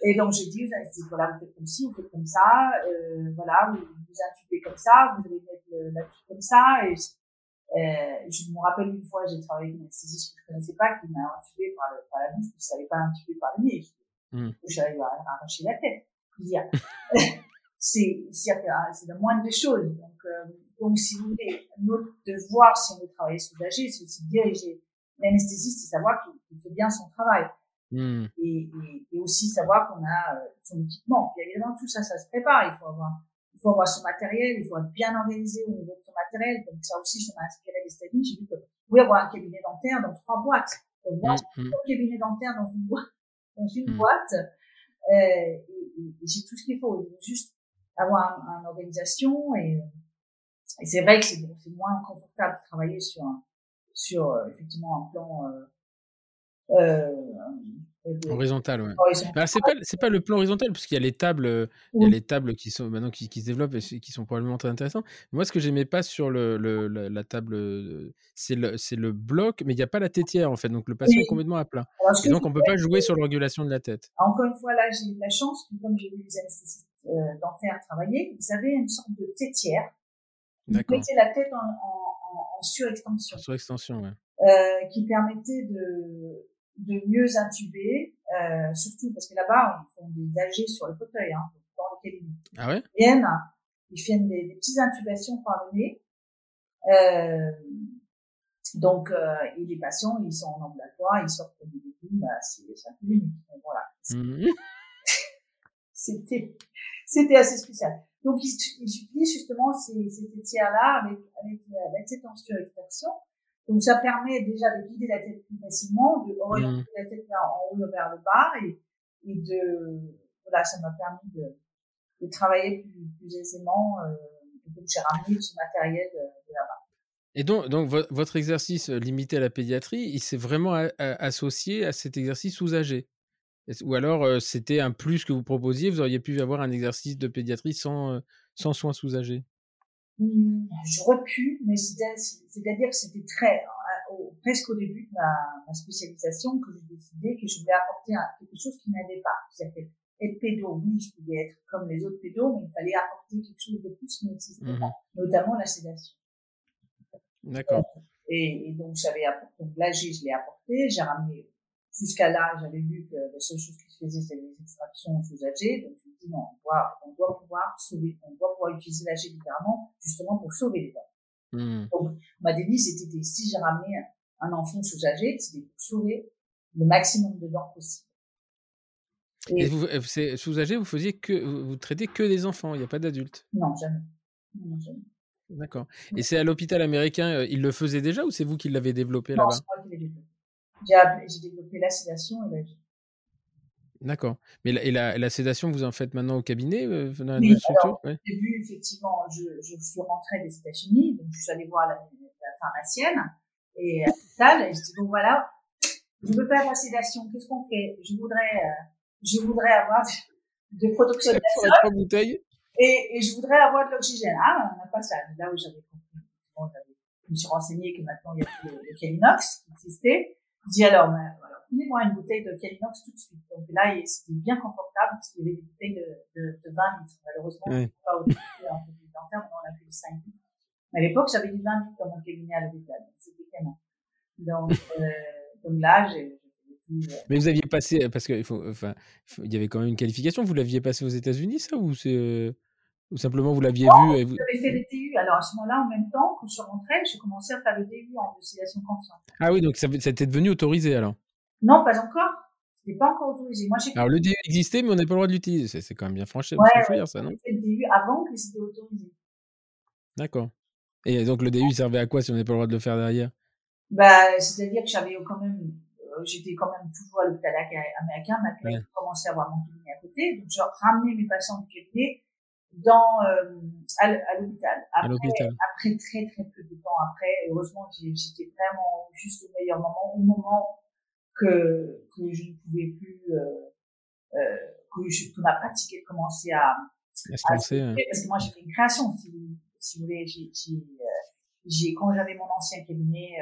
Et donc, j'ai dit aux anesthésistes, voilà, vous faites comme ci, vous faites comme ça, euh, voilà, vous vous intubez comme ça, vous allez mettre la tube comme ça. Et euh, je me rappelle une fois, j'ai travaillé avec une anesthésiste que je connaissais pas, qui m'a intubé par, le, par la bouche, que je savais pas intuber par le nez. Mm. J'arrive à, à arracher la tête. c'est, c'est le moindre des choses. Donc, euh, donc, si vous voulez, notre devoir, si on veut travailler soulagé, c'est aussi de diriger l'anesthésiste et savoir qu'il fait bien son travail. Mmh. Et, et, et, aussi savoir qu'on a euh, son équipement. Et évidemment, tout ça, ça se prépare. Il faut avoir, il faut avoir son matériel, il faut être bien organisé au niveau de son matériel. Donc, ça aussi, je m'ai inspiré des. J'ai vu que pouvez avoir un cabinet dentaire dans trois boîtes. Donc, moi, mmh. un cabinet dentaire dans une boîte, dans une mmh. boîte, euh, et, et j'ai tout ce qu'il faut. Juste avoir une un organisation et, et c'est vrai que c'est bon, moins confortable de travailler sur un, sur euh, effectivement un plan euh, euh, horizontal. Ouais. Bah, c'est pas le plan horizontal parce qu'il y a les tables, il y a les tables qui sont maintenant qui, qui, se développent et qui sont probablement très intéressantes. Moi, ce que j'aimais pas sur le, le la, table, c'est le le bloc, mais il n'y a pas la tétière en fait, donc le patient est complètement à plat. et donc on peut pas jouer sur l'orgulation de la tête. Encore une fois, là, j'ai eu la chance, comme j'ai vu les anesthésistes euh, dentaires travailler, ils avaient une sorte de tétière vous mettez la tête en, en, en surextension. Surextension, ouais. Euh, qui permettait de, de mieux intuber, euh, surtout parce que là-bas, ils font des AG sur le fauteuil, hein, dans le cabinet. Ah ouais? Ils viennent, ils font des, des petites intubations par le nez. Euh, donc, euh, et les patients, ils sont en ambulatoire, ils sortent comme des début, bah, c'est un peu limite. voilà. Mmh. c'était, c'était assez spécial. Donc, ils, ils utilisent justement ces, ces tiers-là avec, avec, avec cette extraction. Donc, ça permet déjà de guider la tête plus facilement, de orienter la tête en haut vers le bas et, de, voilà, ça m'a permis de, travailler plus, aisément. Euh, donc, j'ai ce matériel de, de là-bas. Et donc, votre exercice euh, limité à la pédiatrie, il s'est vraiment associé à cet exercice sous âgé Ou alors euh, c'était un plus que vous proposiez, vous auriez pu avoir un exercice de pédiatrie sans, euh, sans soins sous âgé mmh, J'aurais pu, mais c'est-à-dire que c'était très, presque au début de ma, spécialisation que j'ai décidé que je voulais apporter quelque chose qui n'avait pas. C'est-à-dire être pédo, oui, je pouvais être comme les autres pédos, mais il fallait apporter quelque chose de plus qui n'existait mmh pas, notamment la sédation. D'accord. Et, et, donc j'avais donc l'AG, je l'ai apporté, j'ai ramené jusqu'à là, j'avais vu que la seule chose qui c'était les extractions AG, donc je me dis non, on doit, on doit pouvoir sauver, on doit pouvoir utiliser l'AG littéralement, justement pour sauver les dents. Mmh. Donc ma devise était si j'ai ramené un enfant sous AG, c'était pour sauver le maximum de dents possible. Et, et vous, euh, sous AG, vous faisiez que, vous traitez que des enfants, il n'y a pas d'adultes? Non, jamais. Non, jamais. D'accord. Et c'est à l'hôpital américain, euh, il le faisait déjà ou c'est vous qui l'avez développé là-bas? c'est moi qui l'ai développé. J'ai développé la sédation et la D'accord. Mais la, et la, la, sédation, vous en faites maintenant au cabinet euh, Oui, alors, au début, effectivement, je, je suis rentrée des États-Unis, donc je suis allée voir la, la pharmacienne et à l'hôpital, et je dis, bon voilà, je veux faire la sédation, qu'est-ce qu'on fait? Je voudrais, euh, je voudrais avoir de protection de bouteilles et, et je voudrais avoir de l'oxygène. Ah, on n'a pas ça. Là où j'avais compris, bon, je me suis renseignée que maintenant il y a le, le Calinox qui existait. Je dis alors, ben, alors moi une bouteille de Calinox tout de suite. Donc là, c'était bien confortable parce qu'il y avait des bouteilles de, de, de 20 litres. Malheureusement, oui. pas au début, un peu plus longtemps, maintenant on a plus de 5 litres. Mais à l'époque, j'avais du 20 litres dans mon cabinet à l'hôpital. C'était canon. Donc, euh, donc là, j'ai mais vous aviez passé, parce qu'il faut, enfin, il y avait quand même une qualification. Vous l'aviez passé aux États-Unis, ça, ou c'est euh, ou simplement vous l'aviez vu et vous... J'avais fait le DU. Alors à ce moment-là, en même temps, quand je suis rentrée, j'ai commencé à faire le DU en distillation consciente. Ah oui, donc ça, ça était devenu autorisé alors? Non, pas encore. C'était pas encore autorisé. Moi, alors le DU existait, mais on n'a pas le droit de l'utiliser. C'est quand même bien franchi, ouais, ça, non fait le DU avant que c'était autorisé. D'accord. Et donc le DU servait à quoi si on n'avait pas le droit de le faire derrière? Bah, C'est-à-dire que j'avais quand même euh, j'étais quand même toujours à l'hôpital américain, malgré que j'ai commencé à avoir mon cabinet à côté. Donc, je ramenais mes patients du cabinet dans euh, à, l'hôpital. Après, après très très peu de temps après, heureusement j'étais vraiment juste au meilleur moment, au moment que que je ne pouvais plus euh, euh, que, je, que ma pratique ait commencé à, à, parce que moi j'ai fait une création si vous, si vous voulez j'ai j'ai quand j'avais mon ancien cabinet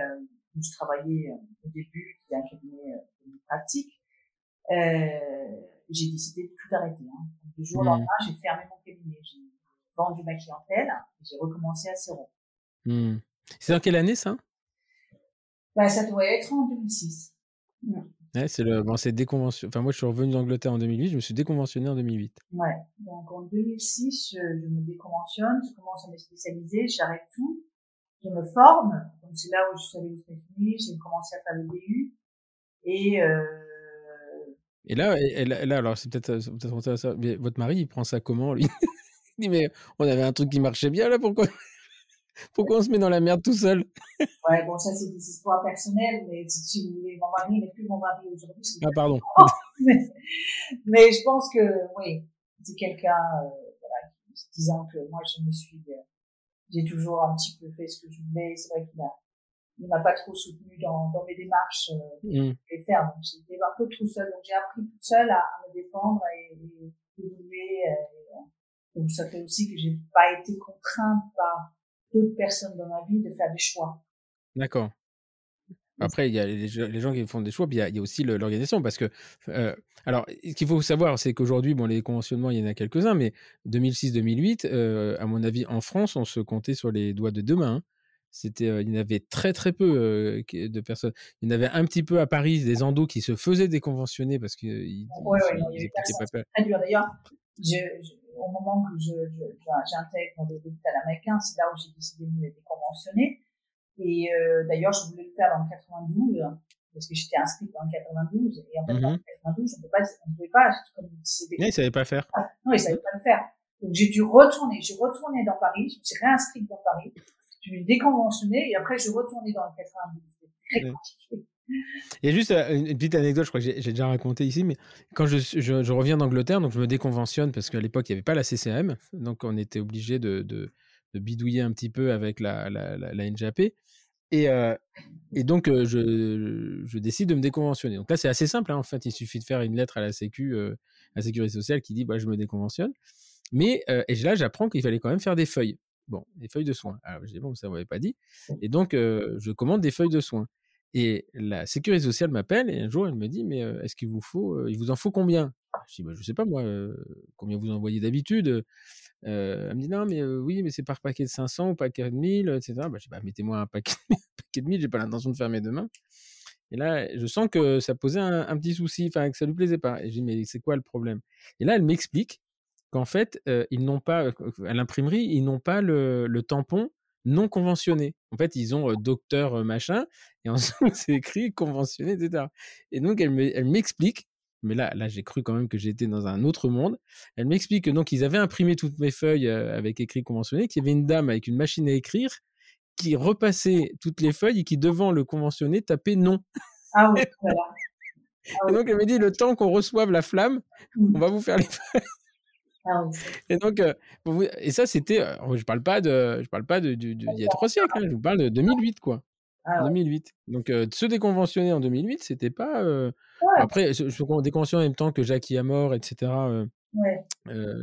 où je travaillais au début qui était un cabinet de pratique euh, j'ai décidé de tout arrêter. Hein. du jour au mmh. lendemain, j'ai fermé mon cabinet, j'ai vendu ma clientèle j'ai recommencé à zéro. Mmh. C'est dans quelle année ça? Bah, Ça doit être en 2006. Ouais, c'est le, bon, c'est déconvention. Enfin, moi, je suis revenu d'Angleterre en 2008, je me suis déconventionné en 2008. Ouais, donc en 2006, je, me déconventionne, je commence à me spécialiser, j'arrête tout, je me forme. Donc, c'est là où je suis allée aux États-Unis, j'ai commencé à faire le DU. Et, euh, et là, et là, alors c'est peut-être peut ça, mais votre mari, il prend ça comment, lui? Il dit, mais on avait un truc qui marchait bien, là, pourquoi? Pourquoi on se met dans la merde tout seul Ouais, bon, ça, c'est des histoires personnelles, mais si vous voulez, mon mari n'est plus mon mari aujourd'hui. Ah, pardon. mais, mais, je pense que, oui, c'est quelqu'un, euh, voilà, disant que moi, je me suis, euh, j'ai toujours un petit peu fait ce que je voulais. C'est vrai qu'il a, il m'a pas trop soutenu dans, dans mes démarches euh, mmh. faire. Donc j'étais un peu tout seul. Donc j'ai appris toute seule à, à, me défendre et, et évoluer. Euh, donc ça fait aussi que j'ai pas été contrainte par d'autres personnes dans ma vie de faire des choix. D'accord. Après, il y a les, gens qui font des choix, puis il y a, il y a aussi l'organisation, parce que, euh, alors, ce qu'il faut savoir, c'est qu'aujourd'hui, bon, les conventionnements, il y en a quelques-uns, mais 2006-2008, euh, à mon avis, en France, on se comptait sur les doigts de deux mains. Hein. C'était, il y en avait très très peu de personnes. Il y en avait un petit peu à Paris, des endos qui se faisaient déconventionner parce qu'ils ouais, ouais, pas peur. Très dur d'ailleurs. Au moment que je, j'intègre l'hôpital américain, c'est là où j'ai décidé de me déconventionner. Et euh, d'ailleurs, je voulais le faire dans le 92 parce que j'étais inscrite dans le 92 et en fait mmh dans le 92 on ne pouvait pas, on pouvait pas comme c'était. ils savaient pas faire. Non, ils savaient pas le faire. Donc j'ai dû retourner. J'ai retourné dans Paris. Je me suis réinscrite dans Paris. Je me suis déconventionnée et après je retournais dans le 92. C'était très compliqué. Et juste euh, une petite anecdote, je crois que j'ai déjà raconté ici, mais quand je, reviens d'Angleterre, donc je me déconventionne parce qu'à l'époque, il n'y avait pas la CCM, donc on était obligé de, bidouiller un petit peu avec la, la, euh, et donc, euh, je, décide de me déconventionner. Donc là, c'est assez simple, hein, en fait, il suffit de faire une lettre à la Sécu, à la Sécurité sociale qui dit bah, je me déconventionne. Mais et là, j'apprends qu'il fallait quand même faire des feuilles. Bon, des feuilles de soins. Alors, je dis bon, ça ne m'avait pas dit. Et donc, je commande des feuilles de soins. Et la sécurité sociale m'appelle et un jour elle me dit mais est-ce qu'il vous faut il vous en faut combien? Je dis bah, je sais pas moi combien vous envoyez d'habitude. elle me dit non mais oui mais c'est par paquet de 500 ou paquet de 1000 etc. Bah, je dis bah mettez-moi un paquet, de 1000 j'ai pas l'intention de fermer demain. Et là je sens que ça posait un, petit souci enfin que ça lui plaisait pas. Et je dis mais c'est quoi le problème? Et là elle m'explique qu'en fait ils n'ont pas à l'imprimerie ils n'ont pas le tampon non conventionnés. En fait, ils ont docteur machin, et ensuite c'est écrit conventionné, etc. Et donc, elle m'explique, mais là, là j'ai cru quand même que j'étais dans un autre monde. Elle m'explique que donc ils avaient imprimé toutes mes feuilles avec écrit conventionné, qu'il y avait une dame avec une machine à écrire qui repassait toutes les feuilles et qui, devant le conventionné, tapait non. Ah oui, voilà. Ah et donc, elle m'a dit, le temps qu'on reçoive la flamme, mmh. on va vous faire les feuilles. Ah et donc, euh, et ça, c'était, euh, je parle pas de, je parle pas de, d'il y a trois siècles, hein, je vous parle de 2008, quoi. 2008. Ah donc, euh, se déconventionner en 2008, c'était pas. Après, je, je déconventionner en même temps que Jackie Amor, etc. Ouais.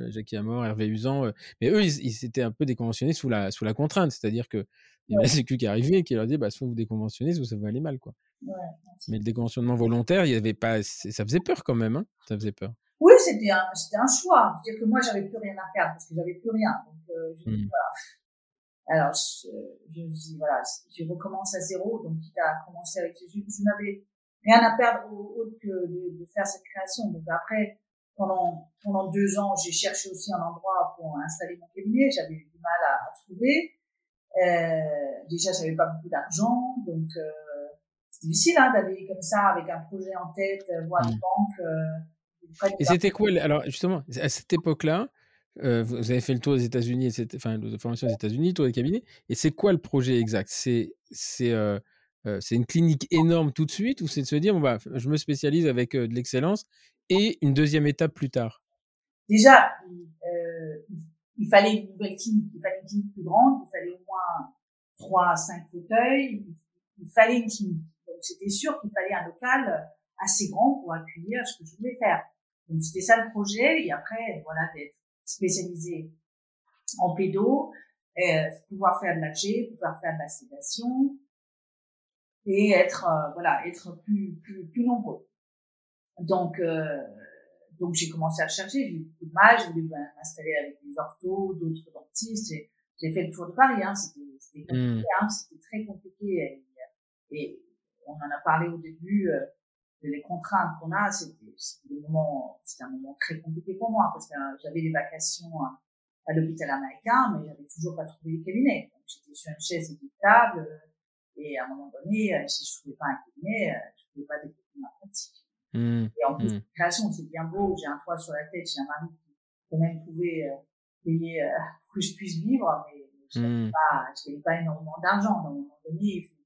Jackie Amor, Hervé Usan. mais eux, ils, ils s'étaient un peu déconventionnés sous la, sous la contrainte. C'est-à-dire que il y avait la Sécu qui arrivait et qui leur dit bah, soit vous déconventionnez, soit ça va aller mal. Quoi. mais le déconventionnement volontaire, il y avait pas, ça faisait peur quand même. Hein ça faisait peur. Oui, c'était un, c'était un choix. C'est-à-dire que moi, j'avais plus rien à perdre parce que j'avais plus rien. Donc, euh, je, mmh. voilà. Alors, je, je me dis, voilà, je recommence à zéro. Donc, quitte à commencer avec Jésus, je n'avais rien à perdre autre que de, de, faire cette création. Donc, après, pendant, pendant deux ans, j'ai cherché aussi un endroit pour installer mon cabinet. J'avais eu du mal à, à trouver. Euh, déjà, j'avais pas beaucoup d'argent. Donc, euh, c'est difficile hein, d'aller comme ça avec un projet en tête, euh, voir une mmh. banque. Euh, et c'était quoi Alors, justement, à cette époque-là, euh, vous avez fait le tour des États-Unis, enfin, de formation aux États-Unis, tour des cabinets. Et c'est quoi le projet exact? C'est c'est euh, euh, c'est une clinique énorme tout de suite ou c'est de se dire bon bah je me spécialise avec de l'excellence et une deuxième étape plus tard? Déjà, il fallait une nouvelle clinique, il fallait une clinique plus grande, il fallait au moins trois à cinq fauteuils, il fallait une clinique. Donc c'était sûr qu'il fallait un local assez grand pour accueillir ce que je voulais faire. Donc c'était ça le projet et après voilà d'être spécialisé en pédo, euh, pouvoir faire de la G, pouvoir faire de la sédation et être euh, voilà être plus plus plus nombreux. Donc euh, donc j'ai commencé à chercher, j'ai eu beaucoup de mal, j'ai voulu m'installer avec des orthos, d'autres dentistes. J'ai fait le tour de Paris, hein, c'était compliqué, mmh. hein, c'était très compliqué et, et, on en a parlé au début. Euh, les contraintes qu'on a, c'était un moment très compliqué pour moi parce que euh, j'avais des vacations à, l'hôpital américain, mais j'avais toujours pas trouvé de cabinet. Donc j'étais sur une chaise équitable euh, et à un moment donné, euh, si je trouvais pas un cabinet, je pouvais pas développer ma pratique. Mmh. Et en plus, mmh. création, c'est bien beau. J'ai un toit sur la tête, j'ai un mari qui quand même pouvait payer pour que je puisse vivre, mais je n'avais mmh. pas, pas énormément d'argent. À un moment donné, il faut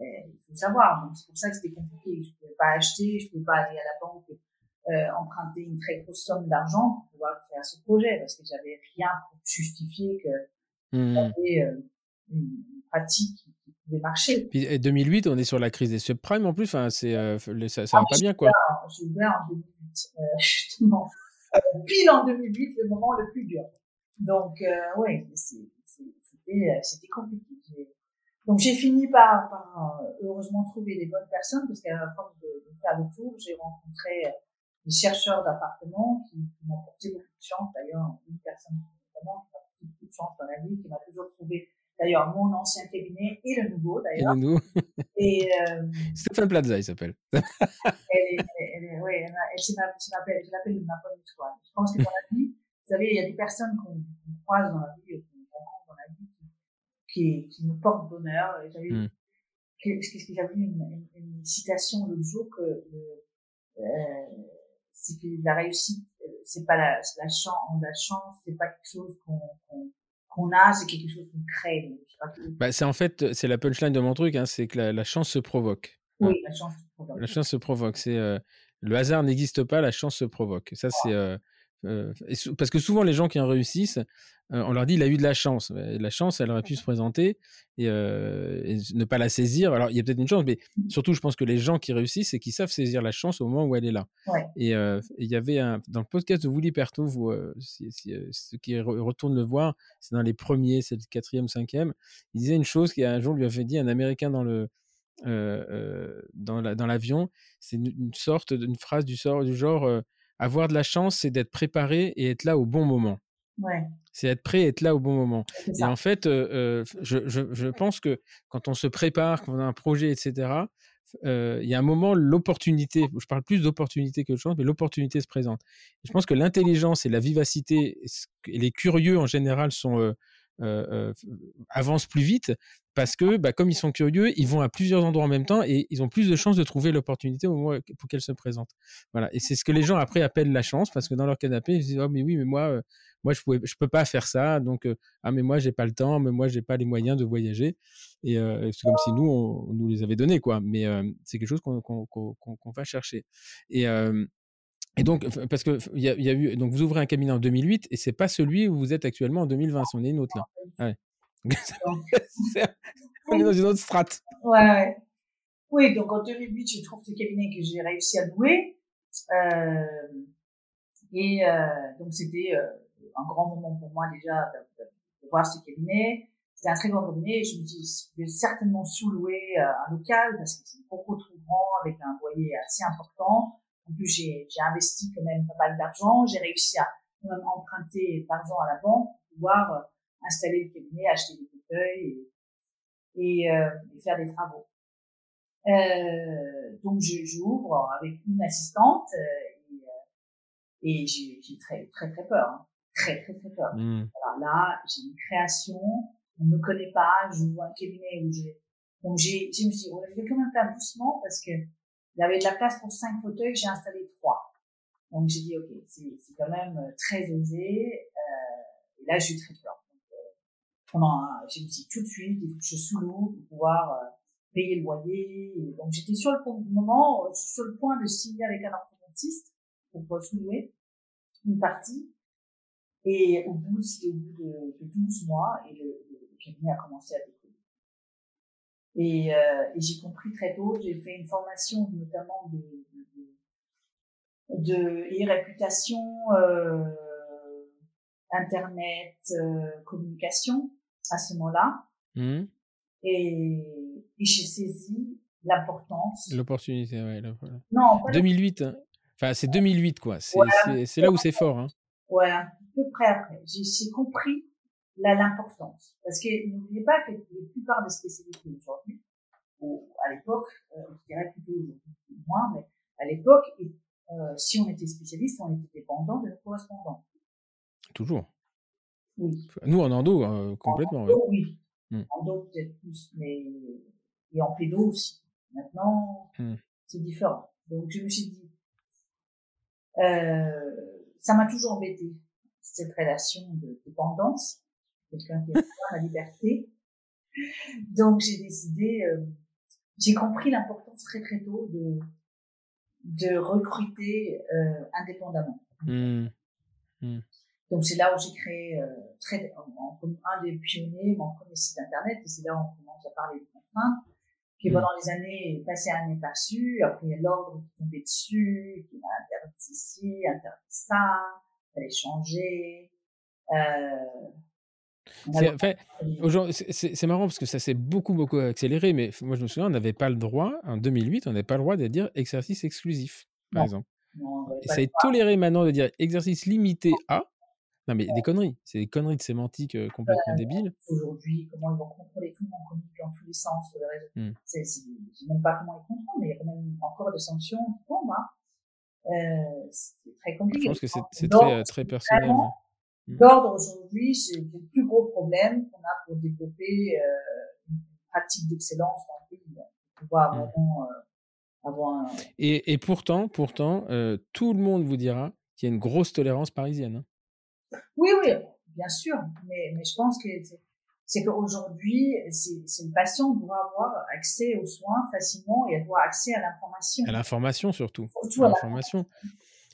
il faut savoir. Donc c'est pour ça que c'était compliqué. Je pouvais pas acheter, je pouvais pas aller à la banque euh, emprunter une très grosse somme d'argent pour pouvoir faire ce projet parce que j'avais rien pour justifier que mmh. j'avais euh, une pratique qui, pouvait marcher. Puis 2008, on est sur la crise des subprimes en plus. Enfin, c'est euh, ça, ça ah, va pas bien quoi. J'ai ouvert en 2008 euh, justement pile en 2008 le moment le plus dur. Donc euh, c'était c'était compliqué. Donc j'ai fini par, par, euh, heureusement trouver les bonnes personnes parce qu'à la force de, de, faire le tour, j'ai rencontré euh, des chercheurs d'appartements qui, m'ont porté beaucoup de chance. D'ailleurs, une personne notamment qui m'a porté beaucoup de chance dans la vie, qui m'a toujours trouvé d'ailleurs mon ancien cabinet et le nouveau d'ailleurs. Et le nouveau. et euh, Stéphane Plaza, il s'appelle. elle est, elle est, ouais, elle, elle, je l'appelle ma bonne étoile. Je pense que dans la vie, vous savez, il y a des personnes qu'on croise dans la vie, qui, qui nous porte bonheur. J'avais mmh. que j'avais une, une, citation l'autre jour que euh, c'est que la réussite, c'est pas la, la chance, la chance, c'est pas quelque chose qu'on qu'on a, c'est quelque chose qu'on crée. Bah, c'est en fait, c'est la punchline de mon truc, hein, c'est que la, chance se provoque. Hein. Oui, la chance se provoque. La chance se provoque. C'est euh, le hasard n'existe pas, la chance se provoque. Ça, c'est euh, euh, parce que souvent les gens qui en réussissent, euh, on leur dit il a eu de la chance. La chance, elle aurait pu se présenter et, euh, ne pas la saisir. Alors il y a peut-être une chance, mais mmh. surtout je pense que les gens qui réussissent, c'est qu'ils savent saisir la chance au moment où elle est là. Et il y avait un, dans le podcast de Willy Perto, vous, ceux qui retournent le voir, c'est dans les premiers, c'est le quatrième, cinquième. Il disait une chose qui un jour lui avait dit un Américain dans le dans l'avion. La, c'est une, sorte d'une phrase du, sort, du genre avoir de la chance, c'est d'être préparé et être là au bon moment. C'est être prêt et être là au bon moment. Et en fait, je, je, je, pense que quand on se prépare, quand on a un projet, etc., il y a un moment, l'opportunité, je parle plus d'opportunité que de chance, mais l'opportunité se présente. je pense que l'intelligence et la vivacité et les curieux en général sont, avancent plus vite parce que bah, comme ils sont curieux, ils vont à plusieurs endroits en même temps et ils ont plus de chances de trouver l'opportunité au moment pour qu'elle se présente. Voilà. Et c'est ce que les gens après appellent la chance parce que dans leur canapé, ils se disent oh mais oui mais moi euh, moi je pouvais je peux pas faire ça donc euh, ah mais moi j'ai pas le temps mais moi j'ai pas les moyens de voyager et euh, c'est comme si nous on, nous les avait donnés quoi. Mais c'est quelque chose qu'on va chercher et et donc, parce que il y, a eu, donc vous ouvrez un cabinet en 2008 et c'est pas celui où vous êtes actuellement en 2020, on est une autre là. Ouais. On est dans une autre strate. Ouais, Oui, donc en 2008, je trouve ce cabinet que j'ai réussi à louer. Euh, et euh, donc c'était euh, un grand moment pour moi déjà de, voir ce cabinet. C'était un très grand cabinet et je me dis, je vais certainement sous-louer un local parce que c'est beaucoup trop grand avec un loyer assez important. En plus, j'ai investi quand même pas mal d'argent. J'ai réussi à même emprunter l'argent à la banque pour pouvoir installer le cabinet, acheter des fauteuils et, et, euh, et faire des travaux. Euh, donc j'ouvre avec une assistante euh, et, et j'ai très très très peur, hein. très très très peur. Mmh. Alors là, j'ai une création, on me connaît pas, je vois un cabinet où j'ai donc j'ai je me suis dit, je vais quand même faire doucement parce que il y avait de la place pour cinq fauteuils, j'ai installé trois. Donc j'ai dit ok, c'est quand même très osé. Euh, et là, j'ai très peur pendant, j'ai dit tout de suite, il faut que je sous l'eau pour pouvoir euh, payer le loyer. donc j'étais sur le moment, euh, sur le point de signer avec un orthodontiste pour pouvoir sous-louer une partie. Et au bout, c'était au bout de, de 12 mois, et le, le, cabinet a commencé à décoller. Et, euh, et j'ai compris très tôt, j'ai fait une formation notamment de, de, de et réputation, euh, internet, euh, communication à ce moment-là. Mmh. Et, et j'ai saisi l'importance. L'opportunité, ouais. Non, 2008. Hein. Enfin, c'est 2008, quoi. C'est c'est là où c'est fort. Hein. Ouais, à peu près après. J'ai compris l'importance. Parce que n'oubliez pas que la plupart des spécialités aujourd'hui, ou à l'époque, euh, je dirais plutôt moins, mais à l'époque, euh, si on était spécialiste, on était dépendant de nos correspondants. Toujours. Nous, en endo, euh, complètement. En endo, oui. Mmh. En endo, peut-être plus, mais et en pédo aussi. Maintenant, mmh. c'est différent. Donc, je me suis dit, euh, ça m'a toujours embêté, cette relation de dépendance. Quelqu'un qui a la liberté. Donc, j'ai décidé, euh, j'ai compris l'importance très très tôt de, de recruter euh, indépendamment. Mmh. Mmh. Donc c'est là où j'ai créé euh, très, en, un des pionniers mon premier site internet et c'est là où on commence à parler de contraintes qui mmh. pendant les années passé un inaperçu, après il y a l'ordre qui tombait dessus, qui m'a interdit ici, interdit ça, fallait changer. Euh, c'est marrant parce que ça s'est beaucoup, beaucoup accéléré, mais moi je me souviens, on n'avait pas le droit, en 2008, on n'avait pas le droit de dire exercice exclusif, par exemple. et ça est toléré maintenant de dire exercice limité à, non, mais des conneries. C'est des conneries de sémantique euh, complètement débiles. Aujourd'hui, comment ils vont contrôler tout le monde communique dans tous les sens sur les réseaux? Je sais même pas comment ils contrôlent, mais il y a quand même encore des sanctions qui tombent. Hein. Euh, c'est très compliqué. Je pense que c'est, très, très personnel. Hein. Mmh. D'ordre aujourd'hui, c'est le plus gros problème qu'on a pour développer euh, une pratique d'excellence dans le pays. Pour pouvoir mmh. vraiment euh, avoir un... et, et pourtant, pourtant tout le monde vous dira qu'il y a une grosse tolérance parisienne. Hein. Oui, oui, bien sûr. Mais, mais je pense que c'est qu'aujourd'hui, c'est le patient doit avoir accès aux soins facilement et avoir accès à l'information. À l'information surtout. Surtout à l'information.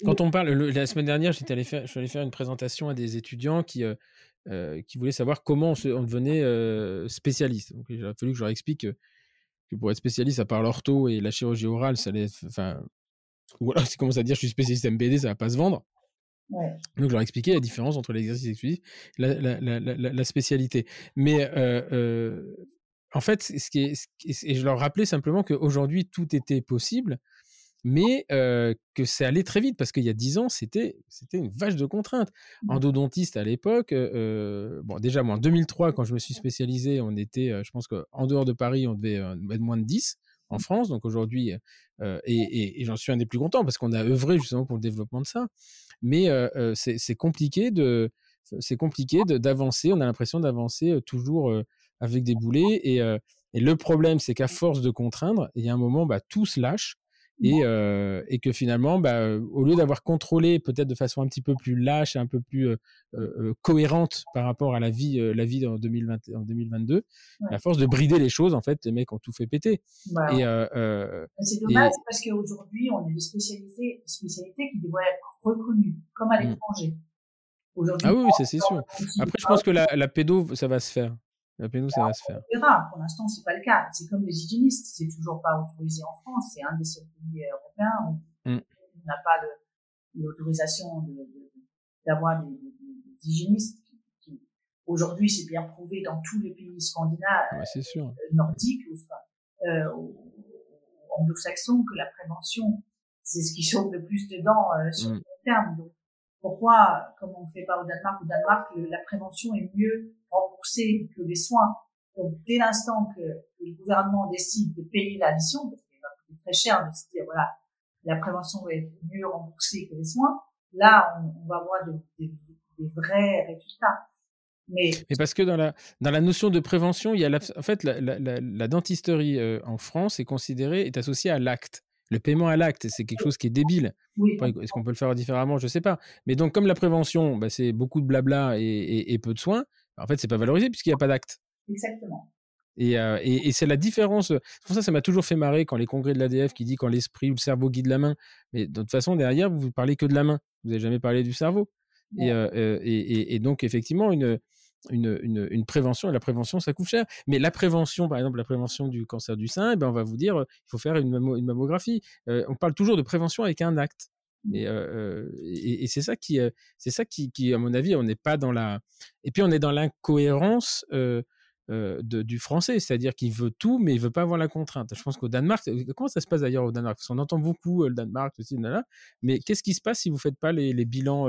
Quand on parle, la semaine dernière, j'étais allé faire, je suis allé faire une présentation à des étudiants qui, euh, euh, qui voulaient savoir comment on, on devenait euh, spécialiste. Donc, il a fallu que je leur explique que, pour être spécialiste, à part l'ortho et la chirurgie orale, ça allait, enfin, ou alors si commence à dire je suis spécialiste MBD, ça va pas se vendre. Ouais. Donc, je leur expliquais la différence entre l'exercice exclusif et la, la, la, la spécialité. Mais en fait, ce qui est, et je leur rappelais simplement qu'aujourd'hui, tout était possible mais que c'est allé très vite parce qu'il y a dix ans, c'était c'était une vache de contraintes. Mmh. Endodontiste à l'époque, bon déjà moi en 2003 quand je me suis spécialisé, on était, je pense qu'en dehors de Paris, on devait être moins de 10 en France. Donc aujourd'hui, et, j'en suis un des plus contents parce qu'on a œuvré justement pour le développement de ça. Mais c'est compliqué de c'est compliqué d'avancer. On a l'impression d'avancer toujours avec des boulets et, et le problème, c'est qu'à force de contraindre, il y a un moment, bah, tout se lâche et, euh, et que finalement, bah, au lieu d'avoir contrôlé peut-être de façon un petit peu plus lâche et un peu plus euh, euh, cohérente par rapport à la vie, la vie en, 2020, en 2022, à force de brider les choses, en fait, les mecs ont tout fait péter. Et, c'est dommage parce qu'aujourd'hui, on a des spécialités, spécialités qui devraient être reconnues, comme à mmh. l'étranger. Ah oui, c'est sûr. Après, je pense que la, la pédo, ça va se faire. La péno, ça va se faire. On verra. Pour l'instant, c'est pas le cas. C'est comme les hygiénistes. C'est toujours pas autorisé en France. C'est un des seuls pays européens où mm. on n'a pas l'autorisation d'avoir de, des, hygiénistes. Aujourd'hui, c'est bien prouvé dans tous les pays scandinaves, ouais, sûr. Euh, nordiques ou, euh, anglo-saxons que la prévention, c'est ce qui sauve le plus de dents euh, sur mm. le long terme. Donc, pourquoi, comme on ne fait pas au Danemark, au Danemark, la prévention est mieux que les soins. Donc, dès l'instant que, le gouvernement décide de payer l'addition, parce qu'il va coûter très cher de se dire, voilà, la prévention va être mieux remboursée que les soins, là, on, va avoir des, vrais résultats. Mais, Mais, parce que dans la, dans la notion de prévention, il y a en fait la, la, la, dentisterie euh, en France est considérée, est associée à l'acte. Le paiement à l'acte, c'est quelque chose qui est débile. Est-ce qu'on peut le faire différemment? Je ne sais pas. Mais donc, comme la prévention, bah, c'est beaucoup de blabla et, peu de soins, en fait, c'est pas valorisé puisqu'il n'y a pas d'acte. Exactement. Euh, et, c'est la différence. Pour ça, ça m'a toujours fait marrer quand les congrès de l'ADF qui dit quand l'esprit ou le cerveau guide la main. Mais de toute façon, derrière, vous ne parlez que de la main. Vous n'avez jamais parlé du cerveau. Euh, euh, et, donc, effectivement, une, une, une, prévention, et la prévention, ça coûte cher. Mais la prévention, par exemple, la prévention du cancer du sein, eh ben, on va vous dire, il faut faire une, une mammographie. on parle toujours de prévention avec un acte. Et, et, c'est ça qui, c'est ça qui, qui, à mon avis, on n'est pas dans la. Et puis on est dans l'incohérence du français, c'est-à-dire qu'il veut tout, mais il veut pas avoir la contrainte. Je pense qu'au Danemark, comment ça se passe d'ailleurs au Danemark? Parce qu'on entend beaucoup le Danemark, ceci, là, mais qu'est-ce qui se passe si vous faites pas les, les bilans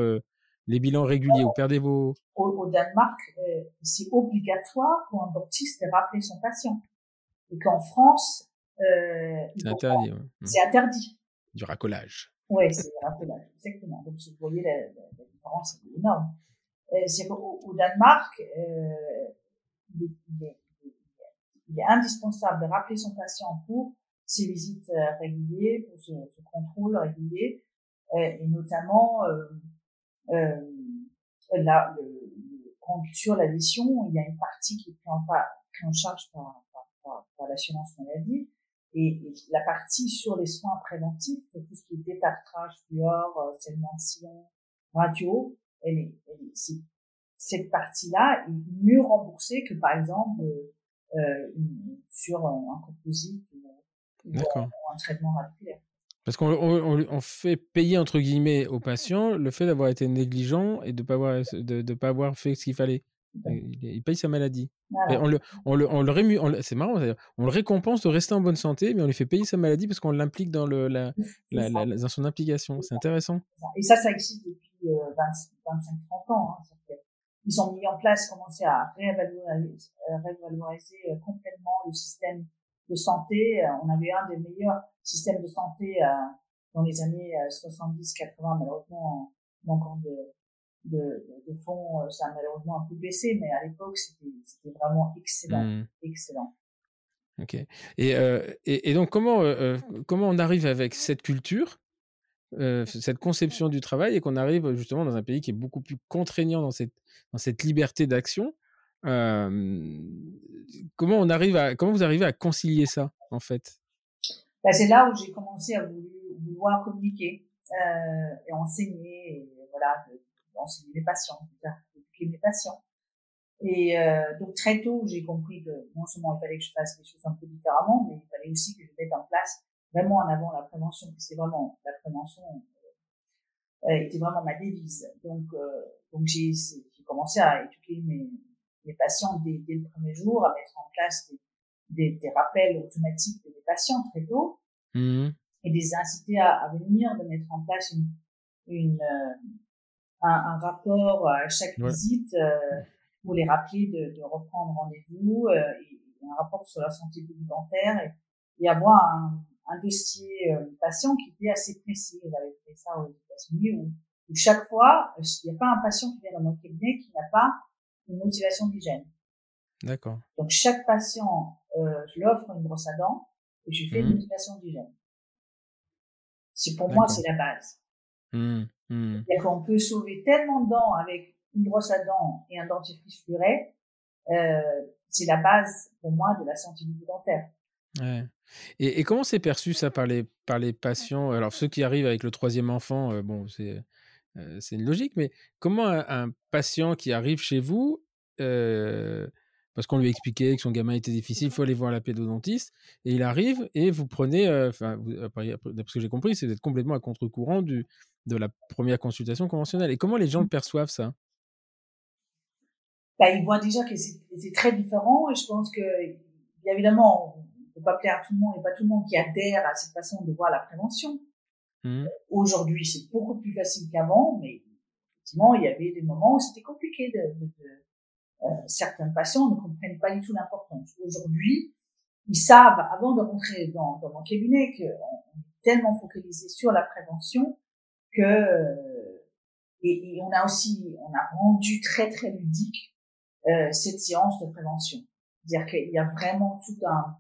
les bilans réguliers? Vous perdez vos... Au, Danemark, euh, c'est obligatoire pour un dentiste de rappeler son patient. Et qu'en France, euh, c'est interdit. Mmh. C'est interdit. Du racolage. Oui, c'est du racolage, exactement. Donc, vous voyez, la, la, différence est énorme. Euh, c'est au, au, Danemark, euh, il, est, il, est, indispensable de rappeler son patient pour ses visites euh, régulières, pour ce, ce contrôle régulier, euh, et notamment euh, là, le, sur l'addition, il y a une partie qui est prise en, en charge par, par, par, l'assurance maladie et, la partie sur les soins préventifs, tout ce qui est détartrage, fluor, euh, segmentation, radio, elle est, elle cette partie-là est mieux remboursée que par exemple euh, sur un, composite ou, un traitement radiculaire. Parce qu'on fait payer, entre guillemets, aux patients le fait d'avoir été négligent et de ne pas, avoir, de, pas avoir fait ce qu'il fallait. Il, paye sa maladie. on le, on le, on le c'est marrant, on le récompense de rester en bonne santé, mais on lui fait payer sa maladie parce qu'on l'implique dans, le, la, la, dans son implication. C'est intéressant. Et ça, ça existe depuis 25-30 euh, ans. Hein. Ils ont mis en place, commencé à révaloriser, euh, révaloriser euh, complètement le système de santé. On avait un des meilleurs système de santé euh, dans les années 70-80, euh, malheureusement, manquant de, de, de fonds, euh, ça a malheureusement un peu baissé, mais à l'époque, c'était vraiment excellent, mmh. excellent. Ok. Et, euh, et, et, donc, comment, euh, comment on arrive avec cette culture cette conception du travail et qu'on arrive justement dans un pays qui est beaucoup plus contraignant dans cette, dans cette liberté d'action. comment on arrive à comment vous arrivez à concilier ça en fait? Bah, C'est là où j'ai commencé à vouloir communiquer et enseigner, et, voilà, enseigner mes patients, éduquer mes patients. Et euh, donc très tôt, j'ai compris que non seulement il fallait que je fasse les choses un peu différemment, mais il fallait aussi que je mette en place vraiment en avant la prévention. C'est vraiment la prévention euh, était vraiment ma devise. Donc euh, donc j'ai commencé à éduquer mes, mes patients dès, dès, le premier jour, à mettre en place des, des, des rappels automatiques de mes patients très tôt mmh. et les inciter à, à, venir, de mettre en place une, une euh, un, un, rapport à chaque visite. Euh, pour les rappeler de, de reprendre rendez-vous euh, et, un rapport sur la santé dentaire et, et avoir un, un dossier euh, patient qui était assez précis. J'avais fait ça aux États-Unis où, où, chaque fois, il n'y a pas un patient qui vient dans mon cabinet qui n'a pas une motivation d'hygiène. D'accord. Donc chaque patient, euh, je lui offre une brosse à dents et je fais une mmh. motivation d'hygiène. C'est pour moi, c'est la base. Mmh. Mmh. C'est-à-dire qu'on peut sauver tellement de dents avec une brosse à dents et un dentifrice furet, euh, c'est la base pour moi de la santé bucco-dentaire. Ouais. Et, et, comment c'est perçu ça par les, par les patients? Alors ceux qui arrivent avec le troisième enfant, euh, bon, c'est euh, une logique, mais comment un, patient qui arrive chez vous, euh, parce qu'on lui a expliqué que son gamin était difficile, il faut aller voir la pédodontiste, et il arrive et vous prenez, enfin, d'après ce que j'ai compris, c'est d'être complètement à contre-courant du, de la première consultation conventionnelle. Et comment les gens le perçoivent ça? Bah, ils voient déjà que c'est très différent et je pense que évidemment on ne peut pas plaire à tout le monde et pas tout le monde qui adhère à cette façon de voir la prévention. Mmh. Aujourd'hui c'est beaucoup plus facile qu'avant, mais effectivement il y avait des moments où c'était compliqué. De, de, de euh, certains patients ne comprennent pas du tout l'importance. Aujourd'hui ils savent avant de rentrer dans, dans mon cabinet qu'on est tellement focalisé sur la prévention que et, et, on a aussi on a rendu très très ludique euh, cette séance de prévention. C'est-à-dire qu'il y a vraiment tout un,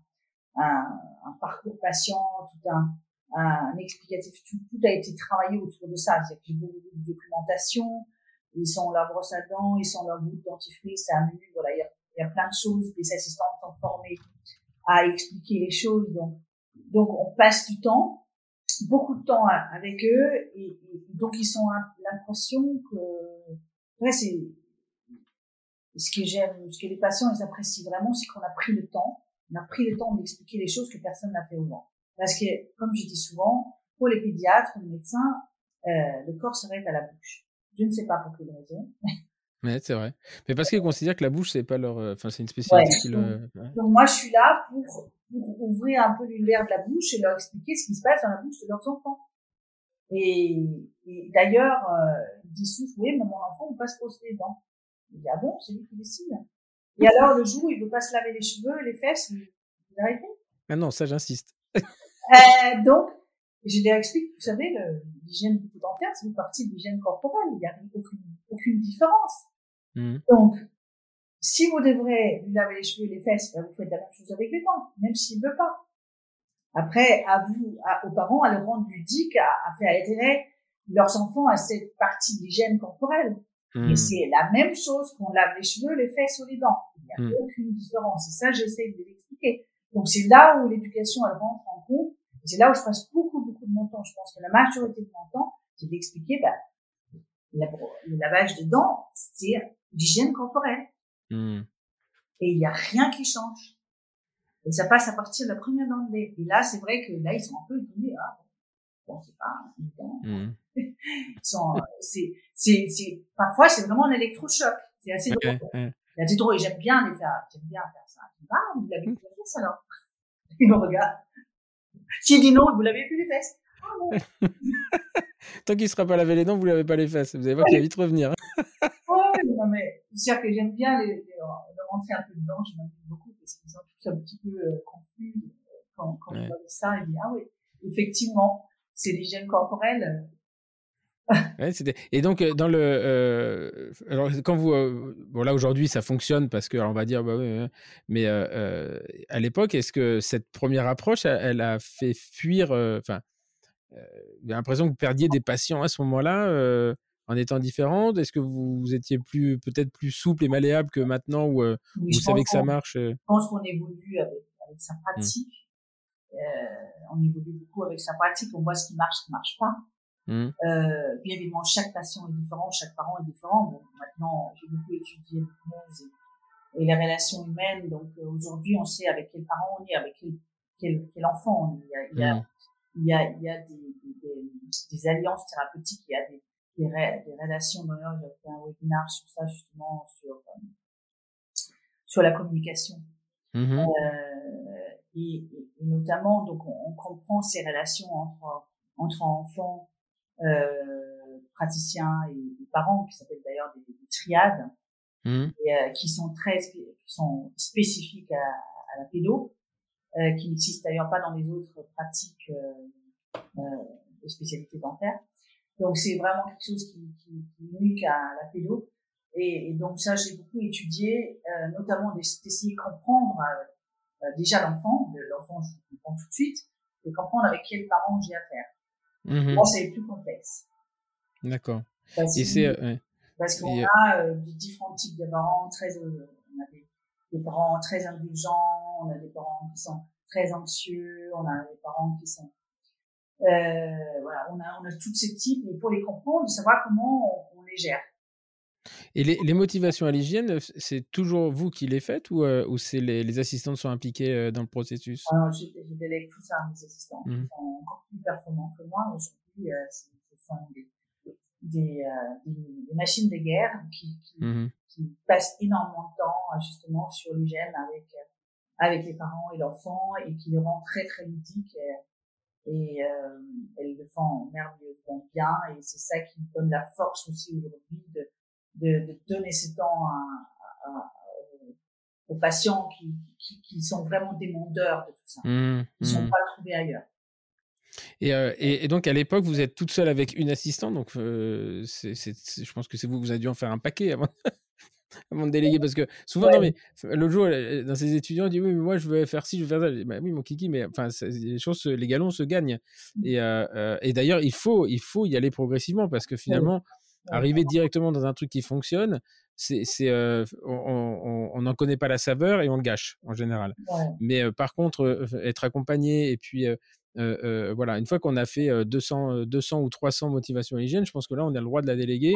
un, un parcours patient, tout un, un explicatif, tout, tout, a été travaillé autour de ça. C'est-à-dire y a beaucoup de documentation, ils sont leur brosse à dents, ils sont leur bout de dentifrice, un menu, voilà, il y, a, plein de choses, les assistants sont formés à expliquer les choses, donc, donc on passe du temps, beaucoup de temps avec eux, et, et donc ils ont l'impression que, ouais, c'est, ce que j'aime, ce que les patients ils apprécient vraiment, c'est qu'on a pris le temps, on a pris le temps d'expliquer les choses que personne n'a fait avant. Parce que, comme je dis souvent, pour les pédiatres, les médecins, euh, le corps s'arrête à la bouche. Je ne sais pas pour quelle raison. Mais c'est vrai. Mais parce qu'ils considèrent que la bouche, c'est pas leur, euh, enfin, c'est une spécialité. donc, moi, je suis là pour, pour ouvrir un peu l'univers de la bouche et leur expliquer ce qui se passe dans la bouche de leurs enfants. Et, et d'ailleurs, euh, ils disent souvent, oui, mais mon enfant ne pas se poser les dents. Il dit, ah bon, c'est lui qui décide. Et alors, le jour où il veut pas se laver les cheveux, les fesses, il arrêté. Ah non, ça, j'insiste. euh, donc, je lui explique, vous savez, l'hygiène bucco-dentaire, c'est une partie de l'hygiène corporelle. Il n'y a aucune, aucune différence. Mmh. Donc, si vous devrez lui laver les cheveux et les fesses, ben vous faites la même chose avec les dents, même s'il veut pas. Après, à vous, à, aux parents, à le rendre ludique, à, à faire adhérer leurs enfants à cette partie de l'hygiène corporelle. Et hmm. c'est la même chose qu'on lave les cheveux, les fesses ou les dents. Il n'y a hmm. aucune différence. Et ça, j'essaie de l'expliquer. Donc c'est là où l'éducation, elle rentre en compte. C'est là où je passe beaucoup, beaucoup de mon temps. Je pense que la majorité de mon temps, c'est d'expliquer, bah, le lavage de dents, c'est l'hygiène corporelle. Hmm. Et il n'y a rien qui change. Et ça passe à partir de la première dent de lait. Et là, c'est vrai que là, ils sont un peu étonnés. Ah, bon, c'est pas, c'est, c'est, c'est, parfois, c'est vraiment un électrochoc. C'est assez drôle. Il a dit drôle et j'aime bien les faire, j'aime bien faire ça. Ah, vous l'avez vu les fesses alors? Il me regarde. S'il dit non, vous l'avez vu les fesses? Ah non. Tant qu'il ne sera pas lavé les dents, vous l'avez pas les fesses. Vous allez voir qu'il va vite revenir. ouais, non, mais c'est-à-dire que j'aime bien les, les, rentrer un peu dedans. Je m'amuse beaucoup parce qu'ils sont tous un petit peu euh, confus euh, quand, quand ouais. je ça. Ils disent, ah oui, effectivement, c'est l'hygiène corporelle. Ouais, et donc dans le euh, alors quand vous euh, bon là aujourd'hui ça fonctionne parce que on va dire bah mais euh, à l'époque est-ce que cette première approche elle, a fait fuir enfin j'ai l'impression que vous perdiez des patients à ce moment-là en étant différente? Est-ce que vous, étiez plus peut-être plus souple et malléable que maintenant où vous savez que ça marche Je pense qu'on évolue avec, avec sa mmh. pratique. Euh, on évolue beaucoup avec sa pratique. On voit ce qui marche, ce qui marche pas. Mmh. Euh, bien évidemment, chaque patient est différent, chaque parent est différent. Bon, maintenant, j'ai beaucoup étudié l'hypnose et, et, les relations humaines. Donc euh, aujourd'hui, on sait avec quel parent on est, avec quel, quel, quel enfant on est. Il y a, il y a, mmh. il y a, il y a des, des, des, alliances thérapeutiques, il y a des, des, des relations. D'ailleurs, j'ai fait un webinaire sur ça justement, sur euh, sur la communication. Mmh. Euh, et, et, notamment, donc, on, on, comprend ces relations entre entre enfants praticiens et, parents, qui s'appellent d'ailleurs des, des, triades, mmh. et, euh, qui sont très qui sont spécifiques à, à la pédo, euh, qui n'existent d'ailleurs pas dans les autres pratiques euh, euh, de spécialité dentaire. Donc c'est vraiment quelque chose qui, qui, qui est unique à la pédo. Et, et donc ça, j'ai beaucoup étudié, euh, notamment d'essayer de comprendre euh, déjà l'enfant, l'enfant je comprends tout de suite, de comprendre avec quel parent j'ai affaire. Mmh Moi, c'est plus complexe. D'accord. Parce, euh, parce qu'on a euh, différents types de parents très, euh, on a des, des, parents très indulgents, on a des parents qui sont très anxieux, on a des parents qui sont, euh, voilà, on a, on a tous ces types, il faut les comprendre et savoir comment on, on les gère. Et les, les, motivations à l'hygiène, c'est toujours vous qui les faites ou, euh, ou c'est les, les assistantes sont impliquées dans le processus? Alors, je, je délègue tout ça à mes assistants. Mmh. Ils sont encore plus performants que moi. Aujourd'hui, euh, ce sont des, des, euh, des, des, machines de guerre qui, qui, mmh. qui, passent énormément de temps justement sur l'hygiène avec, avec les parents et l'enfant et qui le rend très très ludique. Et, et euh, elles le font merveilleusement bien et c'est ça qui donne la force aussi aujourd'hui de de, de donner ce temps à, à, aux patients qui, qui, qui, sont vraiment demandeurs de tout ça. Mmh, Ils ne sont mmh. pas trouvés ailleurs. Et, euh, et, et, donc à l'époque, vous êtes toute seule avec une assistante, donc euh, je pense que c'est vous, vous avez dû en faire un paquet avant, avant de déléguer, parce que souvent, ouais. non mais l'autre jour, dans ces étudiants, on dit oui, mais moi je veux faire ci, je veux faire ça. Bah, oui, mon kiki, mais enfin, les choses, les galons se gagnent. Mmh. Et, euh, euh, et d'ailleurs, il faut, il faut y aller progressivement, parce que finalement, Arriver directement dans un truc qui fonctionne, c'est, c'est, euh, on n'en connaît pas la saveur et on le gâche en général. Ouais. Mais euh, par contre, euh, être accompagné et puis voilà, une fois qu'on a fait 200, 200 ou 300 motivations hygiène, je pense que là, on a le droit de la déléguer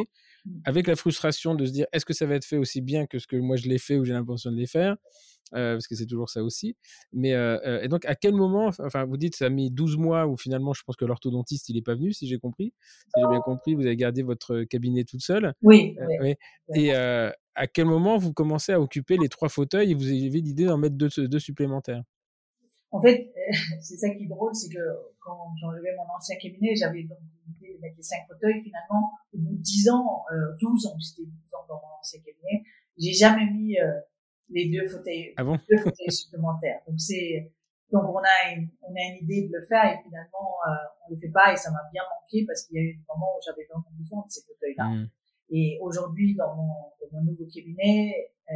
avec la frustration de se dire est-ce que ça va être fait aussi bien que ce que moi je l'ai fait ou j'ai l'impression de les faire? Euh, parce que c'est toujours ça aussi. Mais euh, et donc, à quel moment, enfin, vous dites ça a mis 12 mois où finalement, je pense que l'orthodontiste, il n'est pas venu, si j'ai compris. Si j'ai bien compris, vous avez gardé votre cabinet toute seule. Oui. Euh, oui. Et à quel moment vous commencez à occuper les trois fauteuils et vous avez l'idée d'en mettre deux, deux supplémentaires? En fait, c'est ça qui est drôle, c'est que quand j'enlevais mon ancien cabinet, j'avais donc l'idée de mettre les cinq fauteuils. Finalement, au bout de 10 ans, euh, 12 ans, j'étais 12 ans dans mon ancien cabinet, j'ai jamais mis euh, les deux fauteuils, ah bon? deux fauteuils supplémentaires. Donc c'est donc on a une, on a une idée de le faire et finalement euh, on le fait pas et ça m'a bien manqué parce qu'il y a eu des moments où j'avais vraiment besoin de ces fauteuils-là. Mmh. Et aujourd'hui dans mon, dans mon nouveau cabinet, euh,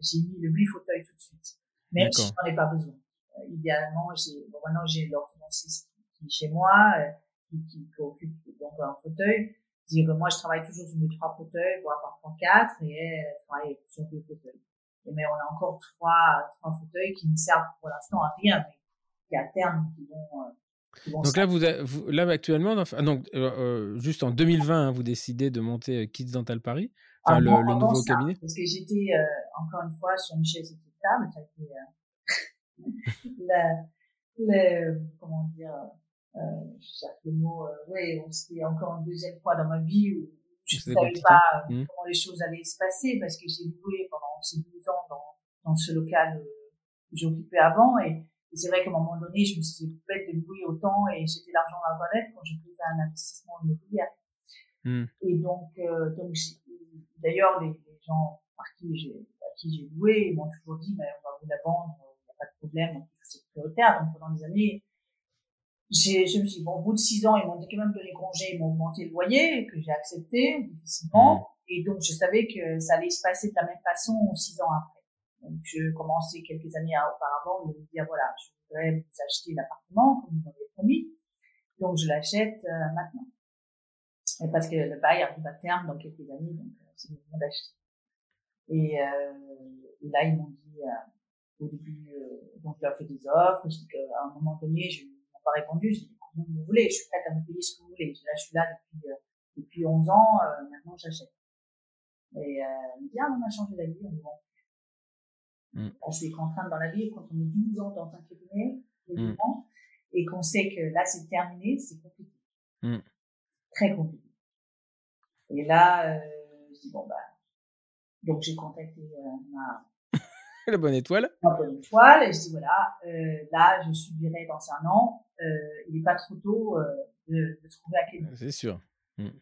j'ai mis le huit fauteuils tout de suite, même si je n'en ai pas besoin. Euh, idéalement, j'ai bon maintenant j'ai l'orthodontiste qui est chez moi, euh, qui, qui, qui occupe donc un fauteuil. Dire moi je travaille toujours sur mes trois fauteuils, voire parfois quatre, et elle travaille sur deux fauteuils mais on a encore trois, trois fauteuils qui ne servent pour l'instant à rien, mais qui à terme qui vont. Euh, qui vont donc là, vous, vous, là actuellement, enfin, donc euh, euh, juste en 2020, hein, vous décidez de monter Kids Dental Paris, enfin ah, le, le nouveau ça, cabinet. Parce que j'étais euh, encore une fois sur une chaise équitable, ça a été le, le, comment dire, euh, je cherche le mot, oui, c'était encore une deuxième fois dans ma vie où je ne savais pas mmh. comment les choses allaient se passer parce que j'ai loué pendant ces 12 ans dans, dans ce local euh, que j'ai occupé avant et, et c'est vrai qu'à un moment donné, je me suis dit bête de louer autant et j'étais l'argent dans la toilette quand j'ai pu faire un investissement immobilier. Mmh. Et donc, euh, donc d'ailleurs, les, les, gens par qui j'ai, à qui j'ai loué m'ont toujours dit, mais on va vous la vendre, il n'y a pas de problème, c'est prioritaire. Donc pendant des années, je me suis dit, bon, au bout de six ans, ils m'ont quand même donné congé, ils m'ont augmenté le loyer, que j'ai accepté difficilement. Mmh. Et donc, je savais que ça allait se passer de la même façon six ans après. Donc, je commençais quelques années auparavant de me dire, voilà, je voudrais vous acheter l'appartement, comme vous m'avez promis. Donc, je l'achète maintenant. Et parce que le bail arrive à terme dans quelques années, donc c'est le moment d'acheter. Et, et, là, ils m'ont dit au début, donc je leur fait des offres. Qu'à un moment donné, je pas répondu. Je dis combien vous voulez, je suis prête à me payer ce que vous voulez. Là, je suis là depuis depuis 11 ans. maintenant, j'achète. Et euh, me dit, ah, on a changé d'avis, on vend. Mm. C'est des contraintes dans la vie, quand on est 12 ans dans un cabinet, mm. et qu'on sait que là, c'est terminé, c'est compliqué. Mm. Très compliqué. Et là, euh, je dis, bon, bah, donc j'ai contacté euh, ma... la bonne étoile. La bonne étoile, et je dis, voilà, euh, là, je subirai dans un an, euh, il n'est pas trop tôt euh, de, de trouver un cabinet. C'est sûr.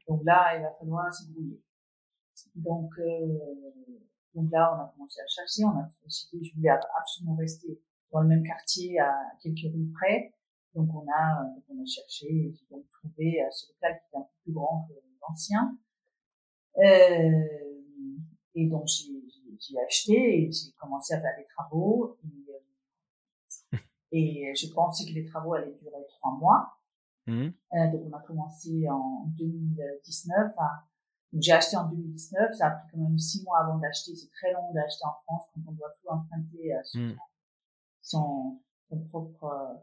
Donc là, il va falloir se débrouiller. Donc, donc là, on a commencé à chercher. On a décidé, je voulais absolument rester dans le même quartier à quelques rues près. Donc on a, on a cherché et j'ai donc trouvé ce local qui est un peu plus grand que l'ancien. Et donc j'ai acheté et j'ai commencé à faire des travaux. Et, euh, et je pensais que les travaux allaient durer trois mois. Mmh. Euh, donc on a commencé en 2019 à j'ai acheté en 2019, ça a pris quand même six mois avant d'acheter. C'est très long d'acheter en France quand on doit tout emprunter euh, sur mm. son, son, propre euh,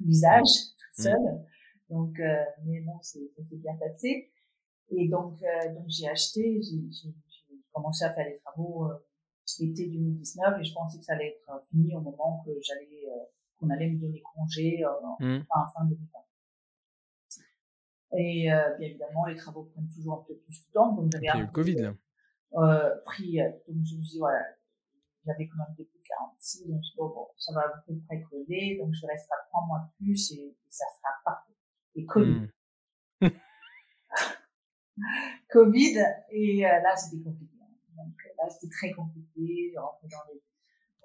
visage tout mm. seul. Donc, euh, mais bon, c'est, ça s'est bien passé. Et donc, euh, donc j'ai acheté, j'ai, j'ai, commencé à faire les travaux l'été 2019 et je pensais que ça allait être fini au moment que j'allais, qu'on allait me donner congé mm. fin, fin 2020. Et euh, bien évidemment, les travaux prennent toujours un peu plus de temps. Donc j'avais le Covid là. Euh, pris, euh, donc je me suis dit, voilà, j'avais quand même depuis 46, donc je bon, bon, ça va à peu près coller, donc je resterai trois mois de plus et, ça sera parfait. Et Covid. Hmm. Covid, et euh, là c'était compliqué. C'était très compliqué, je rentrais dans les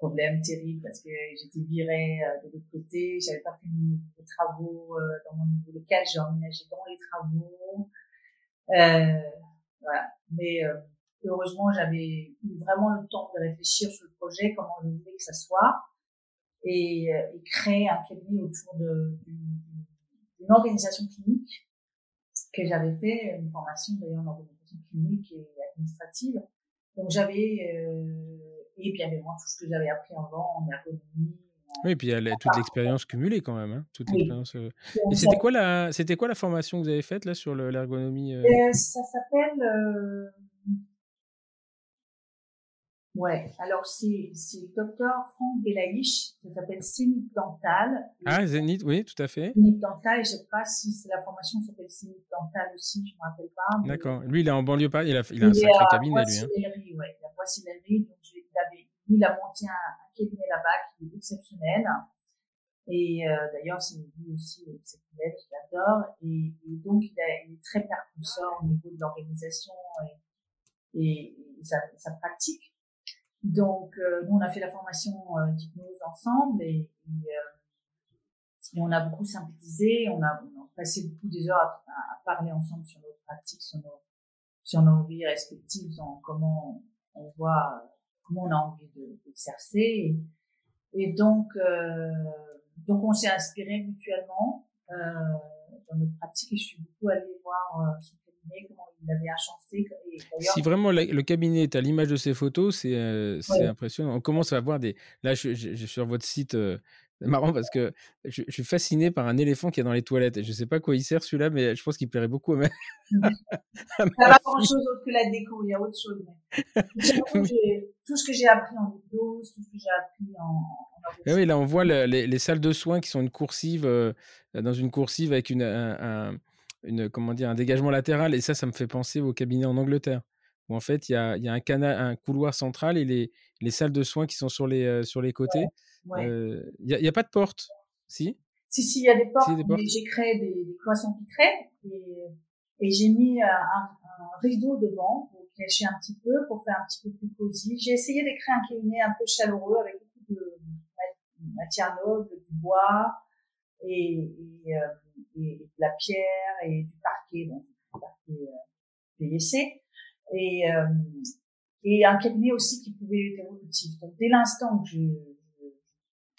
problème terrible parce que j'étais virée euh, de l'autre côté, j'avais pas fini les travaux euh, dans mon nouveau local, j'ai emménagé dans les travaux. Euh, voilà. Mais heureusement, j'avais eu vraiment le temps de réfléchir sur le projet, comment je voulais que ça soit, et, et créer un cabinet autour d'une organisation clinique que j'avais fait, une formation d'ailleurs en organisation clinique et administrative. Donc j'avais et puis, il y avait tout ce que j'avais appris avant en ergonomie. Oui, et puis il y a toute l'expérience cumulée quand même. Hein, toute l'expérience. Euh. Et c'était quoi la, c'était quoi la formation que vous avez faite là sur l'ergonomie euh? Euh, Ça s'appelle. Ouais, alors c'est c'est docteur Franck Belaïch, ça s'appelle Zénith Dental. Ah, Zénith, oui, tout à fait. Zénith Dental, je ne sais pas si c'est la formation s'appelle Zénith Dental aussi, je ne me rappelle pas. D'accord. Lui, il est en banlieue pas, il a, il a un sacré cabinet, lui. Hein. Ouais, la poissonnerie, donc il avait, il a monté un, un cabinet là-bas qui est exceptionnel. Et euh, d'ailleurs, c'est lui aussi exceptionnel, je l'adore. Et, et, donc, il, a, il, est très percusseur au niveau de l'organisation et, et, sa, sa, pratique. Donc, euh, nous, on a fait la formation euh, d'hypnose ensemble et, et, on a beaucoup synthétisé, on a, on a passé beaucoup des heures à, à, parler ensemble sur nos pratiques, sur nos, sur nos vies respectives, dans comment on voit comment on a envie. De, et, donc, euh, donc on s'est inspiré mutuellement euh, dans notre pratique et je suis beaucoup allée voir euh, son cabinet, comment il avait agencé. Si vraiment le cabinet est à l'image de ses photos, c'est euh, impressionnant. On commence à voir des. Là, je, je, je, sur votre site c'est marrant parce que je, je, suis fasciné par un éléphant qui est dans les toilettes. Je ne sais pas quoi il sert celui-là, mais je pense qu'il plairait beaucoup à ma. Ça pas grand-chose autre que la déco, il y a autre chose. tout ce que j'ai appris en hypnose, tout ce que j'ai appris en. en ah oui, là on voit le, les, les, salles de soins qui sont une coursive, euh, dans une coursive avec une, un, un, une, comment dire, un dégagement latéral. Et ça, ça me fait penser au cabinet en Angleterre où en fait il y a, y a un, canal, un couloir central et les, les salles de soins qui sont sur les, euh, sur les côtés. Il n'y a, a, pas de porte, si? Si, si, il y a des portes, mais j'ai créé des, des cloisons vitrées et, et j'ai mis un, un, rideau devant pour cacher un petit peu, pour faire un petit peu plus cosy. J'ai essayé de créer un cabinet un peu chaleureux avec beaucoup de matière noble, du bois et, et, euh, et, de la pierre et du parquet, bon, du parquet euh, PVC. Et, euh, et un cabinet aussi qui pouvait être évolutif. Donc dès l'instant que je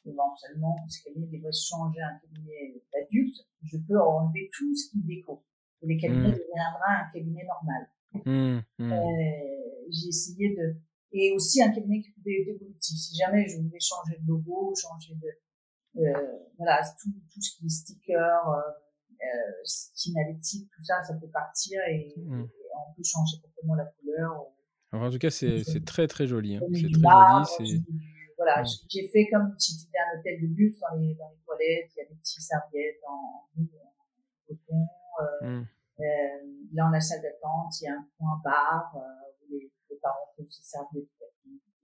éventuellement, ce cabinet devrait changer un cabinet d'adulte, je peux enlever tout ce qui déco. Et les cabinets mmh. deviendra un cabinet normal. Mmh, mmh. Euh, j'ai essayé de, et aussi un cabinet qui pouvait être évolutif. Si jamais je voulais changer de logo, changer de, euh, voilà, tout, tout ce qui est sticker, euh, euh, signalétique, tout ça, ça peut partir et, et, on peut changer complètement la couleur. en tout cas, c'est très très joli. Hein. C'est très joli. Voilà, j'ai fait comme si c'était un hôtel de luxe dans les, dans les toilettes. Il y a des petites serviettes en, coton. Euh, mmh. euh, là, dans la salle d'attente, il y a un point bar euh, où les, les, parents peuvent se servir de.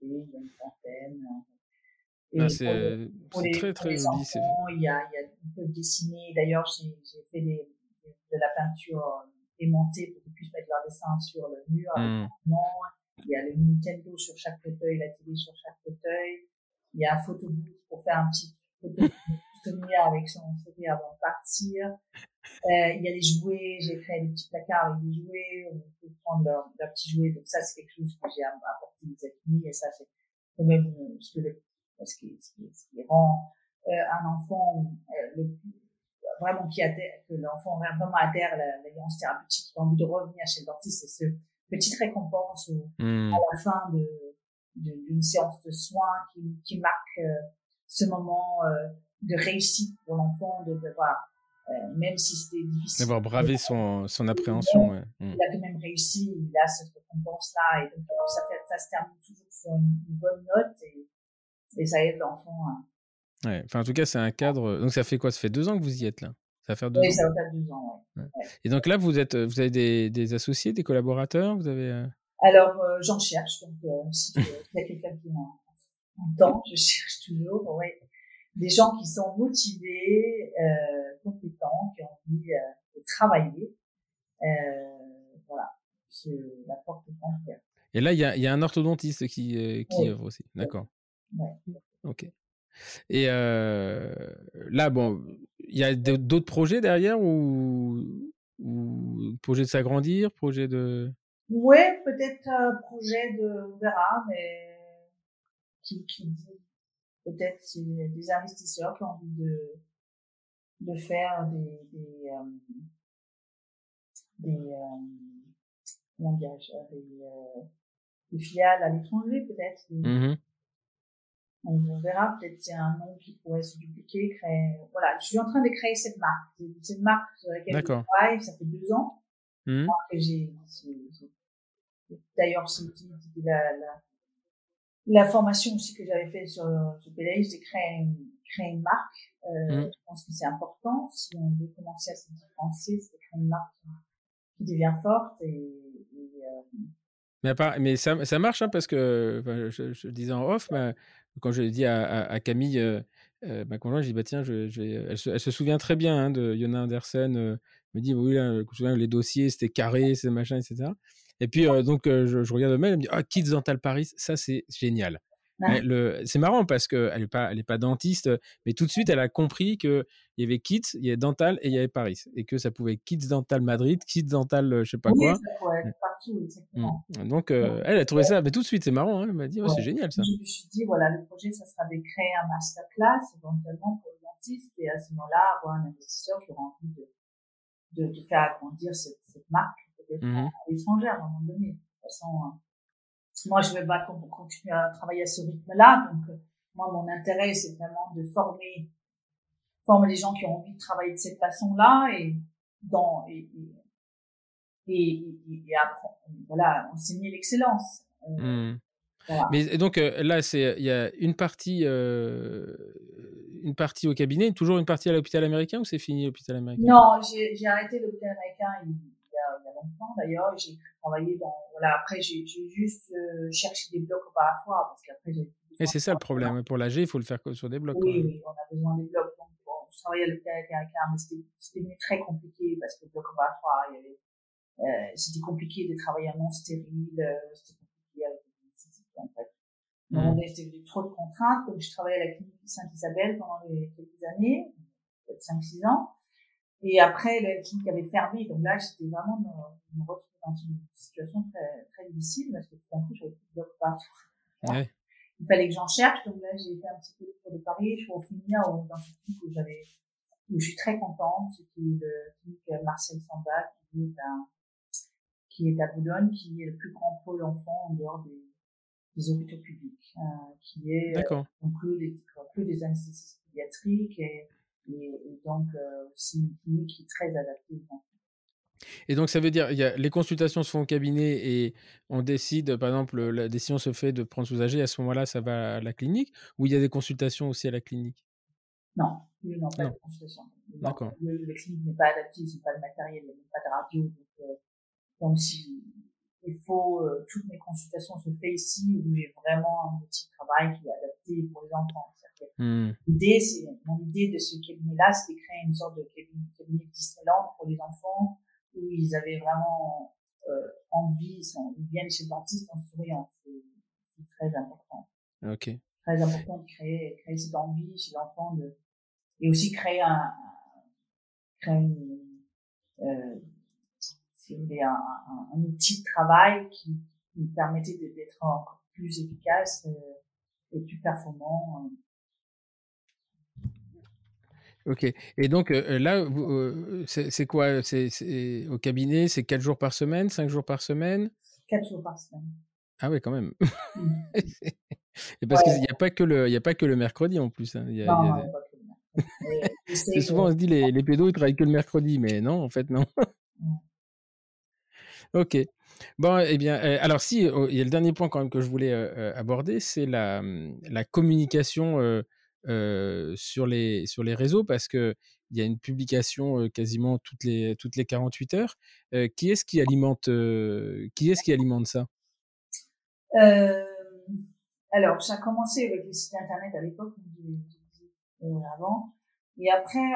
Il y a une fontaine. Ah, c'est très très joli. Il y a, il y a, ils peuvent dessiner. D'ailleurs, j'ai fait des, de la peinture aimantée pour qu'ils puissent mettre leur dessin sur le mur. Mmh. Il y a le Nintendo sur chaque fauteuil, la télé sur chaque fauteuil. Il y a un photobooth pour faire un petit photo souvenir avec son sourire avant de partir. Euh, il y a des jouets, j'ai créé des petits placards avec des jouets, on peut prendre leurs leur petits jouets. Donc ça, c'est quelque chose que j'ai apporté des amis et ça, c'est quand même euh, ce, que ce, qui, ce, qui, ce qui rend euh, un enfant euh, le plus, vraiment qui adhère, que l'enfant vraiment adhère à l'alliance thérapeutique, qui a envie de revenir chez le dentiste, c'est ce petite récompense mmh. à la fin de d'une séance de soins qui, qui marque euh, ce moment euh, de réussite pour l'enfant de devoir euh, même si c'était difficile d'avoir bravé son son appréhension ouais. Mmh. il a quand même réussi il a cette récompense là et donc ça se termine toujours sur une, bonne note et, et ça aide l'enfant à... ouais enfin en tout cas c'est un cadre donc ça fait quoi? Ça fait deux ans que vous y êtes là? Ça va faire deux oui, ans? ça va faire deux ans, ouais. Ouais. Et donc là, vous êtes, vous avez des, des associés, des collaborateurs, vous avez. Euh Alors euh, j'en cherche. Donc euh, si il y a quelqu'un qui entend, je cherche toujours. Ouais. Des gens qui sont motivés, euh, compétents, qui ont envie de travailler. voilà, je, la porte est ouverte. Et là, il y a, y a, un orthodontiste qui, qui œuvre aussi. D'accord. Ouais. Ok. Et euh, là, bon, il y a d'autres projets derrière ou, ou projet de s'agrandir, projet de. Ouais, peut-être un projet de, on verra, mais qui, qui dit peut-être c'est des investisseurs qui ont envie de, de faire des, des, euh, des, euh, comment dire, des, euh, des filiales à l'étranger peut-être. On verra, peut-être c'est un nom qui pourrait se dupliquer, créer, voilà. Je suis en train de créer cette marque. C'est une marque sur laquelle je travaille, ça fait deux ans. Mmh. J'ai, d'ailleurs, c'est la, la, la formation aussi que j'avais fait sur, sur PLA, j'ai créé une, créer une marque. Euh, mmh. Je pense que c'est important. Si on veut commencer à se différencier, c'est créer une marque qui, devient forte et, et euh... mais, mais ça, ça marche hein, parce que enfin, je, je, disais en off, mais quand je dit à, Camille, euh, euh, ma conjointe, je dis bah tiens, je, elle, se, souvient très bien hein, de Yona Andersen. Euh, me dit oui, là, je les dossiers, c'était carré, c'est machin, etc. Et puis donc je, je, regarde le mail, elle me dit ah Kids Dental Paris, ça c'est génial. C'est marrant parce qu'elle n'est pas, elle est pas dentiste, mais tout de suite, elle a compris qu'il y avait Kids, il y avait Dental et il y avait Paris. Et que ça pouvait être Kids Dental Madrid, Kids Dental je sais pas oui, quoi. Ça pourrait être partout, exactement. Mmh. Donc, euh, elle a trouvé ça mais tout de suite, c'est marrant. Hein. Elle m'a dit, oh, c'est génial ça. Je me suis dit, voilà, le projet, ça sera de créer un masterclass éventuellement pour les dentistes et à ce moment-là, avoir un investisseur qui aura envie de, de, de faire agrandir cette, cette marque, peut-être mmh. à l'étranger à un moment donné. De toute façon, hein moi, je vais pas continuer à travailler à ce rythme-là. Donc, euh, moi, mon intérêt, c'est vraiment de former, former les gens qui ont envie de travailler de cette façon-là et dans et, et, et, et apprendre, voilà, enseigner l'excellence. Euh, mmh. voilà. Mais donc euh, là, c'est il y a une partie, euh, une partie au cabinet, toujours une partie à l'hôpital américain ou c'est fini l'hôpital américain? Non, j'ai arrêté l'hôpital américain il, a, il y a longtemps d'ailleurs. J'ai travaillé dans voilà après j'ai juste euh, cherché des blocs opératoires parce qu'après j'ai et c'est ça le problème pour l'AG il faut le faire sur des blocs oui, oui on a besoin des blocs donc bon, je travaillais à l'hôpital américain mais c'était devenu très compliqué parce que le bloc opératoire il y avait euh, c'était compliqué de travailler en non stérile euh, c'était compliqué avec les en fait mmh. c'était trop de contraintes donc je travaillais à la clinique Sainte-Isabelle pendant les, quelques années peut-être 5-6 ans et après, la clinique avait fermé. Donc là, j'étais vraiment me, me retrouver dans une situation très, très difficile parce que tout d'un coup, j'avais plus de partout. Ouais. Il fallait que j'en cherche. Donc là, j'ai fait un petit peu le tour de Paris je vais finir dans ce truc où j'avais, où je suis très contente, qui est le clinique Marcel Samba, qui est un, qui est à Boulogne, qui est le plus grand pôle enfant en dehors des, des hôpitaux publics, euh, qui est D'accord. inclut des, inclut des anesthésistes pédiatriques et, et, et donc euh, aussi une clinique qui est très adaptée aux enfants. Et donc, ça veut dire, il y a, les consultations se font au cabinet et on décide, par exemple, la décision se fait de prendre sous âgé, à ce moment-là, ça va à la clinique, ou il y a des consultations aussi à la clinique? Non, n'ont pas Non. de consultation. Non, D'accord. Le clinique n'est pas adapté, ils n'ont pas de matériel, ils n'ont pas de radio. Donc, euh, donc si, il faut, euh, toutes mes consultations se font ici où j'ai vraiment un outil de travail qui est adapté pour les enfants. Hmm. L'idée, c'est, mon idée de ce cabinet-là, c'était de créer une sorte de cabinet, cabinet Disneyland pour les enfants où ils avaient vraiment euh, envie, ils, sont, ils viennent chez le dentiste en souriant. C'est, très important. Ok. Très important de créer, créer cette envie chez l'enfant de, et aussi créer un, un- créer une, euh, si vous voulez, un, un, un outil de travail qui, me permettait d'être encore plus efficace euh, et plus performant. euh. Ok. Et donc, euh, là, euh, c'est quoi c'est, Au cabinet, c'est 4 jours par semaine, 5 jours par semaine? Quatre jours par semaine. Ah ouais, quand même. Mm. Et parce Ouais. qu'il n'y a, pas que le- il y a pas que le mercredi en plus. hein. Il y a- Non, y a pas que le mercredi. Et souvent, on se dit, les, les pédos, ils travaillent que le mercredi, mais non, en fait, non. Ok. Bon, eh bien, euh, alors si, oh, il y a le dernier point quand même que je voulais euh, euh, aborder, c'est la, communication sur, les, sur les réseaux, parce que il y a une publication quasiment toutes les, toutes les 48 heures. Qui est-ce qui alimente, qui est-ce qui alimente ça? Alors, ça a commencé avec les sites internet à l'époque, avant. Et après,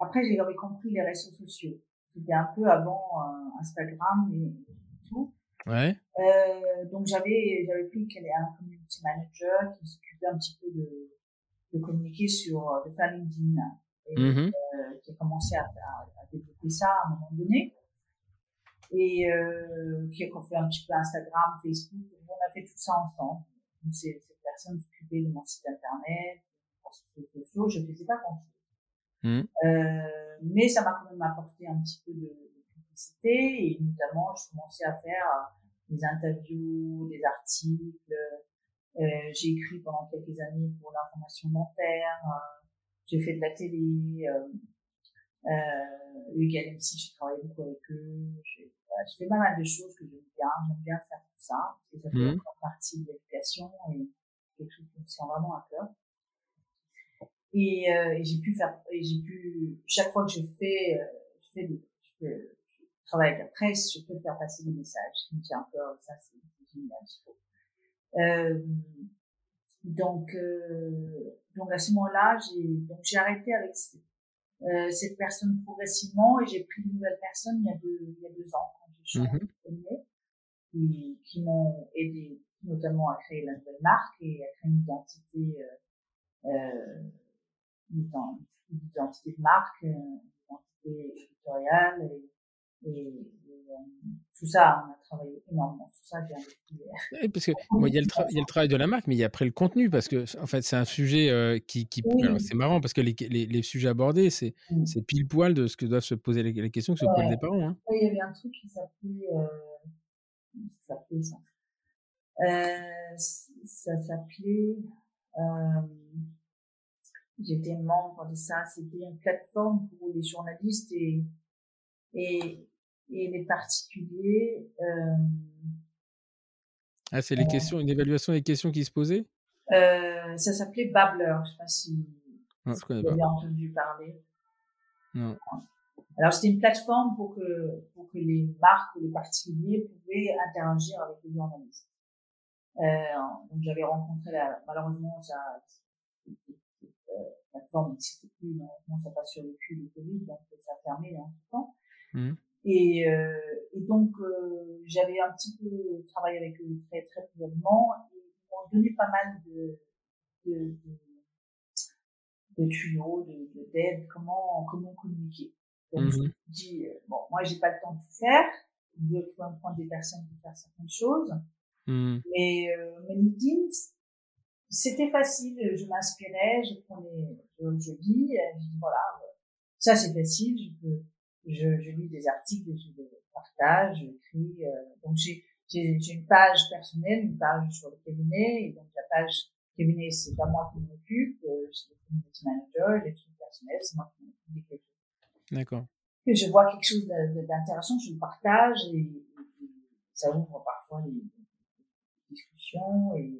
après j'ai compris les réseaux sociaux. C'était un peu avant euh, Instagram et, et tout. Ouais. Euh, donc j'avais j'avais pris quel est un community manager qui s'occupait un petit peu de, de communiquer sur euh, de faire LinkedIn et euh, qui a commencé à, à, à développer ça à un moment donné et euh, qui a fait un petit peu Instagram, Facebook. On a fait tout ça ensemble. Donc c'est cette personne s'occupait de mon site internet, ses réseaux sociaux. Je faisais pas grand Mhm. Euh, mais ça m'a quand même apporté un petit peu de, de publicité et notamment je commençais à faire euh, des interviews, des articles. Euh, j'ai écrit pendant quelques années pour l'information dentaire. euh, j'ai fait de la télé. Euh, euh, Hugues MC, j'ai travaillé beaucoup avec eux. J'ai voilà, fait pas mal de choses que j'aime bien. J'aime bien faire tout ça parce que ça fait encore partie de l'éducation et quelque chose qui me tient vraiment à cœur. Et, euh, et j'ai pu faire, et j'ai pu, chaque fois que je fais, euh, je fais, de, je, je travaille avec la presse, je peux faire passer des messages qui me tiennent à cœur. Ça, c'est génial, je trouve. Euh, donc, euh, donc à ce moment-là, j'ai donc j'ai arrêté avec euh, cette personne progressivement et j'ai pris une nouvelle personne il y a deux, il y a deux ans quand j'ai changé Mhm. de qui, qui m'ont aidé notamment à créer la nouvelle marque et à créer une identité, euh, euh, une ident- une identité de marque, euh, une identité éditoriale et, et, et, euh, tout ça, on a travaillé énormément sur ça. Oui, parce que bon, il y, a le tra- il y a le travail de la marque, mais il y a après le contenu, parce que en fait, c'est un sujet euh, qui, Oui. c'est marrant parce que les, les, les sujets abordés, c'est c'est pile poil de ce que doivent se poser les, les questions que se posent les parents. Hein. Ouais, il y avait un truc qui s'appelait, euh, ça s'appelait ça? Euh, ça s'appelait, euh, j'étais membre de ça, c'était une plateforme pour les journalistes et, et, et les particuliers, euh, Ah, c'est les questions, une évaluation des questions qui se posaient? Euh, ça s'appelait Babbler, je sais pas si Non, je connais vous pas. avez entendu parler. Non. Alors, c'était une plateforme pour que, pour que les marques ou les particuliers pouvaient interagir avec les journalistes. Euh, donc, j'avais rencontré la, malheureusement, ça, plateforme n'existe plus, malheureusement, ça passe sur le cul du Covid, donc ça a fermé tout temps. Et, euh, et donc, euh, j'avais un petit peu travaillé avec eux très, très brièvement, ils m'ont donné pas mal de, de, de, de tuyaux, de, de, d'aide, comment, comment communiquer. Donc, je Mhm. me dit, euh, bon, moi, j'ai pas le temps de tout faire. Je même prendre des personnes pour faire certaines choses. Mhm. Mais, mais LinkedIn, c'était facile, je m'inspirais, je prenais, je, je lis, je dis voilà, ça c'est facile, je peux, je, je lis des articles, je partage, j'écris, euh, donc j'ai, j'ai, une page personnelle, une page sur le cabinet, et donc la page cabinet, c'est pas moi qui m'occupe, euh, c'est le community manager, les trucs personnels, c'est moi qui m'occupe quelque chose. D'accord. Et je vois quelque chose d'intéressant, je le partage, et, et, ça ouvre parfois les, discussions, et,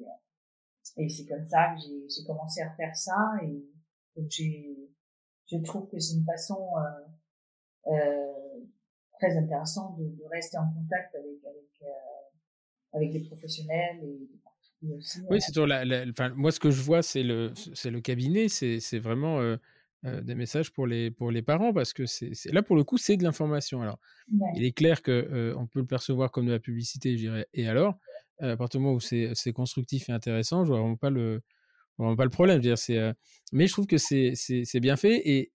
et c'est comme ça que j'ai, commencé à faire ça, et je trouve que c'est une façon euh, euh, très intéressante de, de, rester en contact avec avec euh, avec les professionnels et aussi, oui, c'est toujours la, la, enfin, moi ce que je vois c'est le c'est le cabinet, c'est vraiment des messages pour les pour les parents parce que c'est là pour le coup c'est de l'information. Alors ouais. il est clair que on peut le percevoir comme de la publicité, je dirais. Et alors? À partir du moment où c'est constructif et intéressant, je vois vraiment pas le vraiment pas le problème. Je veux dire, c'est mais je trouve que c'est bien fait et,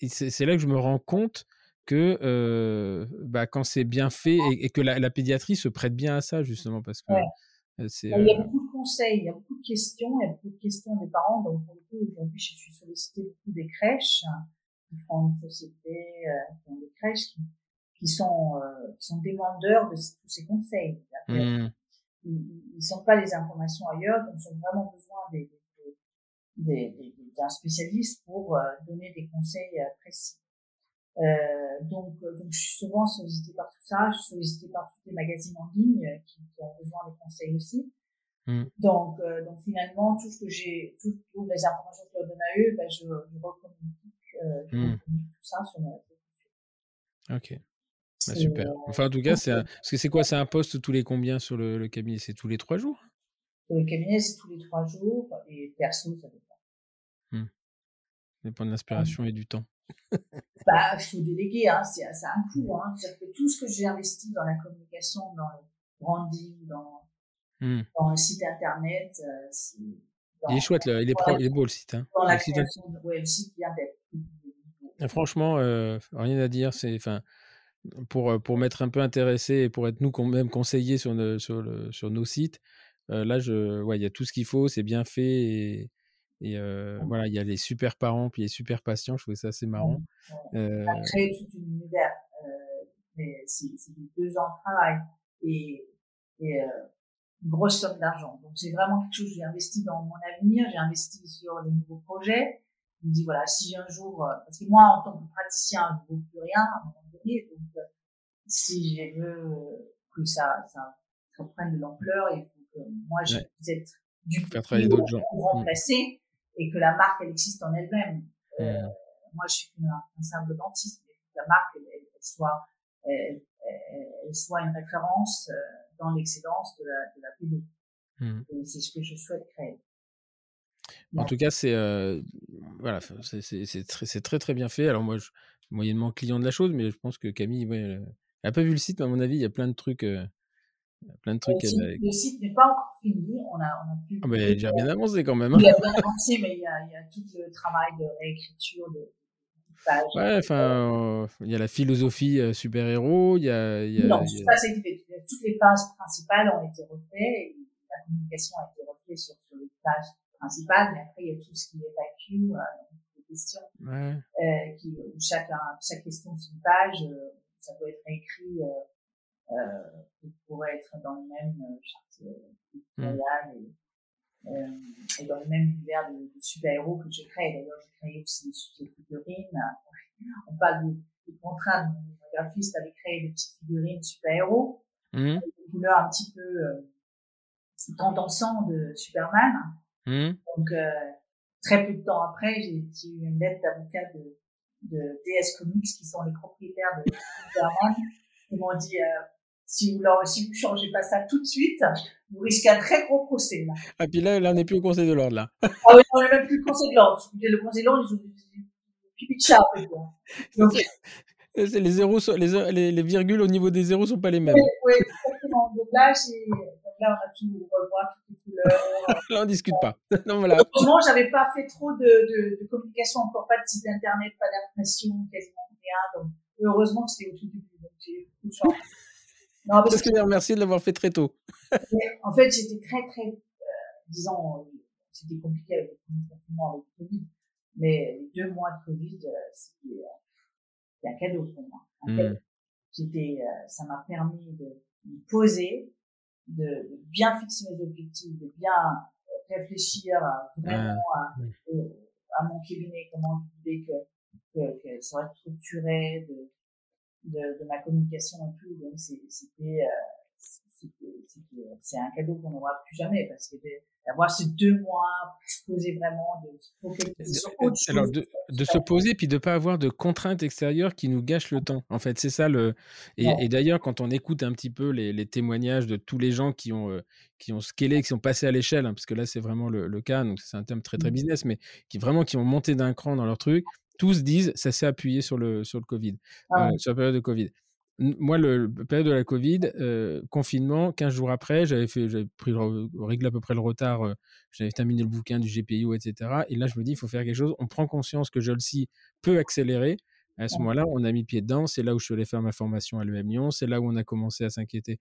et c'est là que je me rends compte que euh, bah, quand c'est bien fait et, et que la, la, pédiatrie se prête bien à ça justement parce que ouais. Il y a beaucoup de conseils, il y a beaucoup de questions, il y a beaucoup de questions des parents. Donc, pour le coup, aujourd'hui, je suis sollicitée beaucoup des crèches qui font une société, euh, qui ont des crèches qui, qui sont, euh, qui sont demandeurs de tous ces conseils. Mmh. Ils, ils sont pas les informations ailleurs, donc ils ont vraiment besoin des, des, des, d'un spécialiste pour euh, donner des conseils euh, précis. Euh, donc, euh, donc, je suis souvent sollicitée par tout ça. Je suis sollicitée par tous les magazines en ligne euh, qui, qui ont besoin de conseils aussi. Mmh. Donc, euh, donc finalement, tout ce que j'ai, toutes, toutes les informations que je leur donne à eux, ben, je, je recommunique, euh, mmh. tout ça sur sociaux. Ok. Bah, super. Enfin, en tout cas, c'est un... parce que c'est quoi? C'est un poste tous les combien sur le, le cabinet? C'est tous les trois jours? Sur le cabinet, c'est tous les trois jours. Et perso, ça dépend. Mmh. Ça dépend de l'inspiration et du temps bah, il faut déléguer, hein, c'est, un coût. Hein. C'est-à-dire que tout ce que j'ai investi dans la communication, dans le branding, dans, dans le site internet, euh, c'est, il est chouette, là. Il, est pro, il est beau le site. Hein. Dans la le création, site... ouais, le site vient d'être. Franchement, euh, rien à dire. C'est, enfin, pour, pour m'être un peu intéressé et pour être nous même conseillés sur, le, sur, le, sur nos sites, euh, là, je, ouais, il y a tout ce qu'il faut, c'est bien fait et, et euh, mmh. voilà, il y a les super parents puis les super patients. Je trouvais ça assez marrant. Mmh. Euh... Ça crée tout un univers. Mais c'est, deux ans de travail et, et une grosse somme d'argent. Donc c'est vraiment quelque chose. J'ai investi dans mon avenir. J'ai investi sur les nouveaux projets. Je me dis voilà, si un jour, parce que moi en tant que praticien, je ne vaux plus rien à un moment Donc euh, si je veux que ça, ça, ça prenne de l'ampleur, il faut que moi je puisse être du pour remplacer. Mmh et que la marque elle existe en elle-même. Euh, mmh. Moi, je suis un, un simple dentiste, mais que la marque elle, elle, elle soit elle, elle, soit une référence euh, dans l'excellence de la de la. Mmh. Et c'est ce que je souhaite créer. En tout cas, c'est euh, voilà, c'est très, très très bien fait. Alors moi, je moyennement client de la chose, mais je pense que Camille, ouais, elle n'a pas vu le site, mais à mon avis, il y a plein de trucs. Euh, plein de trucs. Le site, n'est pas encore fini. On a, on a pu. Ah, mais il a déjà bien avancé quand même. Hein. Il a bien avancé, mais il y a, il y a tout le travail de réécriture de. Page. Ouais, enfin, euh, il y a la philosophie euh, super-héros, il y a. Il y a non, il y a... Toutes les pages principales ont été refaites, et la communication a été refaite sur, sur les pages principales, mais après il y a tout ce qui est FAQ, euh, ouais. euh, qui, où chaque, chaque question c'est une page, euh, ça peut être écrit. Euh, euh, pourrait être dans le même charte mmh. et, euh, et dans le même univers de, de super-héros que j'ai créé. D'ailleurs, j'ai créé aussi des, des figurines. On parle de, de contraintes. Mon graphiste avait créé des petites figurines super-héros, mmh. des couleurs un petit peu tendançant de Superman. Mmh. Donc, euh, très peu de temps après, j'ai eu une lettre d'avocat de, de DS Comics, qui sont les propriétaires de Superman. Ils m'ont dit, euh, si vous si vous changez pas ça tout de suite, vous risquez un très gros procès, là. Ah, puis là, là, on n'est plus au conseil de l'ordre, là. ah oui, on n'est même plus au conseil de l'ordre. Le conseil de l'ordre, ils ont pipi de chat. Donc, les zéros, les, les, les, virgules au niveau des zéros sont pas les mêmes. Oui, oui exactement. Donc là, on a tout revoir, couleurs. on discute pas. non, voilà. Heureusement, j'avais pas fait trop de, de, de, communication, encore pas de site internet, pas d'impression, quasiment rien. Donc, heureusement que c'était au tout début. Donc, j'ai beaucoup de chance. Non, parce, parce que, de l'avoir fait très tôt. en fait, j'étais très, très, euh, disons, c'était compliqué avec le confinement, avec le Covid. Mais les deux mois de Covid, euh, c'était un cadeau pour moi. Mmh. J'étais, ça m'a permis de me poser, de, bien fixer mes objectifs, de bien réfléchir vraiment à, à, mon cabinet, comment je voulais que, que, que ça soit structuré, de, de, de, ma communication et tout. Donc c'était c'est un cadeau qu'on n'aura plus jamais parce que d'avoir ces deux mois pour se poser vraiment, de se focaliser sur autre chose. Alors, de, de se poser puis de ne pas avoir de contraintes extérieures qui nous gâchent le temps. En fait, c'est ça le. Et, et d'ailleurs, quand on écoute un petit peu les, les, témoignages de tous les gens qui ont, euh, qui ont scalé, qui sont passés à l'échelle, hein, parce que là, c'est vraiment le, le, cas, donc c'est un terme très, très mmh. business, mais qui vraiment qui ont monté d'un cran dans leur truc, tous disent ça s'est appuyé sur le, sur le Covid, ah euh, sur la période de Covid moi, le, période de la Covid, euh, confinement, 15 jours après, j'avais fait, j'avais pris règle à peu près le retard, euh, j'avais terminé le bouquin du GPIO, etc. Et là, je me dis, il faut faire quelque chose. On prend conscience que Jolsi peut accélérer. À ce moment-là, on a mis pied dedans. C'est là où je suis allé faire ma formation à l'EM Lyon. C'est là où on a commencé à s'inquiéter.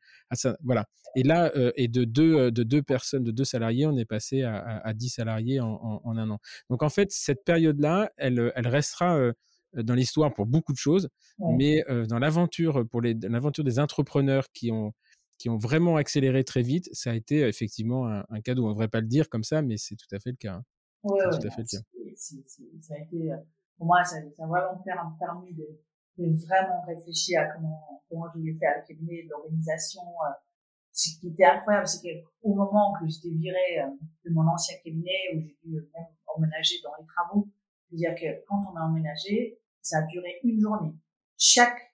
voilà. Et là, euh, et de deux, de deux personnes, de deux salariés, on est passé à, à, 10 salariés en, en, un an. Donc, en fait, cette période-là, elle, elle restera dans l'histoire pour beaucoup de choses, mais dans l'aventure pour les l'aventure des entrepreneurs qui ont qui ont vraiment accéléré très vite, ça a été effectivement un, cadeau. On ne devrait pas le dire comme ça, mais c'est tout à fait le cas. Oui, tout à fait le cas. ça a été pour moi ça, ça a vraiment permis de, de, vraiment réfléchir à comment comment je voulais faire le cabinet, l'organisation. ce qui était incroyable, c'est qu'au moment que j'étais virée de mon ancien cabinet, où j'ai dû emménager dans les travaux, c'est-à-dire que quand on a emménagé, ça a duré une journée. Chaque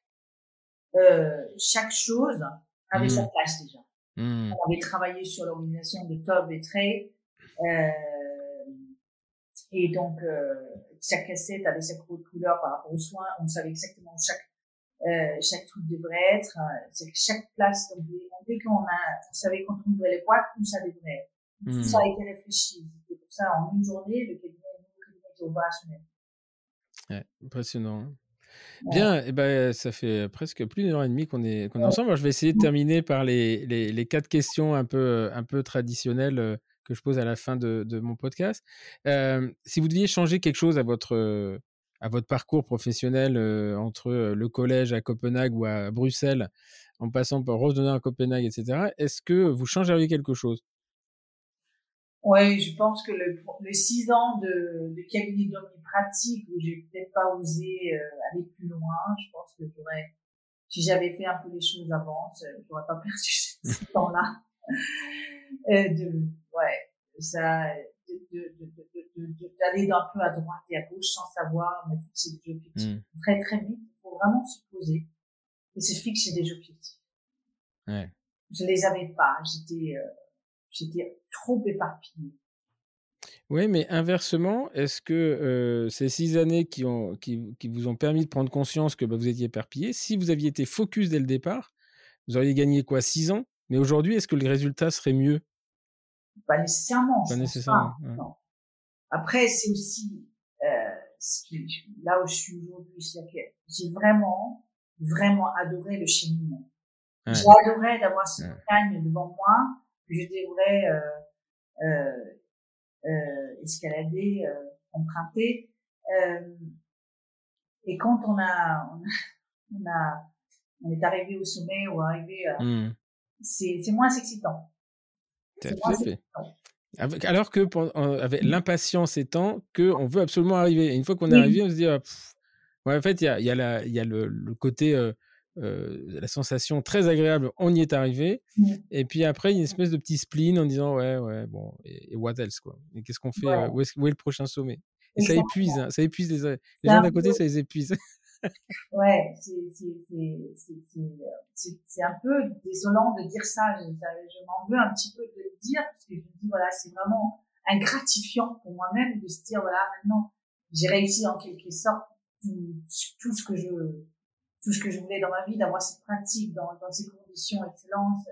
euh, chaque chose avait mmh. sa place déjà. Mmh. On avait travaillé sur l'organisation de Tob et Trey. Euh, et donc, euh, chaque cassette avait sa couleur par rapport aux soins. On savait exactement où chaque, euh, chaque truc devrait être. Euh, chaque place, donc, dès qu'on a, on savait quand on ouvrait les boîtes, où ça devrait être. Tout mmh. ça a été réfléchi. C'était pour ça, en une journée, le cabinet, le cabinet était opérationnel. Ouais, impressionnant. Bien, et eh ben, ça fait presque plus d'une heure et demie qu'on est, qu'on est ensemble. je vais essayer de terminer par les, les, les, quatre questions un peu, un peu traditionnelles que je pose à la fin de, de mon podcast. Euh, si vous deviez changer quelque chose à votre, à votre parcours professionnel entre le collège à Copenhague ou à Bruxelles, en passant par Rose à Copenhague, etc., est-ce que vous changeriez quelque chose? Oui, je pense que le, les six ans de, de cabinet pratique où j'ai peut-être pas osé euh, aller plus loin, je pense que j'aurais, si j'avais fait un peu les choses avant, j'aurais pas perdu ce temps-là. euh, de, ouais, ça, d'aller d'un peu à droite et à gauche sans savoir, mais fixer des objectifs. Mmh. Très, très vite, il faut vraiment se poser et se fixer des objectifs. Ouais. Je les avais pas, j'étais, euh, j'étais trop éparpillée. Oui, mais inversement, est-ce que euh, ces six années qui, ont, qui, qui, vous ont permis de prendre conscience que bah, vous étiez éparpillé, si vous aviez été focus dès le départ, vous auriez gagné quoi Six ans? Mais aujourd'hui, est-ce que le résultat serait mieux? Pas nécessairement. Pas nécessairement. Après, c'est aussi euh, ce qui, là où je suis aujourd'hui, c'est que j'ai vraiment, vraiment adoré le cheminement. J'ai adoré d'avoir ce montagne devant moi je devrais euh, euh, euh, escalader, emprunter. et quand on a, on a, on est arrivé au sommet ou arrivé, mmh. c'est c'est moins excitant. C'est moins excitant. Alors que avec l'impatience étant qu'on veut absolument arriver. Et une fois qu'on est arrivé, on se dit, ah, ouais, en fait, il y a, y a, la, y a le, le côté euh, euh, la sensation très agréable, on y est arrivé. Mmh. Et puis après, il y a une espèce de petit spleen en disant ouais, ouais, bon, et, what else quoi Et qu'est-ce qu'on fait où, est, où, est, le prochain sommet? Et ça épuise, hein, ça épuise les, les gens d'à côté, ça les épuise. ouais, c'est un peu désolant de dire ça. Je, je m'en veux un petit peu de le dire parce que je me dis voilà, c'est vraiment un gratifiant pour moi-même de se dire voilà, maintenant j'ai réussi en quelque sorte tout, tout ce que je tout ce que je voulais dans ma vie, d'avoir cette pratique dans, dans ces conditions d'excellence,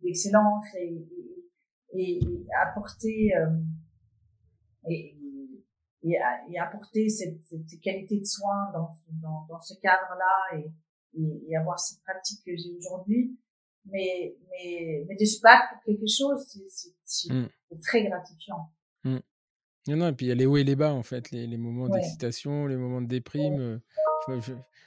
d'excellence et, et, et, apporter euh, et, et, et, apporter cette, cette, qualité de soins dans, dans, dans ce cadre-là et, et, avoir cette pratique que j'ai aujourd'hui. Mais, mais, mais de se battre pour quelque chose, c'est mmh. très gratifiant. Mmh. Non, non, et puis il y a les hauts et les bas, en fait, les, les moments d'excitation, les moments de déprime.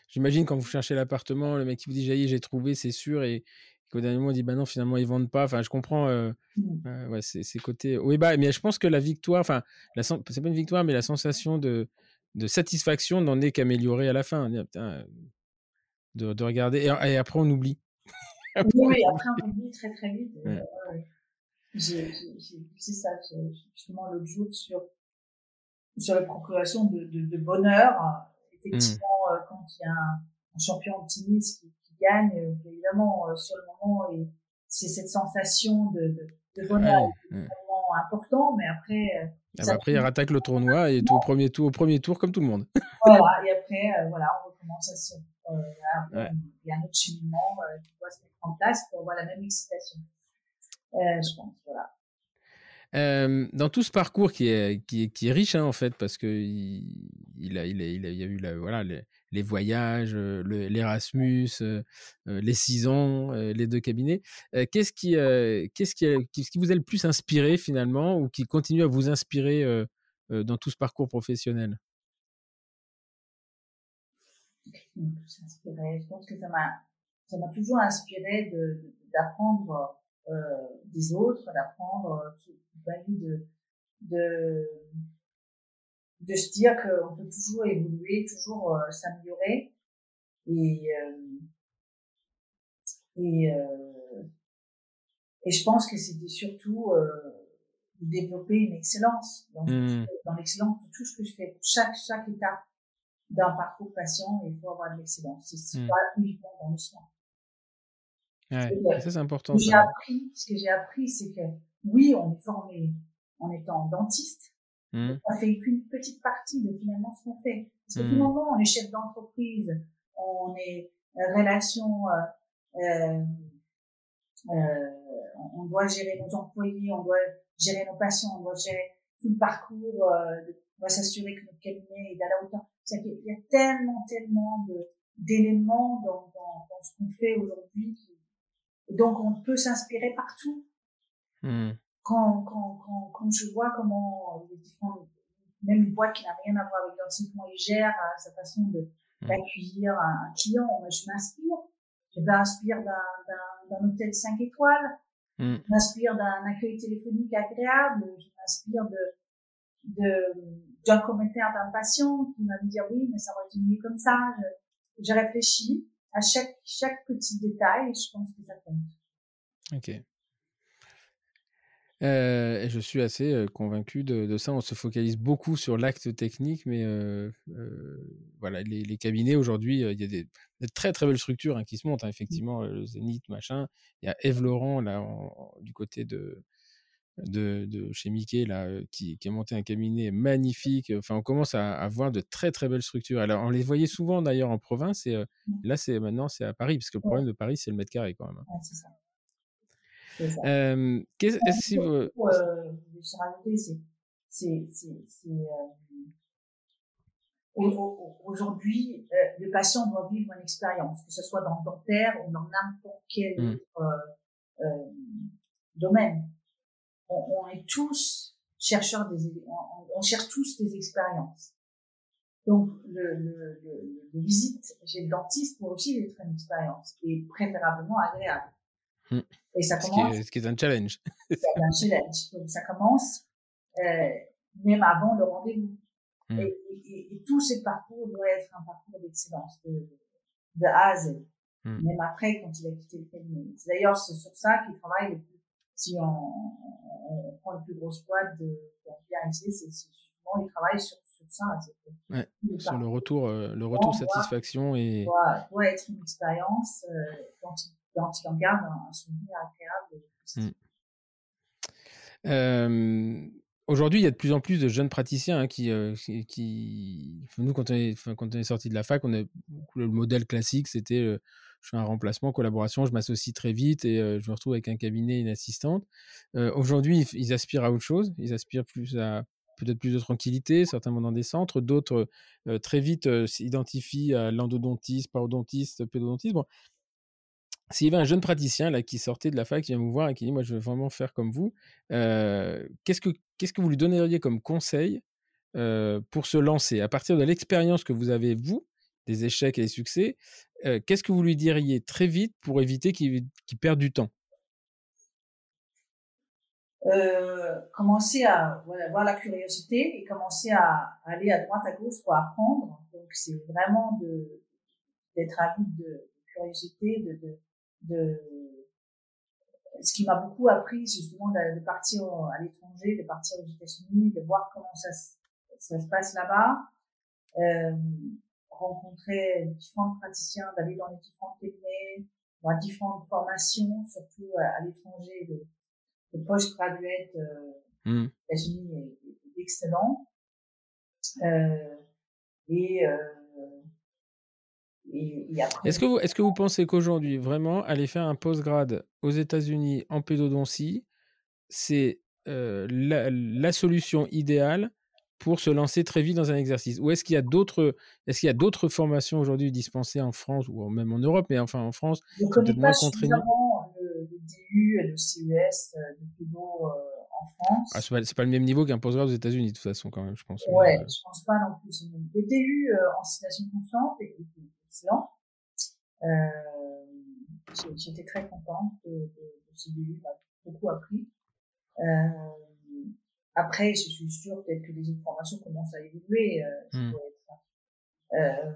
J'imagine quand vous cherchez l'appartement, le mec qui vous dit j'ai trouvé, c'est sûr, et qu'au dernier moment, il dit bah non, finalement, ils vendent pas. Enfin, je comprends euh, mmh. euh, ouais, c'est côtés hauts et bas. Mais je pense que la victoire, enfin, c'est pas une victoire, mais la sensation de, de satisfaction n'en est qu'améliorée à la fin. Putain, de, de, regarder, et, après, on oublie. oui, après, on oublie très très vite. Ouais. J'ai c'est ça, justement l'autre jour sur, sur la procuration de, de, de bonheur. Effectivement, mmh. quand il y a un, champion tennis qui, qui gagne, euh, évidemment, euh, sur le moment, et c'est cette sensation de, de, de bonheur ouais, vraiment important, mais après. Euh, ah bah après, il rattaque le tournoi et tout au premier tour, au premier tour, comme tout le monde. voilà, et après, voilà, on recommence à se. ouais. Il y a un autre cheminement qui doit se mettre en place pour avoir la même excitation. Euh, je pense, voilà. Euh, dans tout ce parcours qui est, riche, hein, en fait, parce que il, il, a, eu les, voyages, euh, l'Erasmus, les six ans, les deux cabinets. qu'est-ce qui, vous a le plus inspiré finalement, ou qui continue à vous inspirer dans tout ce parcours professionnel? Je pense que ça m'a, toujours inspiré d'apprendre euh, des autres, d'apprendre euh, toute de, de, de se dire qu'on peut toujours évoluer, toujours euh, s'améliorer. Et, et, et je pense que c'était surtout de développer une excellence dans, mmh. dans l'excellence de tout ce que je fais. Chaque, chaque étape d'un parcours patient, il faut avoir de l'excellence. C'est mmh. pas uniquement dans le soin. Ouais, ça c'est important. Ce que j'ai appris, ce que j'ai appris, c'est que oui, on est formé en étant dentiste. Mmh. On fait qu'une petite partie de finalement ce qu'on fait. Parce que mmh. finalement, on est chef d'entreprise, on est euh, relation, euh, euh, euh, on doit gérer nos employés, on doit gérer nos patients, on doit gérer tout le parcours, euh, on va s'assurer que notre cabinet est à la hauteur. Il y a tellement, tellement d'éléments dans, dans, dans, ce qu'on fait aujourd'hui qui, donc, on peut s'inspirer partout. Mmh. Quand, quand, quand, quand, je vois comment les différents, même une boîte qui n'a rien à voir avec l'enseignement, il gère euh, sa façon de, mmh. d'accueillir un, client, je m'inspire. Je m'inspire d'un, d'un, hôtel 5 étoiles. Mmh. Je m'inspire d'un accueil téléphonique agréable. Je m'inspire de, de, d'un commentaire d'un patient qui va me dire oui, mais ça aurait été mieux comme ça. Je, je réfléchis à chaque, chaque petit détail, je pense que ça compte. Ok. Euh, je suis assez euh, convaincu de, ça. On se focalise beaucoup sur l'acte technique, mais euh, voilà, les, cabinets aujourd'hui, il y a des, très très belles structures hein, qui se montent. Hein, effectivement, le Zénith, machin. Il y a Eve Laurent là, du côté de, de, chez Mickey là, qui, qui, a monté un cabinet magnifique. Enfin, on commence à, à, voir de très très belles structures. Alors, on les voyait souvent d'ailleurs en province et mmh. là, c'est maintenant c'est à Paris, parce que le problème de Paris, c'est le mètre carré quand même. Hein. c'est ça. Euh, qu'est-ce que vous... Euh, c'est aujourd'hui, le patient doit vivre une expérience, que ce soit dans le dentaire ou dans n'importe quel mmh. autre domaine on, on, est tous chercheurs des, on, on, cherche tous des expériences. Donc, le, le, le, le visite chez le dentiste pour aussi être une expérience et préférablement agréable. Hmm. Et ça commence. Ce qui est, un challenge. C'est un challenge. Donc, ça commence euh, même avant le rendez-vous. Hmm. Et, et, et, tout ce parcours doit être un parcours d'excellence de, de A à Z. Hmm. Même après, quand il a quitté le cabinet. D'ailleurs, c'est sur ça qu'il travaille le plus si on, on, prend les plus grosses boîtes de, c'est justement, ils travaillent sur, sur ça. Ouais, sur le retour, euh, le retour satisfaction et. Doit, doit être une expérience euh, dont, il, en garde un, souvenir agréable. Mm. Euh, Aujourd'hui, il y a de plus en plus de jeunes praticiens hein, qui, qui, nous, quand on est, quand on est sorti de la fac, on a le modèle classique, c'était je fais un remplacement, collaboration, je m'associe très vite et je me retrouve avec un cabinet, une assistante. Aujourd'hui, ils aspirent à autre chose. Ils aspirent plus à peut-être plus de tranquillité, certainement dans des centres. D'autres, très vite, s'identifient à l'endodontiste, parodontiste, pédodontiste. Bon. s'il y avait un jeune praticien là, qui sortait de la fac, qui vient vous voir et qui dit Moi, je veux vraiment faire comme vous, qu'est-ce, que, qu'est-ce que vous lui donneriez comme conseil pour se lancer? À partir de l'expérience que vous avez, vous, des échecs et des succès, qu'est-ce que vous lui diriez très vite pour éviter qu'il, qu'il perde du temps? Commencer à voilà, avoir la curiosité et commencer à, aller à droite à gauche pour apprendre. Donc c'est vraiment de d'être avide de, curiosité, de, de, de, ce qui m'a beaucoup appris justement de, partir à l'étranger, de partir aux États-Unis, de voir comment ça, se passe là-bas, euh, rencontrer différents praticiens, d'aller dans les différents cabinets, voir différentes formations, surtout à, l'étranger, de, de post-graduate euh, mmh. aux États-Unis est, excellent. Euh, et euh, est-ce que, vous, est que vous pensez qu'aujourd'hui, vraiment, aller faire un postgrad aux États-Unis en pédodontie, c'est euh, la, solution idéale pour se lancer très vite dans un exercice? Ou est-ce qu'il y a d'autres, est-ce qu'il y a d'autres formations aujourd'hui dispensées en France ou même en Europe, mais enfin en France, peut-être moins contraignant? le, le, DU et le CES euh, de pédo euh, en France. Ah, c'est pas, pas, le même niveau qu'un postgrad aux États-Unis, de toute façon, quand même, je pense. Ouais, je pense pas non plus. Le DU en situation confiante et excellent. Euh, J'étais très contente de, de, de ce début, j'ai beaucoup appris. Euh, après, je suis sûre peut-être que les autres formations commencent à évoluer. Euh, mmh. euh,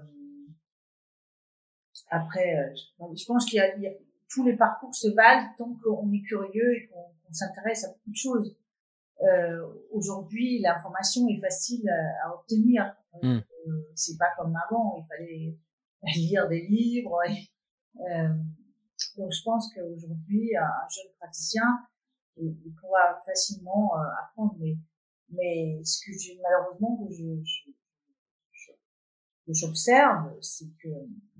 après, euh, je, pense qu'il y, a, tous les parcours se valent tant qu'on est curieux et qu'on s'intéresse à beaucoup de choses. Euh, Aujourd'hui, l'information est facile à, à obtenir. Mmh. C'est pas comme avant, il fallait lire des livres. Donc je pense qu'aujourd'hui, un jeune praticien, il, pourra facilement euh, apprendre. Mais, mais ce que j'ai malheureusement que je, je, j'observe, c'est que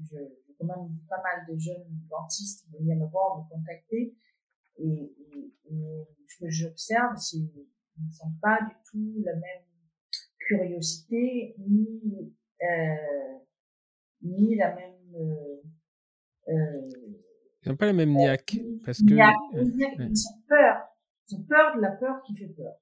je, quand même pas mal de jeunes dentistes venir me voir, me contacter, et, et, et ce que j'observe, c'est qu'ils ne sont pas du tout la même curiosité ni euh, ni la même. Euh, euh, ils n'ont pas la même niaque. Parce que, Ils ont peur. Ils ont peur de la peur qui fait peur.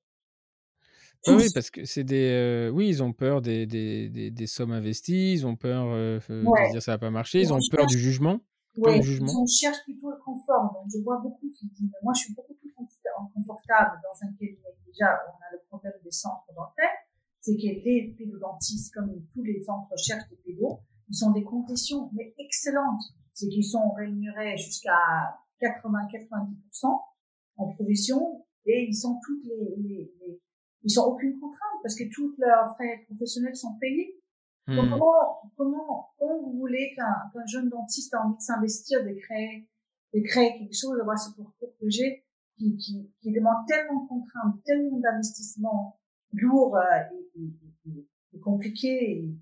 oui, parce que c'est des. Euh, oui, ils ont peur des, des, des, des, sommes investies, ils ont peur de dire ça va pas marcher, ils ont peur du jugement. Oui, jugement. on cherche plutôt le confort. Donc, je vois beaucoup qui disent, moi, je suis beaucoup plus confortable dans un cabinet. Déjà, on a le problème des centres dentaires, c'est que les pédodontistes, comme tous les centres recherche des pédos, ils sont des conditions mais excellentes. C'est qu'ils sont rémunérés jusqu'à 80-90% en provision et ils sont toutes les, les, les, ils sont aucune contrainte parce que tous leurs frais professionnels sont payés. Donc comment, comment, comment vous voulez qu'un jeune dentiste a envie de s'investir, de créer, de créer quelque chose, d'avoir ce parcours que j'ai, qui, qui, qui demande tellement de contraintes, tellement d'investissements lourds euh, et, et, et, et compliqués et,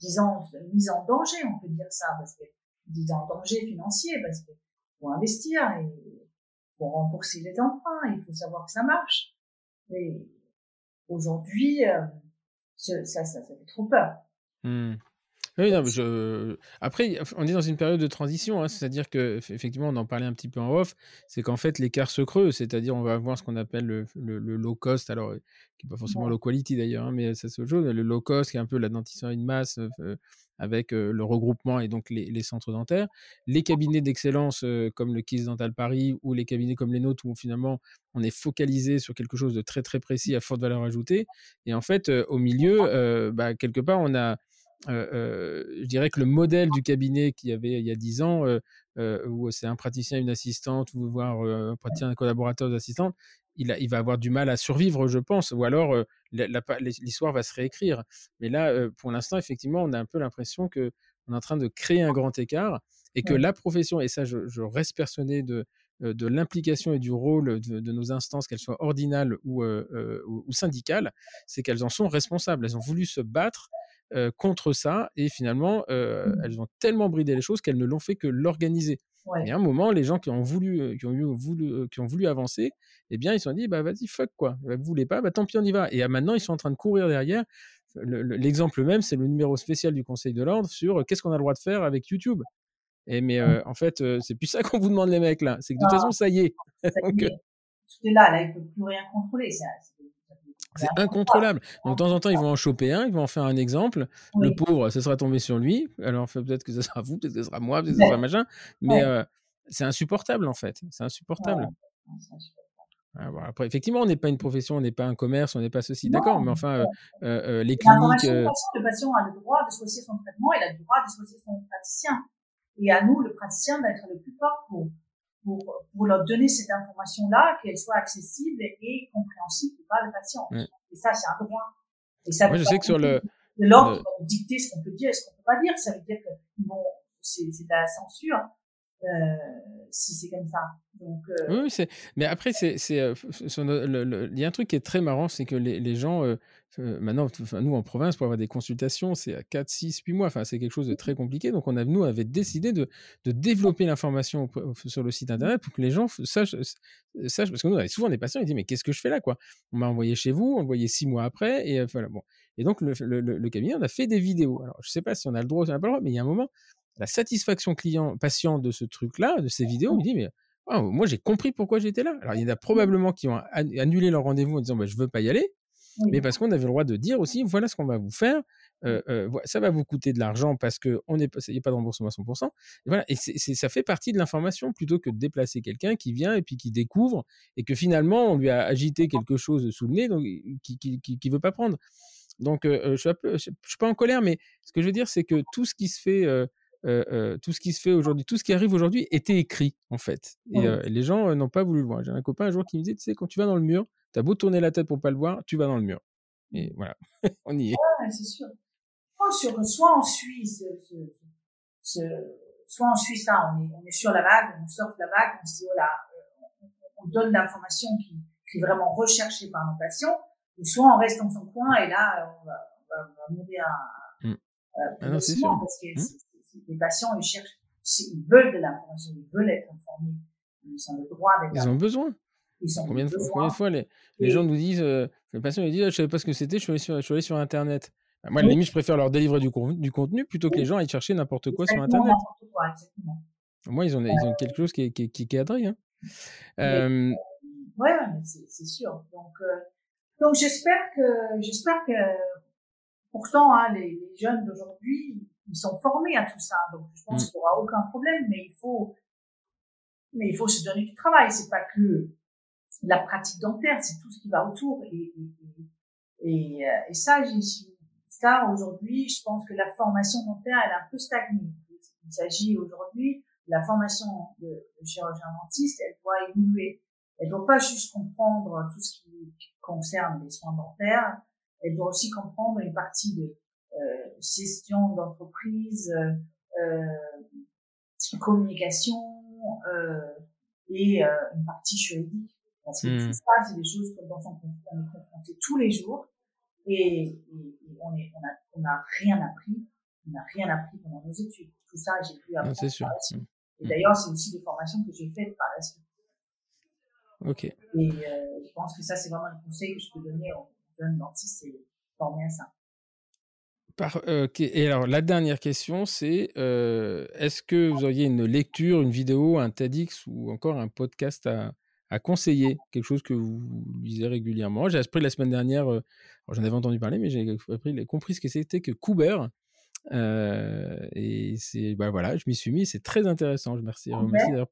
disons, mise en danger, on peut dire ça, parce que, disons, en danger financier, parce qu'il faut investir et faut rembourser les emprunts, il faut savoir que ça marche. Et aujourd'hui, euh, ça, ça, fait trop peur. Mmh. Oui, non, je... Après, on est dans une période de transition, hein, c'est-à-dire que effectivement, on en parlait un petit peu en off, c'est qu'en fait, l'écart se creuse, c'est-à-dire on va avoir ce qu'on appelle le, le, low cost, alors qui n'est pas forcément low quality d'ailleurs, hein, mais ça c'est autre chose, le low cost qui est un peu la dentisterie de masse euh, avec euh, le regroupement et donc les, les centres dentaires, les cabinets d'excellence euh, comme le Kiss Dental Paris ou les cabinets comme les nôtres où finalement on est focalisé sur quelque chose de très très précis à forte valeur ajoutée, et en fait, au milieu, bah, quelque part, on a euh, euh, je dirais que le modèle du cabinet qu'il y avait il y a 10 ans, euh, où c'est un praticien, une assistante, ou voir un praticien, un collaborateur d'assistante, il, a, il, va avoir du mal à survivre, je pense, ou alors l'histoire va se réécrire. Mais là, pour l'instant, effectivement, on a un peu l'impression que on est en train de créer un grand écart et que la profession, et ça, je, je reste persuadé de, de l'implication et du rôle de, de nos instances, qu'elles soient ordinales ou, ou, ou syndicales, c'est qu'elles en sont responsables. Elles ont voulu se battre euh, contre ça et finalement euh, mmh. elles ont tellement bridé les choses qu'elles ne l'ont fait que l'organiser. Et à un moment, les gens qui ont voulu, euh, qui ont voulu, qui ont voulu avancer, eh bien, ils se sont dit, bah vas-y, fuck quoi. Bah, vous voulez pas, bah tant pis, on y va. Et maintenant, ils sont en train de courir derrière. L'exemple même, c'est le numéro spécial du Conseil de l'ordre sur qu'est-ce qu'on a le droit de faire avec YouTube? Et mais en fait, c'est plus ça qu'on vous demande les mecs là. C'est que de toute façon, ça y est. tout est là, là, ils peuvent plus rien contrôler. C'est incontrôlable. Donc, de temps en temps, ils vont en choper un, ils vont en faire un exemple. Le pauvre, ça sera tombé sur lui. Alors, peut-être que ce sera vous, peut-être que ce sera moi, peut-être que ce sera machin. Mais c'est insupportable, en fait. C'est insupportable. Ah, après, effectivement, on n'est pas une profession, on n'est pas un commerce, on n'est pas ceci, d'accord, mais enfin, les cliniques. Le patient a le droit de choisir son traitement, il a le droit de choisir son praticien. Et à nous, le praticien, d'être le plus fort pour, pour, pour leur donner cette information-là, qu'elle soit accessible et compréhensible par le patient. Et ça, c'est un droit. Et ça Moi, je sais que sur le. De l'ordre, le... dicter ce qu'on peut dire et ce qu'on peut pas dire. Ça veut dire que, bon, c'est de la censure. Euh, si c'est comme ça. Donc, euh... Oui. Mais après, c'est, c'est, euh, il y a un truc qui est très marrant, c'est que les, les gens, euh, maintenant, nous en province, pour avoir des consultations, c'est à 4, 6, 8 mois. Enfin, c'est quelque chose de très compliqué. Donc, on a, nous, avait décidé de, de développer l'information sur le site internet pour que les gens sachent, sachent parce que nous, on avait souvent des patients, ils disent mais qu'est-ce que je fais là, quoi? On m'a envoyé chez vous, on le voyait 6 mois après, et voilà. Bon. Et donc, le, le, le, cabinet, on a fait des vidéos. Alors, je sais pas si on a le droit ou on n'a pas le droit, mais il y a un moment, la satisfaction client patient de ce truc-là, de ces vidéos, me dit mais moi j'ai compris pourquoi j'étais là. Alors il y en a probablement qui ont annulé leur rendez-vous en disant bah, je veux pas y aller, mais parce qu'on avait le droit de dire aussi voilà ce qu'on va vous faire. ça va vous coûter de l'argent parce qu'il n'y a pas de remboursement à 100%. Et voilà, et ça fait partie de l'information plutôt que de déplacer quelqu'un qui vient et puis qui découvre et que finalement on lui a agité quelque chose sous le nez donc, qui ne qui, veut pas prendre. Donc je ne suis, pas en colère, mais ce que je veux dire, c'est que tout ce qui se fait tout ce qui se fait aujourd'hui, tout ce qui arrive aujourd'hui était écrit en fait. Et les gens n'ont pas voulu le voir. J'ai un copain un jour qui me disait, tu sais, quand tu vas dans le mur, tu as beau tourner la tête pour pas le voir, tu vas dans le mur. Et mmh. voilà, on y est. Ouais, c'est sûr. Oh, sur, soit on suit ce, ce, soit on suit ça, on est, on est sur la vague, on surfe la vague, on se dit, voilà, on, on donne l'information qui, qui, est vraiment recherchée par nos patients, ou soit on reste dans son coin et là, on va, on va, on va mourir à, mmh. ah non, c'est sûr. Parce que mmh les patients, ils cherchent, ils veulent de l'information, ils veulent être informés. Ils ont le droit d'être Ils ont besoin. Combien, de fois, combien de fois les, les gens nous disent, euh, le patient nous dit, ah, je savais pas ce que c'était, je suis allé sur, je suis allé sur Internet. Bah, moi, à la limite, je préfère leur délivrer du, du contenu plutôt que les gens aillent chercher n'importe quoi sur Internet. Quoi, exactement. Moi, ils ont, ils ont quelque chose qui est, qui, qui, est cadré. Hein. Euh... Ouais, c'est sûr. Donc, euh, donc j'espère que, j'espère que, pourtant, hein, les, les jeunes d'aujourd'hui, ils sont formés à tout ça. Donc, je pense mm. qu'il n'y aura aucun problème, mais il faut, mais il faut se donner du travail. C'est pas que la pratique dentaire, c'est tout ce qui va autour. Et, et, et, euh, et ça, ça, aujourd'hui, je pense que la formation dentaire, elle est un peu stagnée. Il s'agit aujourd'hui, la formation de, chirurgien dentiste, elle doit évoluer. Elle doit pas juste comprendre tout ce qui concerne les soins dentaires, elle doit aussi comprendre une partie de euh, gestion d'entreprise, euh, euh, communication et une partie juridique. Parce que tout mmh. ça, c'est des choses dont on est confronté tous les jours et, et, on on a, on a rien appris, on n'a rien appris pendant nos études. Tout ça, j'ai pu apprendre. C'est sûr. Mmh. Et d'ailleurs, c'est aussi des formations que j'ai faites par la suite. Ok. Et euh, je pense que ça, c'est vraiment un conseil que je peux donner aux jeunes dentistes, c'est former à ça. Euh, et alors, la dernière question, c'est euh, est-ce que vous auriez une lecture, une vidéo, un TEDx ou encore un podcast à, conseiller Quelque chose que vous lisez régulièrement J'ai appris la semaine dernière, euh, j'en avais entendu parler, mais j'ai compris ce que c'était que Couber. et c'est, bah voilà, je m'y suis mis, c'est très intéressant. Je remercie, d'ailleurs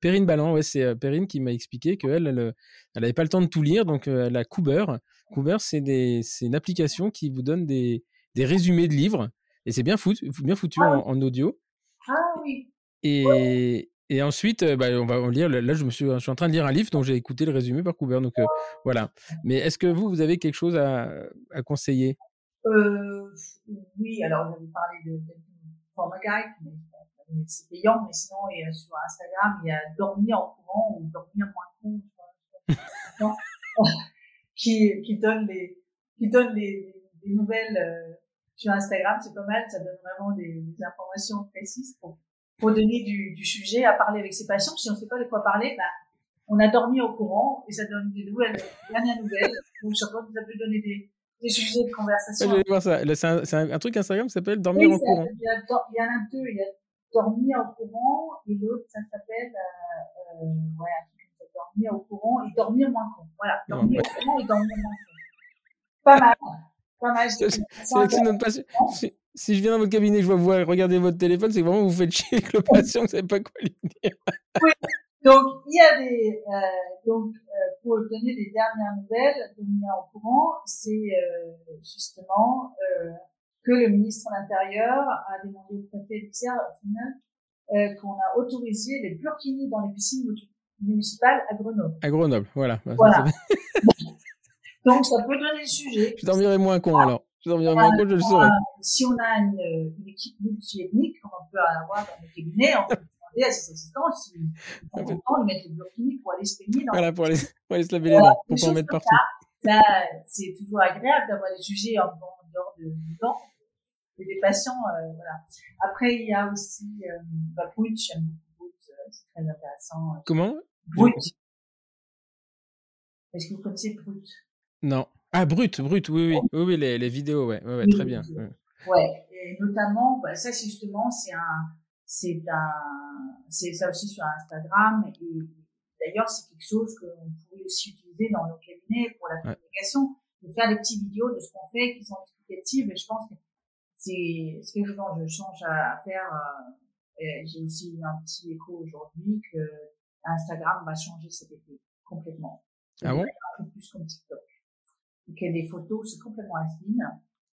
Perrine, Ballant, ouais, c'est Perrine qui m'a expliqué qu'elle, elle n'avait pas le temps de tout lire, donc elle a Couber. Couber, c'est une application qui vous donne des des résumés de livres. Et c'est bien foutu, bien foutu ah en, audio. Ah oui. Et, et ensuite, euh, bah, on va lire. Là, je, me suis, je suis en train de lire un livre dont j'ai écouté le résumé par Couber. Donc euh, voilà. Mais est-ce que vous, vous avez quelque chose à, à conseiller? Euh, Oui, alors on avait parlé de, de Forma Guide, mais c'est payant. Mais sinon, et, sur Instagram, il y a Dormir en courant ou Dormir moins con. qui, qui donne les, qui donne les, les nouvelles sur Instagram, c'est pas mal, ça donne vraiment des, des informations précises pour donner du, du, sujet à parler avec ses patients. Si on ne sait pas de quoi parler, bah, on a dormi au courant et ça donne des nouvelles, dernières nouvelles. Donc, je crois que ça peut donner des, des sujets de conversation. Ouais, voir ça. C'est un, un, un, truc Instagram qui s'appelle Dormir oui, au courant. Il y, a, il y en a deux. Il y a dormir au courant et l'autre, ça s'appelle, euh, euh, ouais, dormir au courant et dormir moins con. Voilà, dormir au courant et dormir moins con. Pas mal. Patient. Si, je viens dans votre cabinet, je vois vous regarder votre téléphone, c'est vraiment vous faites chier avec le patient, vous savez pas quoi lui dire. oui. Donc, il y a des, euh, donc, euh, pour donner des dernières nouvelles, dormir au courant, c'est euh, justement euh, que le ministre de l'Intérieur a demandé au préfet d'Ixelles euh, qu'on a autorisé les burkinis dans les piscines municipales à Grenoble. À Grenoble, voilà. Bah, voilà. Donc, ça peut donner le sujet. Je dormirai moins con alors. Je dormirai moins con, je le saurai. Si on a une, une équipe multi-ethnique, comme on peut avoir dans nos cabinets, on peut demander à ses assistants s'ils ont le temps de mettre le burkini pour aller se. Dans voilà, pour aller, pour aller se laver les dents, pour pas en mettre partout. Ça, c'est toujours agréable d'avoir des sujets en dehors de, temps et des patients, euh, voilà. Après, il y a aussi euh, bah, Brut, j'aime beaucoup Brut, euh, c'est très intéressant. Comment? Brut. Est-ce que vous connaissez Brut? Non. Ah, Brut, Brut, oui, oui, oui, oui les, les vidéos, ouais, ouais, ouais très bien. Ouais. ouais. et notamment, bah, ça, justement, c'est un, c'est un, c'est ça aussi sur Instagram, et d'ailleurs, c'est quelque chose qu'on pourrait aussi utiliser dans nos cabinets pour la communication, de faire des petites vidéos de ce qu'on fait qui sont explicatives, et je pense que c'est ce que je change à faire. Euh, J'ai aussi eu un petit écho aujourd'hui que Instagram va changer cet été complètement. Ah bon? Un peu plus comme TikTok. Que les photos, c'est complètement inspiré.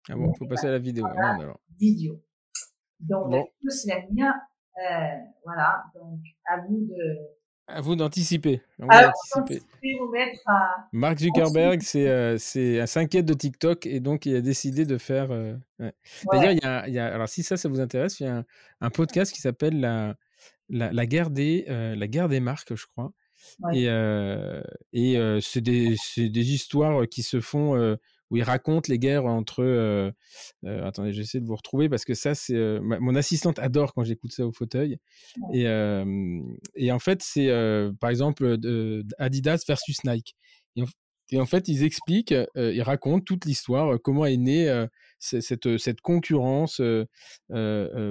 Ah bon, il faut passer à la vidéo. Voilà, alors. Vidéo. Donc, bon. c'est la mienne. Euh, voilà, donc à vous de à vous d'anticiper. À... Mark Zuckerberg, c'est euh, c'est s'inquiète de TikTok et donc il a décidé de faire. Euh, ouais. ouais. D'ailleurs, il y a, il y a, alors si ça, ça vous intéresse, il y a un, un podcast qui s'appelle la, la, la, guerre des euh, la guerre des marques, je crois. Ouais. Et, euh, et euh, c'est des, des histoires qui se font où il raconte les guerres entre. Attendez, j'essaie de vous retrouver parce que ça, c'est mon assistante adore quand j'écoute ça au fauteuil. Ouais. Et, et en fait, c'est par exemple Adidas versus Nike. Et et en fait, ils expliquent, ils racontent toute l'histoire, comment est née cette, cette concurrence,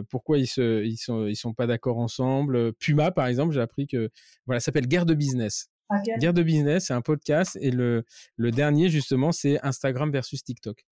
pourquoi ils se, ils sont, ils sont pas d'accord ensemble. Puma, par exemple, j'ai appris que voilà, ça s'appelle guerre de business. Okay. Guerre de business, c'est un podcast. Et le, le dernier, justement, c'est Instagram versus TikTok.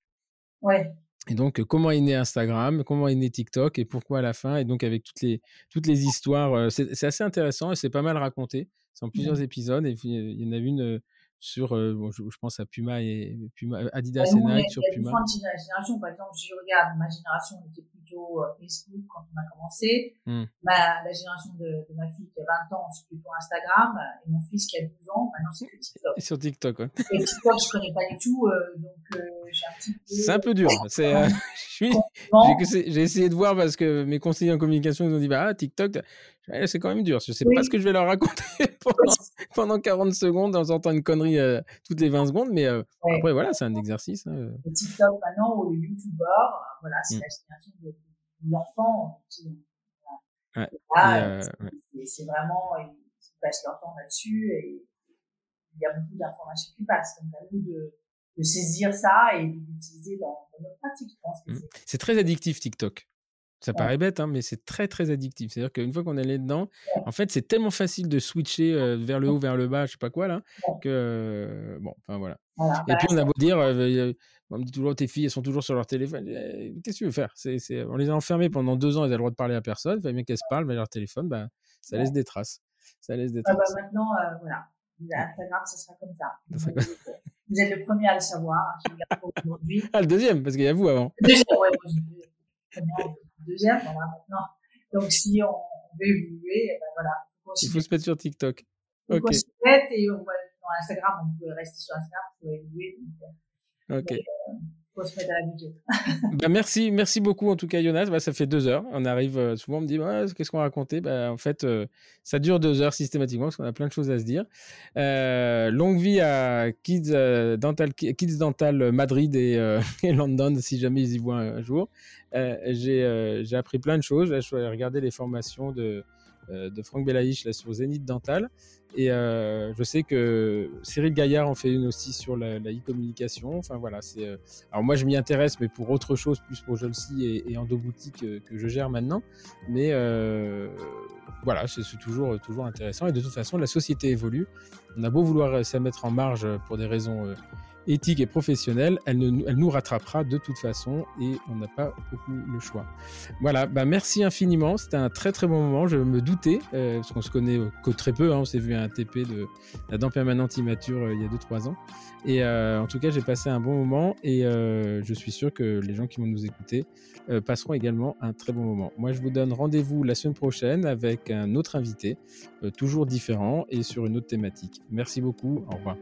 Ouais. Et donc, comment est né Instagram, comment est né TikTok et pourquoi à la fin. Et donc, avec toutes les, toutes les histoires, c'est assez intéressant et c'est pas mal raconté. C'est en plusieurs mmh. épisodes. Et il y en a une sur, euh, bon, je, je, pense à Puma et Puma, Adidas et Nike sur il y a Puma. différentes générations. Par exemple, si je regarde ma génération, on était plutôt euh, Facebook quand on a commencé. Mm. Ma, la génération de, de, ma fille qui a 20 ans, c'est plutôt Instagram. Et mon fils qui a 12 ans, maintenant c'est que TikTok. Et sur TikTok, ouais. Et TikTok, je connais pas du tout, euh, donc j'ai un petit peu. C'est un peu dur. C'est, euh, j'ai essayé de voir parce que mes conseillers en communication ils ont dit bah ah, TikTok, c'est quand même dur. Je sais oui. pas ce que je vais leur raconter pendant, pendant 40 secondes en sortant une connerie euh, toutes les 20 secondes, mais euh, ouais. après voilà, c'est un exercice. Hein. Le TikTok maintenant ou le YouTuber, voilà, c'est mmh. la génération de, de l'enfant. Ouais. Là, ouais. c'est vraiment ils passent leur temps là-dessus et il y a beaucoup d'informations qui passent. Donc à nous de, de saisir ça et d'utiliser dans, dans, notre pratique. Je pense mmh. c'est très addictif TikTok. Ça paraît bête, hein, mais c'est très très addictif. C'est-à-dire qu'une fois qu'on est allé dedans, en fait, c'est tellement facile de switcher euh, vers le haut, vers le bas, je sais pas quoi là, que euh, bon, enfin voilà. voilà. Et bah, puis on a beau dire, euh, on me dit toujours tes filles, elles sont toujours sur leur téléphone. Qu'est-ce que tu veux faire? C'est, c'est... On les a enfermées pendant deux ans, elles ont le droit de parler à personne. Il bien qu'elles se parlent, mais leur téléphone, bah, ça laisse des traces. Ça laisse des traces. Ah bah, maintenant, voilà. Instagram, ça sera comme ça. ça sera... Vous êtes le premier à le savoir. Hein, aujourd'hui. Ah, le deuxième, parce qu'il y a vous avant. Le deuxième, ouais deuxième, voilà, maintenant. Donc, si on veut évoluer, ben voilà. Il faut se mettre sur TikTok. Il faut se mettre et on va, dans Instagram, on peut rester sur Instagram pour évoluer. Donc, ok. Mais, euh, bah, merci, merci beaucoup en tout cas, Jonas. Bah, ça fait deux heures. On arrive euh, souvent, on me dit qu'est-ce qu'on a raconté bah, En fait, euh, ça dure deux heures systématiquement parce qu'on a plein de choses à se dire. Euh, longue vie à Kids, Dental, Kids Dental Madrid et, euh, London, si jamais ils y voient un, jour. J'ai appris plein de choses. Je suis regarder les formations de, de Franck Belaïch là, sur Zénith Dental. Et euh, je sais que Cyril Gaillard en fait une aussi sur la e-communication. enfin voilà, c'est. Euh, alors moi je m'y intéresse, mais pour autre chose, plus pour Jolcy et, et Endo Boutique euh, que je gère maintenant. Mais voilà, c'est toujours toujours intéressant. Et de toute façon, la société évolue. On a beau vouloir se mettre en marge pour des raisons éthique et professionnelle, elle, nous rattrapera de toute façon et on n'a pas beaucoup le choix. Voilà, bah merci infiniment, c'était un très très bon moment, je me doutais, euh, parce qu'on se connaît que très peu, hein, on s'est vu à un TP de la dent permanente immature euh, il y a 2-3 ans. Et euh, en tout cas, j'ai passé un bon moment et je suis sûr que les gens qui vont nous écouter passeront également un très bon moment. Moi, je vous donne rendez-vous la semaine prochaine avec un autre invité, toujours différent et sur une autre thématique. Merci beaucoup, au revoir.